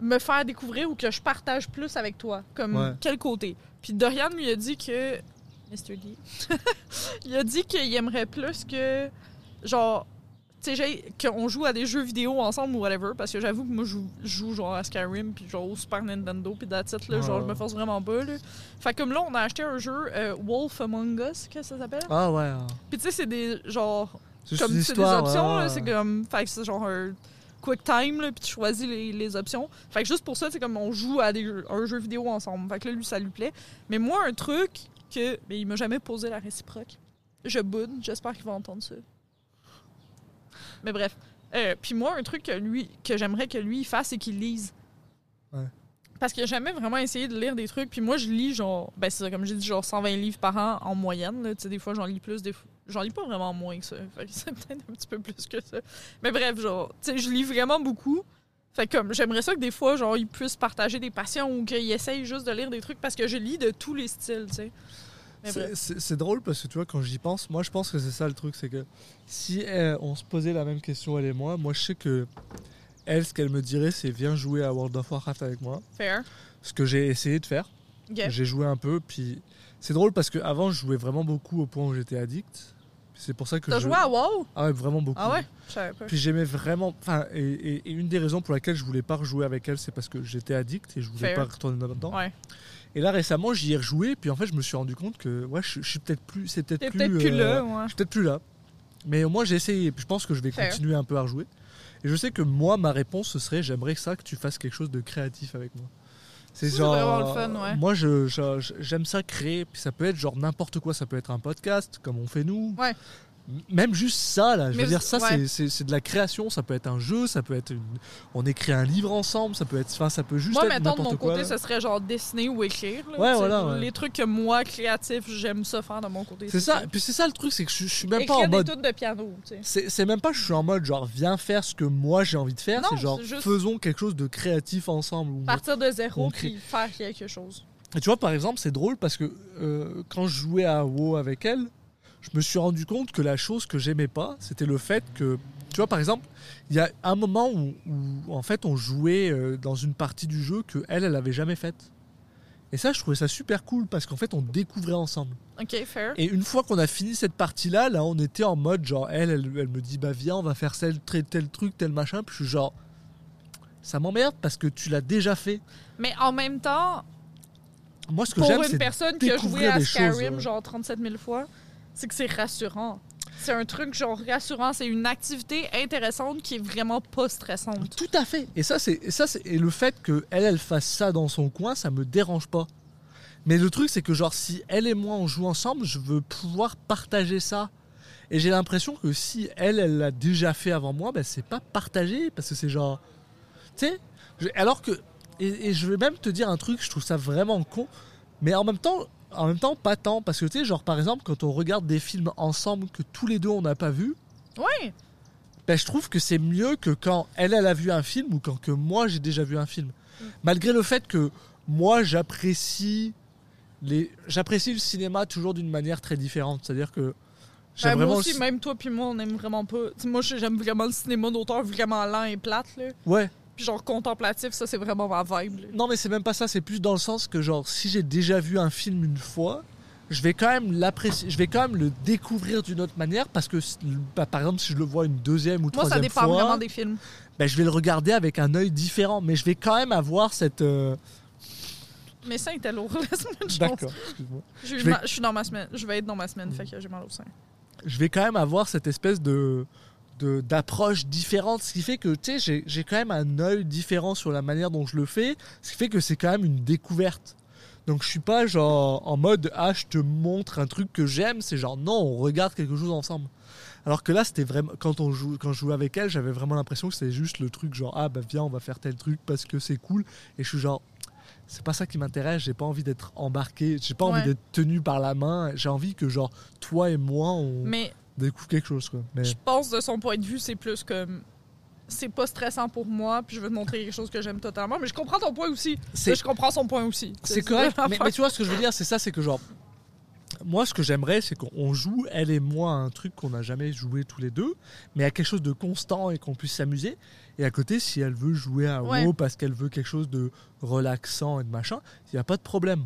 Speaker 2: me faire découvrir ou que je partage plus avec toi? Comme
Speaker 1: Ouais.
Speaker 2: quel côté? Puis Dorian lui a dit que. Mr. D. [LAUGHS] il a dit qu'il aimerait plus que. Genre. Tu sais, j'ai- qu'on joue à des jeux vidéo ensemble ou whatever, parce que j'avoue que moi, je joue, genre à Skyrim, puis genre au Super Nintendo, puis that's it, là, genre, je me force vraiment pas, là. Fait que comme là, on a acheté un jeu, euh, Wolf Among Us, qu'est-ce que ça s'appelle?
Speaker 1: Ah ouais. hein.
Speaker 2: Puis tu sais, c'est des, genre,
Speaker 1: C'est
Speaker 2: comme c'est des options,
Speaker 1: ouais,
Speaker 2: là,
Speaker 1: ouais.
Speaker 2: c'est comme. Fait que c'est genre un time, là, puis tu choisis les, les options. Fait que juste pour ça, c'est comme on joue à des, jeux- un jeu vidéo ensemble. Fait que là, lui, ça lui plaît. Mais moi, un truc que. Mais il m'a jamais posé la réciproque. Je boude, j'espère qu'il va entendre ça. Mais bref. Euh, puis moi, un truc que lui que j'aimerais que lui il fasse, c'est qu'il lise.
Speaker 1: Ouais.
Speaker 2: Parce que jamais vraiment essayé de lire des trucs. Puis moi, je lis genre. Ben, c'est comme j'ai dit, genre 120 livres par an en moyenne. là. Tu sais, des fois, j'en lis plus. Des fois, j'en lis pas vraiment moins que ça. Fait que [LAUGHS] c'est peut-être un petit peu plus que ça. Mais bref, genre, tu sais, je lis vraiment beaucoup. Fait que comme, j'aimerais ça que des fois, genre, il puisse partager des passions ou qu'il essaye juste de lire des trucs parce que je lis de tous les styles, tu sais.
Speaker 1: C'est-
Speaker 2: bref.
Speaker 1: C'est c'est drôle parce que tu vois, quand j'y pense, moi je pense que c'est ça le truc, c'est que si euh, on se posait la même question, elle et moi, moi je sais que elle, ce qu'elle me dirait, c'est viens jouer à World of Warcraft avec moi.
Speaker 2: Fair.
Speaker 1: Ce que j'ai essayé de faire. J'ai joué un peu, puis c'est drôle parce qu'avant je jouais vraiment beaucoup au point où j'étais addict. C'est pour ça que
Speaker 2: T'as
Speaker 1: je...
Speaker 2: joué à WoW?
Speaker 1: Ah ouais, vraiment beaucoup.
Speaker 2: Ah ouais? Je savais pas.
Speaker 1: Puis j'aimais vraiment. Enfin, et, et- et une des raisons pour laquelle je voulais pas rejouer avec elle, c'est parce que j'étais addict et je voulais
Speaker 2: Fair.
Speaker 1: pas retourner là-dedans.
Speaker 2: Ouais.
Speaker 1: Et là récemment, j'y ai rejoué, puis en fait, je me suis rendu compte que ouais, je, je suis peut-être plus. C'est peut-être
Speaker 2: T'es
Speaker 1: plus.
Speaker 2: peut-être plus
Speaker 1: euh,
Speaker 2: là, ouais.
Speaker 1: Je suis peut-être plus là. Mais au moins, j'ai essayé. Puis je pense que je vais
Speaker 2: Fair.
Speaker 1: continuer un peu à rejouer. Et je sais que moi, ma réponse, ce serait j'aimerais ça que tu fasses quelque chose de créatif avec moi. C'est genre.
Speaker 2: vraiment le fun, ouais.
Speaker 1: Moi, je, je- je- j'aime ça créer. Puis ça peut être genre n'importe quoi. Ça peut être un podcast, comme on fait nous.
Speaker 2: Ouais.
Speaker 1: Même juste ça, là. Je
Speaker 2: Mais
Speaker 1: veux dire, ça,
Speaker 2: ouais.
Speaker 1: c'est- de la création. Ça peut être un jeu. Ça peut être. une- On écrit un livre ensemble. Ça peut être. Enfin, ça peut juste
Speaker 2: Moi,
Speaker 1: être
Speaker 2: mettons, de mon
Speaker 1: quoi.
Speaker 2: côté,
Speaker 1: là.
Speaker 2: ce serait genre dessiner ou écrire. là.
Speaker 1: Ouais, voilà, ouais.
Speaker 2: Les trucs que moi, créatif, j'aime ça faire de mon côté.
Speaker 1: C'est ça. Puis c'est ça le truc, c'est que je, je suis même
Speaker 2: Écrire
Speaker 1: pas en
Speaker 2: des
Speaker 1: mode.
Speaker 2: tunes de piano, tu sais.
Speaker 1: C'est même pas que je suis en mode genre viens faire ce que moi j'ai envie de faire. C'est genre
Speaker 2: juste-
Speaker 1: faisons quelque chose de créatif ensemble.
Speaker 2: Partir de zéro
Speaker 1: crée.
Speaker 2: puis faire quelque chose.
Speaker 1: Et tu vois, par exemple, c'est drôle parce que euh, quand je jouais à WoW avec elle, je me suis rendu compte que la chose que j'aimais pas, c'était le fait que, tu vois, par exemple, il y a un moment où, où, en fait on jouait euh, dans une partie du jeu que elle, elle avait jamais faite. Et ça, je trouvais ça super cool parce qu'en fait, on découvrait ensemble.
Speaker 2: Ok, fair.
Speaker 1: Et une fois qu'on a fini cette partie-là, là, on était en mode genre, elle, elle, elle me dit, bah viens, on va faire tel, tel, truc, tel machin. Puis je suis genre, ça m'emmerde parce que tu l'as déjà fait.
Speaker 2: Mais en même temps,
Speaker 1: Moi, ce que
Speaker 2: pour
Speaker 1: j'aime,
Speaker 2: une
Speaker 1: c'est
Speaker 2: personne qui a joué à Skyrim
Speaker 1: choses,
Speaker 2: genre 37 000 fois, c'est que c'est rassurant. C'est un truc genre rassurant, c'est une activité intéressante qui est vraiment pas stressante.
Speaker 1: Tout à fait. Et ça, c'est ça, c'est et le fait que elle, elle fasse ça dans son coin, ça me dérange pas. Mais le truc, c'est que genre si elle et moi on joue ensemble, je veux pouvoir partager ça. Et j'ai l'impression que si elle, elle l'a déjà fait avant moi, ben c'est pas partagé parce que c'est genre, tu sais, alors que et, et je vais même te dire un truc, je trouve ça vraiment con, mais en même temps, en même temps pas tant parce que tu sais, genre par exemple quand on regarde des films ensemble que tous les deux on n'a pas vu,
Speaker 2: Ouais,
Speaker 1: ben, je trouve que c'est mieux que quand elle, elle a vu un film ou quand que moi j'ai déjà vu un film.
Speaker 2: Mm.
Speaker 1: Malgré le fait que moi j'apprécie les, j'apprécie le cinéma toujours d'une manière très différente. C'est-à-dire que j'aime
Speaker 2: Ben,
Speaker 1: vraiment.
Speaker 2: moi aussi, même toi puis moi, on aime vraiment pas. Moi, j'aime vraiment le cinéma d'auteur vraiment lent et plate, là.
Speaker 1: Ouais.
Speaker 2: Puis genre contemplatif, ça, c'est vraiment ma vibe. là.
Speaker 1: Non, mais c'est même pas ça. C'est plus dans le sens que genre si j'ai déjà vu un film une fois. Je vais quand même l'apprécier, je vais quand même le découvrir d'une autre manière parce que, bah, par exemple, si je le vois une deuxième ou
Speaker 2: Moi,
Speaker 1: troisième
Speaker 2: ça dépend
Speaker 1: fois,
Speaker 2: vraiment des films.
Speaker 1: ben, je vais le regarder avec un œil différent, mais je vais quand même avoir cette. euh,
Speaker 2: Mais ça, était lourd. [LAUGHS] Laisse-moi une chance.
Speaker 1: D'accord, excuse-moi. Je vais-
Speaker 2: ma- Je suis dans ma semaine. Je vais être dans ma semaine, fait que j'ai mal au sein.
Speaker 1: je vais quand même avoir cette espèce de de- d'approche différente, ce qui fait que tu sais, j'ai- j'ai quand même un œil différent sur la manière dont je le fais, ce qui fait que c'est quand même une découverte. Donc je suis pas genre en mode ah je te montre un truc que j'aime, c'est genre non on regarde quelque chose ensemble. Alors que là c'était vraiment quand on joue quand je jouais avec elle j'avais vraiment l'impression que c'était juste le truc genre ah bah viens on va faire tel truc parce que c'est cool et je suis genre c'est pas ça qui m'intéresse, j'ai pas envie d'être embarqué, j'ai pas
Speaker 2: Ouais.
Speaker 1: envie d'être tenu par la main, j'ai envie que genre toi et moi on
Speaker 2: Mais
Speaker 1: découvre quelque chose quoi. Mais
Speaker 2: je pense de son point de vue, c'est plus comme. C'est pas stressant pour moi, puis je veux te montrer quelque chose que j'aime totalement. Mais je comprends ton point aussi.
Speaker 1: c'est
Speaker 2: Je comprends son point aussi.
Speaker 1: c'est correct, mais, mais tu vois ce que je veux dire, c'est ça, c'est que genre moi ce que j'aimerais c'est qu'on joue elle et moi à un truc qu'on n'a jamais joué tous les deux, mais à quelque chose de constant et qu'on puisse s'amuser. Et à côté, si elle veut jouer à
Speaker 2: Ouais.
Speaker 1: WoW parce qu'elle veut quelque chose de relaxant et de machin, il n'y a pas de problème.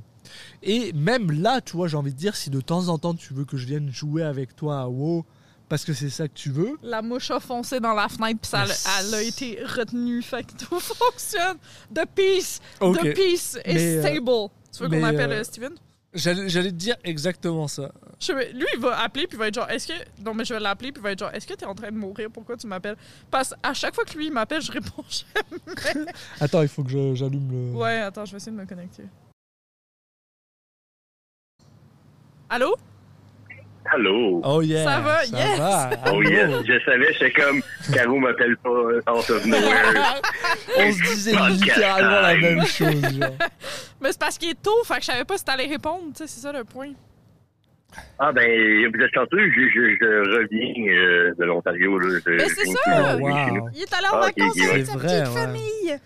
Speaker 1: Et même là, tu vois, j'ai envie de dire, si de temps en temps tu veux que je vienne jouer avec toi à WoW parce que c'est ça que tu veux,
Speaker 2: La mouche a foncé dans la fenêtre, puis ça,
Speaker 1: Mais
Speaker 2: elle a été retenue. Fait que tout [LAUGHS] fonctionne. The peace. The peace is
Speaker 1: Mais, euh,
Speaker 2: stable. Tu veux qu'on appelle
Speaker 1: euh,
Speaker 2: euh, Steven?
Speaker 1: J'allais te dire exactement ça.
Speaker 2: Je lui, il va appeler, puis il va être genre, est-ce que. Non, mais je vais l'appeler, puis il va être genre, est-ce que t'es en train de mourir? Pourquoi tu m'appelles? Parce qu'à chaque fois que lui, il m'appelle, je réponds [LAUGHS] jamais. [LAUGHS]
Speaker 1: Attends, il faut que j'allume le.
Speaker 2: ouais, attends, je vais essayer de me connecter. Allô?
Speaker 3: Allô?
Speaker 1: Oh yeah.
Speaker 2: Ça va, yes.
Speaker 1: va.
Speaker 3: Oh yes, je savais, j'étais comme, Caro m'appelle pas out of nowhere. [LAUGHS]
Speaker 1: On se disait littéralement la même chose. genre. [LAUGHS]
Speaker 2: Mais c'est parce qu'il est tôt, fait que je savais pas si t'allais répondre, tu sais, c'est ça le point.
Speaker 3: Ah ben, vous êtes chanceux, je, je, je reviens euh, de l'Ontario. là. Je-
Speaker 2: Mais
Speaker 3: je
Speaker 2: c'est ça!
Speaker 1: Oh, wow.
Speaker 2: Il est allé en
Speaker 3: Ah,
Speaker 2: vacances avec
Speaker 1: ouais.
Speaker 2: sa petite
Speaker 1: ouais.
Speaker 2: famille.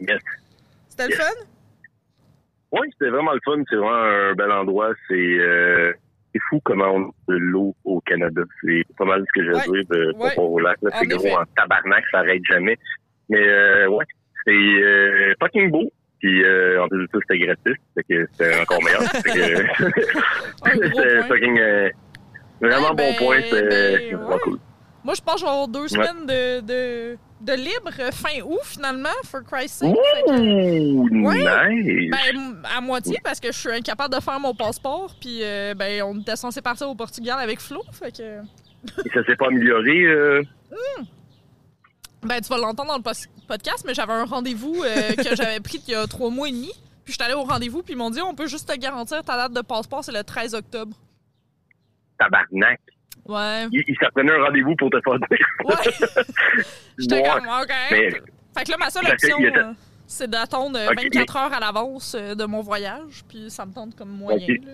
Speaker 3: Yes.
Speaker 2: C'était le fun?
Speaker 3: Oui, c'était vraiment le fun, c'est vraiment un bel endroit. C'est euh, c'est fou comment on a de l'eau au Canada. C'est pas mal ce que j'ai dire de là.
Speaker 2: En
Speaker 3: C'est gros
Speaker 2: effet.
Speaker 3: en tabarnak, ça arrête jamais. Mais euh, ouais, c'est euh, fucking beau. Puis euh, en plus de ça, c'était gratis. Fait que c'était encore meilleur. [LAUGHS] [LAUGHS] C'était
Speaker 2: point.
Speaker 3: fucking euh, vraiment
Speaker 2: Ouais, ben,
Speaker 3: bon point. C'était
Speaker 2: ben, ouais.
Speaker 3: cool.
Speaker 2: Moi, je pense que je vais avoir deux semaines de, de, de libre fin août, finalement, for Christ's sake. Que-
Speaker 3: Ouh,
Speaker 2: Ouais.
Speaker 3: nice!
Speaker 2: Ben, à moitié, parce que je suis incapable de faire mon passeport, puis euh, ben, on était censé partir au Portugal avec Flo, fait que...
Speaker 3: Et ça s'est pas amélioré. Euh...
Speaker 2: Ben, tu vas l'entendre dans le podcast, mais j'avais un rendez-vous euh, que j'avais pris il y a trois mois et demi. Puis je suis allée au rendez-vous, puis ils m'ont dit on peut juste te garantir ta date de passeport, c'est le 13 octobre.
Speaker 3: Tabarnak.
Speaker 2: Ouais.
Speaker 3: Il, il s'est prenait un rendez-vous pour te faire dire.
Speaker 2: Ouais. [LAUGHS] [LAUGHS] J'étais comme, OK.
Speaker 3: Mais-
Speaker 2: Fait que là, ma seule option, euh, c'est d'attendre euh,
Speaker 3: Ok,
Speaker 2: 24 heures à l'avance euh, de mon voyage, puis ça me tente comme moyen. Là.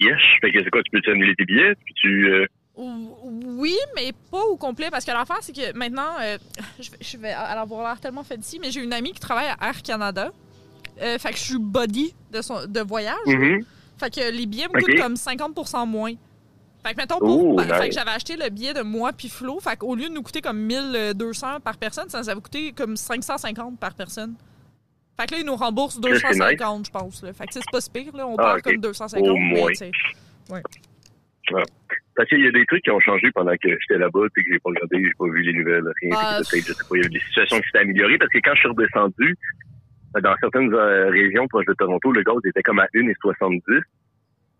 Speaker 3: Yes. Fait que c'est quoi, tu peux annuler tes billets? Puis tu. euh,
Speaker 2: Ou- Oui, mais pas au complet, parce que l'affaire, c'est que maintenant, euh, je vais, je vais avoir l'air tellement fait ici, mais j'ai une amie qui travaille à Air Canada. Euh, fait que je suis buddy de, son, de voyage.
Speaker 3: mhm.
Speaker 2: Fait que les billets me coûtent comme 50% moins. Fait que, mettons, pour,
Speaker 3: Oh,
Speaker 2: ben, fait que j'avais acheté le billet de moi puis Flo. Fait qu'au lieu de nous coûter comme 1200 par personne, ça nous avait coûté comme 550 par personne. Fait que là, ils nous remboursent
Speaker 3: Ça, c'est
Speaker 2: 250, je pense. Là. Fait que c'est pas si pire, là. On
Speaker 3: Ah, ok.
Speaker 2: comme 250,
Speaker 3: Au
Speaker 2: mais
Speaker 3: moins.
Speaker 2: tu sais.
Speaker 3: Parce qu'il y a des trucs qui ont changé pendant que j'étais là-bas, puis que j'ai pas regardé, j'ai pas vu les nouvelles, rien.
Speaker 2: Ah,
Speaker 3: je sais pas, il y a eu des situations qui s'étaient améliorées, parce que quand je suis redescendu, euh, dans certaines euh, régions proches de Toronto, le gaz était comme à 1,70.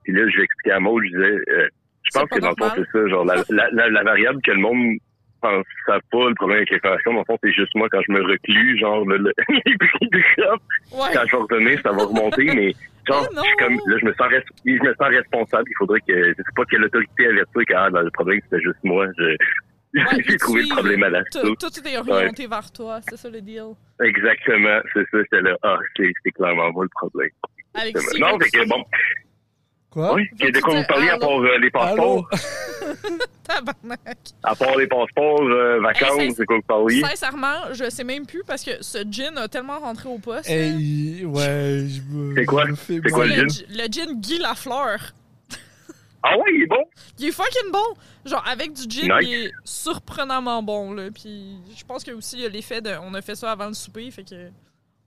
Speaker 3: Puis là, je vais expliquer à Maud, je disais, euh, je
Speaker 2: C'est
Speaker 3: pense que dans le fond, c'est ça, genre, la, la, la, la variable que le monde pense ça pas, le problème avec l'inflation, dans le fond, c'est juste moi, quand je me reclus, genre, le, le- [LAUGHS] les prix du shop,
Speaker 2: Ouais.
Speaker 3: quand je vais revenir, ça va remonter, mais genre,
Speaker 2: non.
Speaker 3: je suis comme, là, je me sens, je me sens responsable. Il faudrait que, je sais pas quelle autorité avertir que, ah, ben, le problème, c'était juste moi. Je, [LAUGHS]
Speaker 2: Ouais,
Speaker 3: j'ai trouvé
Speaker 2: tu-
Speaker 3: le problème à la
Speaker 2: Tout, tout est orienté vers toi, c'est ça le deal.
Speaker 3: Exactement, c'est ça, j'étais là, ah, c'est, c'est clairement moi le problème. Non, fait que, bon,
Speaker 1: Quoi?
Speaker 3: oui, de quoi vous parliez à part euh, les passeports? [LAUGHS]
Speaker 2: Tabarnak.
Speaker 3: À part les passeports, euh,
Speaker 2: Hey,
Speaker 3: vacances,
Speaker 2: c'est-
Speaker 3: c'est quoi vous parliez?
Speaker 2: Sincèrement, je sais même plus parce que ce gin a tellement rentré au poste.
Speaker 1: Hey, ouais, je me.
Speaker 3: C'est quoi? C'est le
Speaker 2: le,
Speaker 3: gin?
Speaker 2: gi- le gin Guy Lafleur.
Speaker 3: Ah ouais, il est bon?
Speaker 2: Il est fucking bon. Genre, avec du gin,
Speaker 3: Nice.
Speaker 2: il est surprenamment bon, là. Puis, je pense que aussi, il y a l'effet de. On a fait ça avant le souper, fait que.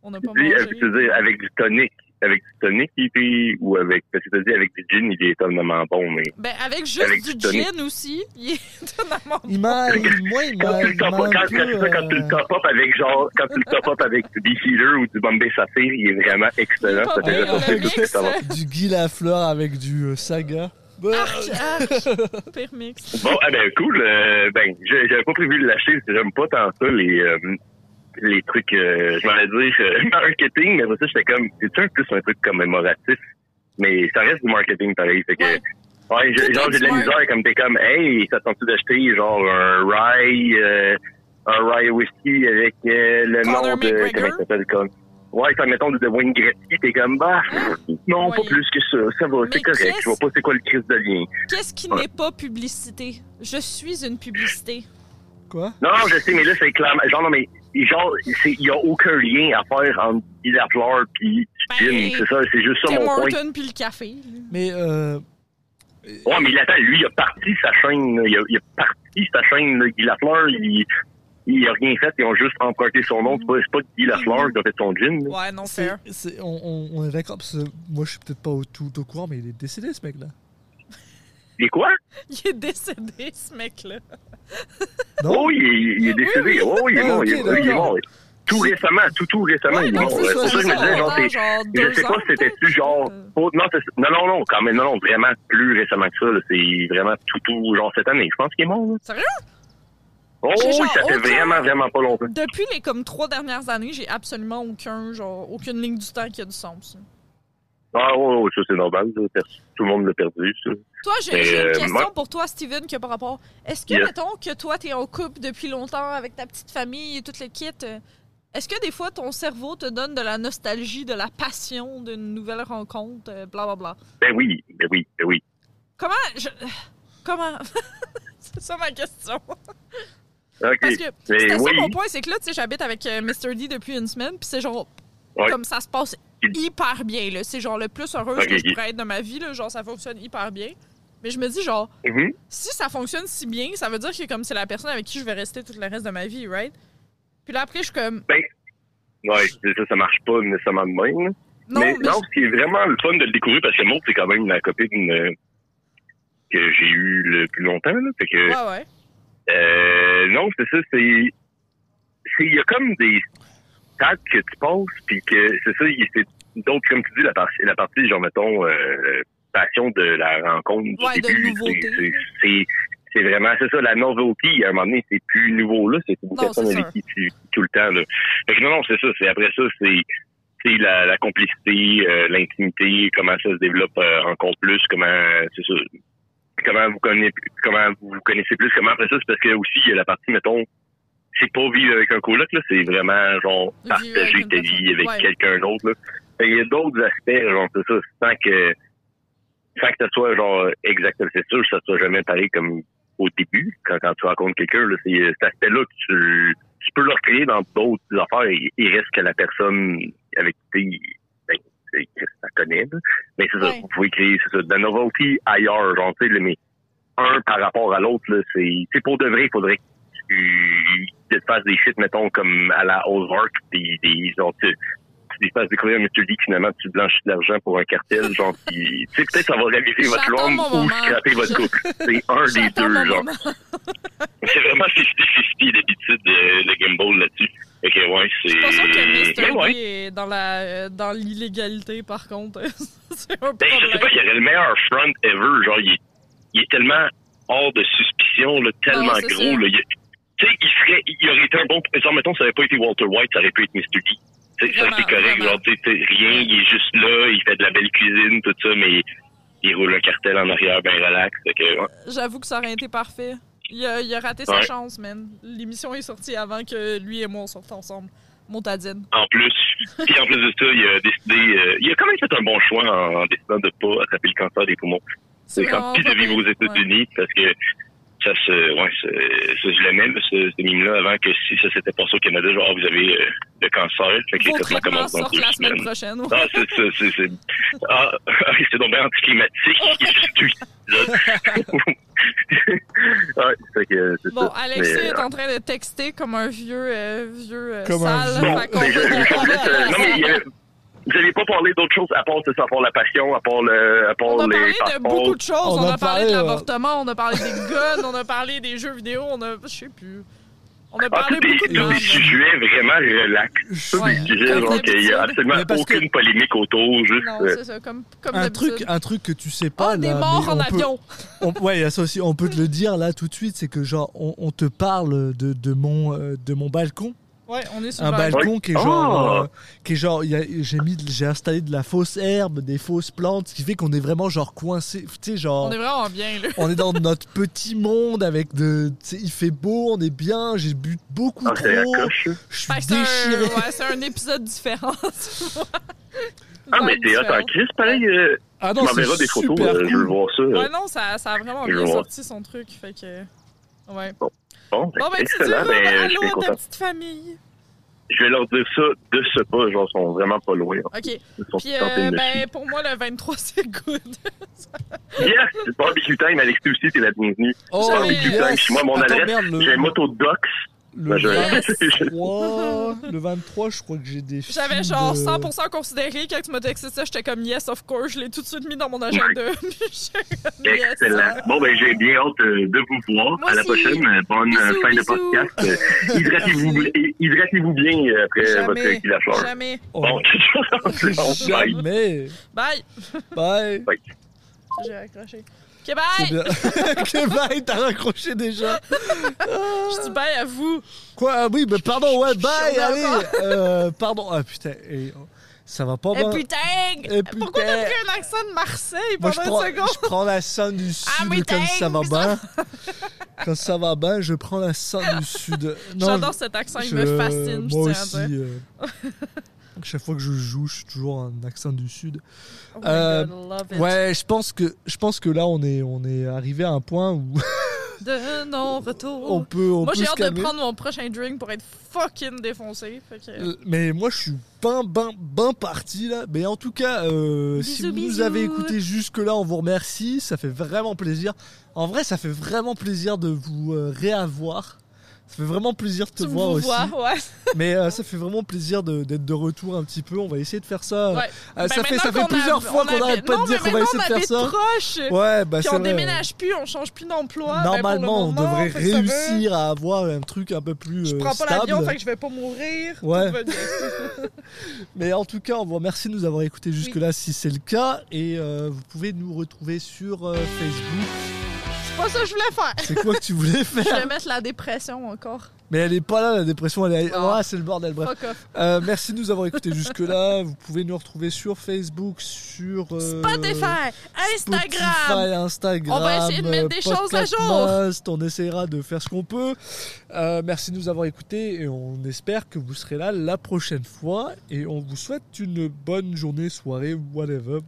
Speaker 2: On n'a pas mangé.
Speaker 3: tu veux dire, avec du tonic. Avec du tonic, il ou avec, parce que tu as dit avec du gin, il est étonnamment bon, mais
Speaker 2: Ben, avec juste
Speaker 3: Avec
Speaker 2: du
Speaker 3: du
Speaker 2: gin aussi, il est [LAUGHS] étonnamment
Speaker 1: Il
Speaker 2: bon.
Speaker 1: m'a. il- Moi, il
Speaker 3: quand
Speaker 1: m'a.
Speaker 3: tu le
Speaker 1: il
Speaker 3: top
Speaker 1: m'a
Speaker 3: up, quand,
Speaker 1: peu,
Speaker 3: quand, quand tu le
Speaker 1: euh,
Speaker 3: top up avec genre, quand tu le top up avec du Beef Eater ou du Bombay Saphir, il est vraiment excellent. Ça fait tout ça va.
Speaker 2: mix.
Speaker 1: Du Guy Lafleur avec du euh, Saga. Bah,
Speaker 2: Arc, arc. Pire mix.
Speaker 3: Bon, ah ben cool. Euh, ben, j'avais pas prévu de que j'aime pas tant ça les euh, les trucs. Euh, je m'allais dire euh, [LAUGHS] marketing, mais après ça j'étais comme, c'est un plus un truc commémoratif, mais ça reste du marketing pareil. Fait que,
Speaker 2: Ouais.
Speaker 3: genre j'ai de la misère comme t'es comme, hey, ça tente d'acheter genre un rye, euh, un rye whisky avec euh, le nom de comment ça s'appelle comme. Ouais, ça mettons de Wayne Gretzky, t'es comme bah non, pas plus que ça, ça va, c'est correct. Je vois pas c'est quoi le crise de lien.
Speaker 2: Qu'est-ce qui
Speaker 3: Ouais.
Speaker 2: n'est pas publicité? Je suis une publicité.
Speaker 1: Quoi?
Speaker 3: Non, non, je sais, mais là, c'est clairement. Genre, non, mais. Genre, il n'y a aucun lien à faire entre Guy Lafleur puis
Speaker 2: Ben,
Speaker 3: Gin. C'est ça, c'est juste ça
Speaker 2: Tim
Speaker 3: mon point.
Speaker 2: Horton puis le café.
Speaker 1: Mais, euh.
Speaker 3: Ouais, mais attends, lui, il a parti sa chaîne. là. Il a, il a parti sa chaîne. là. Guy Lafleur, il, il a rien fait. Ils ont juste emprunté son nom. C'est pas, c'est pas Guy Lafleur qui a fait son gin. là.
Speaker 2: Ouais, non,
Speaker 1: c'est- on, on- on est d'accord, parce que moi, je suis peut-être pas au, tout au courant, mais il est décédé, ce mec-là.
Speaker 3: Et quoi?
Speaker 2: Il est décédé, ce mec-là.
Speaker 1: Non?
Speaker 3: Oh, il est, il est décédé.
Speaker 2: oui.
Speaker 3: Oh, il est
Speaker 1: Ah,
Speaker 3: mort. il, est, il est mort. Tout récemment, tout, tout récemment,
Speaker 2: Ouais,
Speaker 3: il est mort.
Speaker 2: c'est
Speaker 1: ça,
Speaker 3: pour ça que je me
Speaker 1: c'est
Speaker 3: disais,
Speaker 1: ça,
Speaker 3: genre, c'est. Je sais pas si c'était-tu
Speaker 2: peut-être.
Speaker 3: genre. Oh, non, non, non, non, quand même, non, non, vraiment plus récemment que ça. là. C'est vraiment tout, tout, genre cette année. Je pense qu'il est mort. Là.
Speaker 2: Sérieux?
Speaker 3: Oh,
Speaker 2: J'ai
Speaker 3: oui,
Speaker 2: genre
Speaker 3: ça fait
Speaker 2: aucun-
Speaker 3: vraiment, vraiment pas longtemps.
Speaker 2: Depuis les comme trois dernières années, j'ai absolument aucun, genre, aucune ligne du temps qui a du sens.
Speaker 3: Ah, oui, oui, ça, c'est normal. Tout le monde l'a perdu, ça.
Speaker 2: Toi, j'ai une
Speaker 3: euh,
Speaker 2: question
Speaker 3: moi-
Speaker 2: pour toi, Steven, qui a par rapport. Est-ce que,
Speaker 3: Yes.
Speaker 2: mettons, que toi, t'es en couple depuis longtemps avec ta petite famille et tout le kit, euh, est-ce que des fois ton cerveau te donne de la nostalgie, de la passion d'une nouvelle rencontre, euh, blablabla?
Speaker 3: Ben oui, ben oui, ben oui.
Speaker 2: Comment. Je... Comment? [LAUGHS] c'est ça ma question.
Speaker 3: OK.
Speaker 2: Parce que
Speaker 3: oui,
Speaker 2: ça mon point, c'est que là, tu sais, j'habite avec Mr. D depuis une semaine, puis c'est genre.
Speaker 3: Ouais.
Speaker 2: Comme ça se passe hyper bien, là. C'est genre le plus heureux que je pourrais être de ma vie, là. Genre, ça fonctionne hyper bien. Mais je me dis, genre,
Speaker 3: Mhm.
Speaker 2: si ça fonctionne si bien, ça veut dire que comme c'est la personne avec qui je vais rester tout le reste de ma vie, right? Puis là, après, je suis comme.
Speaker 3: ouais, c'est ça, ça marche pas nécessairement de même.
Speaker 2: Non,
Speaker 3: mais,
Speaker 2: mais
Speaker 3: non, ce qui est vraiment le fun de le découvrir, parce que Maud, c'est quand même la copine euh, que j'ai eue le plus longtemps. Là, fait que,
Speaker 2: Ouais, ouais.
Speaker 3: euh, non, c'est ça, c'est... c'est- Il y a comme des que tu passes, puis que c'est ça, il- c'est d'autres, comme tu dis, la partie, la partie genre, mettons, euh, passion de la rencontre du
Speaker 2: Ouais, de
Speaker 3: début.
Speaker 2: nouveauté.
Speaker 3: c'est- c'est- vraiment, c'est ça, la novelty, à un moment donné, c'est plus nouveau, là. C'est une personne avec qui tu, tout le temps, là. Fait que non, non, c'est ça. C'est après ça, c'est, c'est la, la complicité, euh, l'intimité, comment ça se développe euh, encore plus, comment, c'est ça. Comment vous connaissez, comment vous connaissez plus, comment après ça, c'est parce que aussi, il y a la partie, mettons, c'est pas vivre avec un coloc, là, c'est vraiment, genre, partager ta vie avec
Speaker 2: Ouais.
Speaker 3: quelqu'un d'autre, qu'il y a d'autres aspects, genre, c'est ça, sans que, sans que ça soit, genre, exactement, c'est sûr, ça soit jamais pareil comme au début, quand, quand tu rencontres quelqu'un, là, c'est euh, cet aspect-là que tu, tu peux le recréer dans d'autres affaires. Il, il reste que la personne avec qui ben, ça connaît. là. Mais c'est ça, vous pouvez créer c'est ça, de la novelty ailleurs, genre, tu sais, mais un par rapport à l'autre, là, c'est c'est pour de vrai, il faudrait tu te fasses des shit, mettons, comme à la Ozark, des, des genre, tu, tu fasses découvrir un Mr. D, finalement, tu blanchis de l'argent pour un cartel, genre, puis, tu sais, peut-être ça va raviver votre langue ou scraper votre couple. C'est un des deux, genre. [LAUGHS] C'est vraiment 50-50 d'habitude de, de Gimbal là-dessus. Que ouais, c'est.
Speaker 2: Je que Mr.
Speaker 3: ouais.
Speaker 2: Est dans la euh, dans l'illégalité par contre. [LAUGHS] c'est un
Speaker 3: Ben, je sais pas, il y aurait le meilleur front ever. Genre, il est, il est tellement hors de suspicion, là, tellement
Speaker 2: Non,
Speaker 3: gros. Là, il, tu sais, il serait, il aurait été un bon. Genre, mettons, ça aurait pas été Walter White, ça aurait pu être Mr. D. Tu sais, ça aurait été
Speaker 2: Vraiment,
Speaker 3: correct.
Speaker 2: vraiment.
Speaker 3: Genre, tu sais, rien, il est juste là, il fait de la belle cuisine, tout ça, mais il roule un cartel en arrière, ben relax. Fait que, ouais.
Speaker 2: J'avoue que ça aurait été parfait. Il a, il a raté sa chance, man. L'émission est sortie avant que lui et moi on sorte ensemble. Montadine.
Speaker 3: En plus, puis en plus de ça, il a décidé, euh, il a quand même fait un bon choix en, en décidant de pas attraper le cancer des poumons. C'est comme
Speaker 2: vraiment
Speaker 3: puis de vivre aux. États-Unis parce que ça se, ouais, ça, je l'aimais ce, ce mime-là avant que si ça s'était passé au Canada, genre ah, vous avez euh, le cancer, fait que les traitements
Speaker 2: traitements
Speaker 3: commencent dans
Speaker 2: sortent
Speaker 3: deux
Speaker 2: la semaine
Speaker 3: semaines.
Speaker 2: prochaine. ouais.
Speaker 3: Ah, c'est ça, c'est, c'est, ah, c'est donc bien anticlimatique. ce épisode. ouais, fait que c'est
Speaker 2: Bon,
Speaker 3: ça.
Speaker 2: Alexis
Speaker 3: Mais,
Speaker 2: est
Speaker 3: euh,
Speaker 2: en train de texter comme un vieux, euh, vieux euh,
Speaker 1: Comme un
Speaker 2: sale.
Speaker 1: vieux-
Speaker 2: Fait qu'on
Speaker 3: mais je-
Speaker 2: peut-
Speaker 3: je-
Speaker 2: on
Speaker 3: je-
Speaker 2: va-
Speaker 3: euh, non, mais il y a- vous n'avez pas parlé d'autre chose à part, ça, à part la passion, à part, le, à part
Speaker 2: On a
Speaker 3: les
Speaker 2: parlé de beaucoup de choses.
Speaker 1: On
Speaker 2: On,
Speaker 1: a
Speaker 2: a parlé
Speaker 1: parlé,
Speaker 2: de
Speaker 1: euh,
Speaker 2: l'avortement, on a parlé des guns, on a parlé des jeux vidéo, on a. Je sais plus. On a
Speaker 3: Ah,
Speaker 2: parlé
Speaker 3: des,
Speaker 2: beaucoup de
Speaker 3: tous des sujets vraiment relax. Tous
Speaker 2: Ouais,
Speaker 3: des sujets, qu'il n'y a absolument
Speaker 1: que-
Speaker 3: aucune polémique autour, juste.
Speaker 2: Non,
Speaker 3: euh,
Speaker 2: c'est ça, comme, comme
Speaker 1: Un truc, un truc que tu sais pas.
Speaker 2: Oh, des
Speaker 1: là,
Speaker 2: morts
Speaker 1: mais
Speaker 2: en
Speaker 1: on peut-
Speaker 2: avion. [LAUGHS]
Speaker 1: on- ouais, il y a ça aussi. On peut te le dire là tout de suite, c'est que genre on, on te parle de, de mon euh, de mon balcon,
Speaker 2: Ouais, on est sur
Speaker 1: un balcon qui est
Speaker 3: Oh.
Speaker 1: genre, euh, qui est genre, j'ai mis, j'ai installé de la fausse herbe, des fausses plantes, ce qui fait qu'on est vraiment genre coincé. Tu sais genre.
Speaker 2: On est vraiment bien, là.
Speaker 1: On est dans notre petit monde avec de. tu sais, Il fait beau, on est bien, j'ai bu beaucoup
Speaker 3: Ah,
Speaker 1: trop. Je suis déchiré.
Speaker 2: ouais, c'est un épisode différent. [LAUGHS] tu vois.
Speaker 3: Ah, mais t'es hot en. Chris, pareil. euh,
Speaker 1: Ah
Speaker 3: tu
Speaker 1: non,
Speaker 3: m'enverras
Speaker 1: c'est
Speaker 3: des photos,
Speaker 1: super
Speaker 3: euh, je veux
Speaker 1: cool.
Speaker 3: voir ça. euh.
Speaker 2: Ouais, non, ça, ça a vraiment bien sorti son truc. Fait que. Ouais.
Speaker 3: Bon,
Speaker 2: Bon, ben, tu dis
Speaker 3: excellent. Ben, je
Speaker 2: allô
Speaker 3: suis
Speaker 2: à ta petite famille.
Speaker 3: Je vais leur dire ça de ce pas, genre, ils sont vraiment pas loin.
Speaker 2: OK.
Speaker 3: Ils sont
Speaker 2: Puis, euh,
Speaker 3: de me
Speaker 2: ben, pour moi, le 23, c'est good. [LAUGHS]
Speaker 3: Yes! C'est barbecue time, Alexis aussi, t'es la bienvenue.
Speaker 1: Oh,
Speaker 2: Jamais.
Speaker 1: yes.
Speaker 3: Moi, mon adresse, j'ai un motodox.
Speaker 1: Le
Speaker 3: Ben, je-
Speaker 1: 23, le 23, je crois que j'ai des
Speaker 2: J'avais genre
Speaker 1: de-
Speaker 2: 100% considéré quand tu m'as texté ça, j'étais comme yes, of course, je l'ai tout de suite mis dans mon agenda. [LAUGHS] Yes.
Speaker 3: Excellent. Bon, ben, j'ai bien hâte euh, de vous voir.
Speaker 2: Moi
Speaker 3: à la
Speaker 2: aussi.
Speaker 3: prochaine. Euh, Bonne euh,
Speaker 2: Bisous,
Speaker 3: fin de podcast. [LAUGHS] Hydratez-vous bien après votre
Speaker 2: Jamais.
Speaker 3: équilacheur.
Speaker 2: Jamais.
Speaker 1: Oh,
Speaker 3: Bon, [LAUGHS] c'est bon, bye.
Speaker 1: Jamais.
Speaker 2: Bye.
Speaker 1: Bye.
Speaker 2: J'ai raccroché. Ok, [LAUGHS] bye,
Speaker 1: t'as raccroché déjà.
Speaker 2: Je dis bye à vous.
Speaker 1: Quoi? Ah Oui, mais pardon, ouais, bye, allez. Euh, pardon. Ah putain, et, oh, ça va pas
Speaker 2: Et
Speaker 1: bien.
Speaker 2: putain!
Speaker 1: Eh,
Speaker 2: Pourquoi
Speaker 1: putain.
Speaker 2: t'as pris un accent de Marseille
Speaker 1: Moi,
Speaker 2: pendant
Speaker 1: je
Speaker 2: une
Speaker 1: prends,
Speaker 2: seconde?
Speaker 1: je prends la scène du sud
Speaker 2: Ah,
Speaker 1: quand ça va
Speaker 2: putain,
Speaker 1: bien. [LAUGHS] Quand ça va bien, je prends la scène du sud.
Speaker 2: J'adore cet accent, il me fascine,
Speaker 1: Moi
Speaker 2: je
Speaker 1: aussi. euh, [LAUGHS] chaque fois que je joue, je suis toujours un accent du sud.
Speaker 2: Oh
Speaker 1: Euh,
Speaker 2: God.
Speaker 1: Ouais, je pense que je pense que là on est on est arrivé à un point où [LAUGHS]
Speaker 2: De non-retour.
Speaker 1: on peut on
Speaker 2: Moi, j'ai hâte de prendre mon prochain drink pour être fucking défoncé. Que...
Speaker 1: Euh, Mais moi je suis ben ben ben parti là. Mais en tout cas, euh, si
Speaker 2: Bisous,
Speaker 1: vous nous avez écouté jusque là, on vous remercie. Ça fait vraiment plaisir. En vrai, ça fait vraiment plaisir de vous euh, réavoir. Ça fait vraiment plaisir de te
Speaker 2: tu
Speaker 1: voir aussi.
Speaker 2: ouais.
Speaker 1: Mais euh, ça fait vraiment plaisir de- d'être de retour un petit peu. On va essayer de faire ça.
Speaker 2: Ouais.
Speaker 1: Euh,
Speaker 2: Ben,
Speaker 1: ça fait
Speaker 2: maintenant
Speaker 1: ça fait
Speaker 2: qu'on
Speaker 1: plusieurs
Speaker 2: a-
Speaker 1: fois
Speaker 2: on
Speaker 1: qu'on
Speaker 2: avait-
Speaker 1: n'arrête pas
Speaker 2: non,
Speaker 1: de dire qu'on va
Speaker 2: maintenant,
Speaker 1: essayer de faire ça.
Speaker 2: habite proche.
Speaker 1: Ouais, bah
Speaker 2: Puis
Speaker 1: c'est
Speaker 2: on
Speaker 1: vrai.
Speaker 2: déménage plus, on change plus d'emploi.
Speaker 1: Normalement,
Speaker 2: ben, pour le
Speaker 1: on
Speaker 2: moment,
Speaker 1: devrait
Speaker 2: fait que ça va.
Speaker 1: réussir à avoir un truc un peu plus
Speaker 2: Je
Speaker 1: euh,
Speaker 2: prends pas l'avion,
Speaker 1: stable.
Speaker 2: fait que je vais pas mourir.
Speaker 1: Ouais.
Speaker 2: Tout va bien. [LAUGHS]
Speaker 1: Mais en tout cas, on vous remercie de nous avoir écoutés jusque-là si c'est le cas. Et euh, vous pouvez nous retrouver sur euh, Facebook,
Speaker 2: pas ça que je voulais faire.
Speaker 1: C'est quoi que tu voulais [LAUGHS]
Speaker 2: Je
Speaker 1: faire?
Speaker 2: vais mettre la dépression encore.
Speaker 1: Mais elle est pas là, la dépression, elle est.
Speaker 2: Non.
Speaker 1: Ah, c'est le bordel, bref.
Speaker 2: Fuck off.
Speaker 1: Euh, merci de nous avoir écoutés jusque-là. Vous pouvez nous retrouver sur Facebook, sur. euh,
Speaker 2: Spotify, Instagram.
Speaker 1: Spotify, Instagram.
Speaker 2: On va essayer de mettre des choses à jour.
Speaker 1: On essaiera de faire ce qu'on peut. Euh, merci de nous avoir écoutés et on espère que vous serez là la prochaine fois. Et on vous souhaite une bonne journée, soirée, whatever.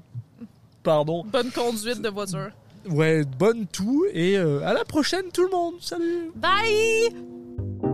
Speaker 1: Pardon.
Speaker 2: Bonne conduite de voiture.
Speaker 1: Ouais, bonne tout. Et euh, à la prochaine, tout le monde. Salut!
Speaker 2: Bye!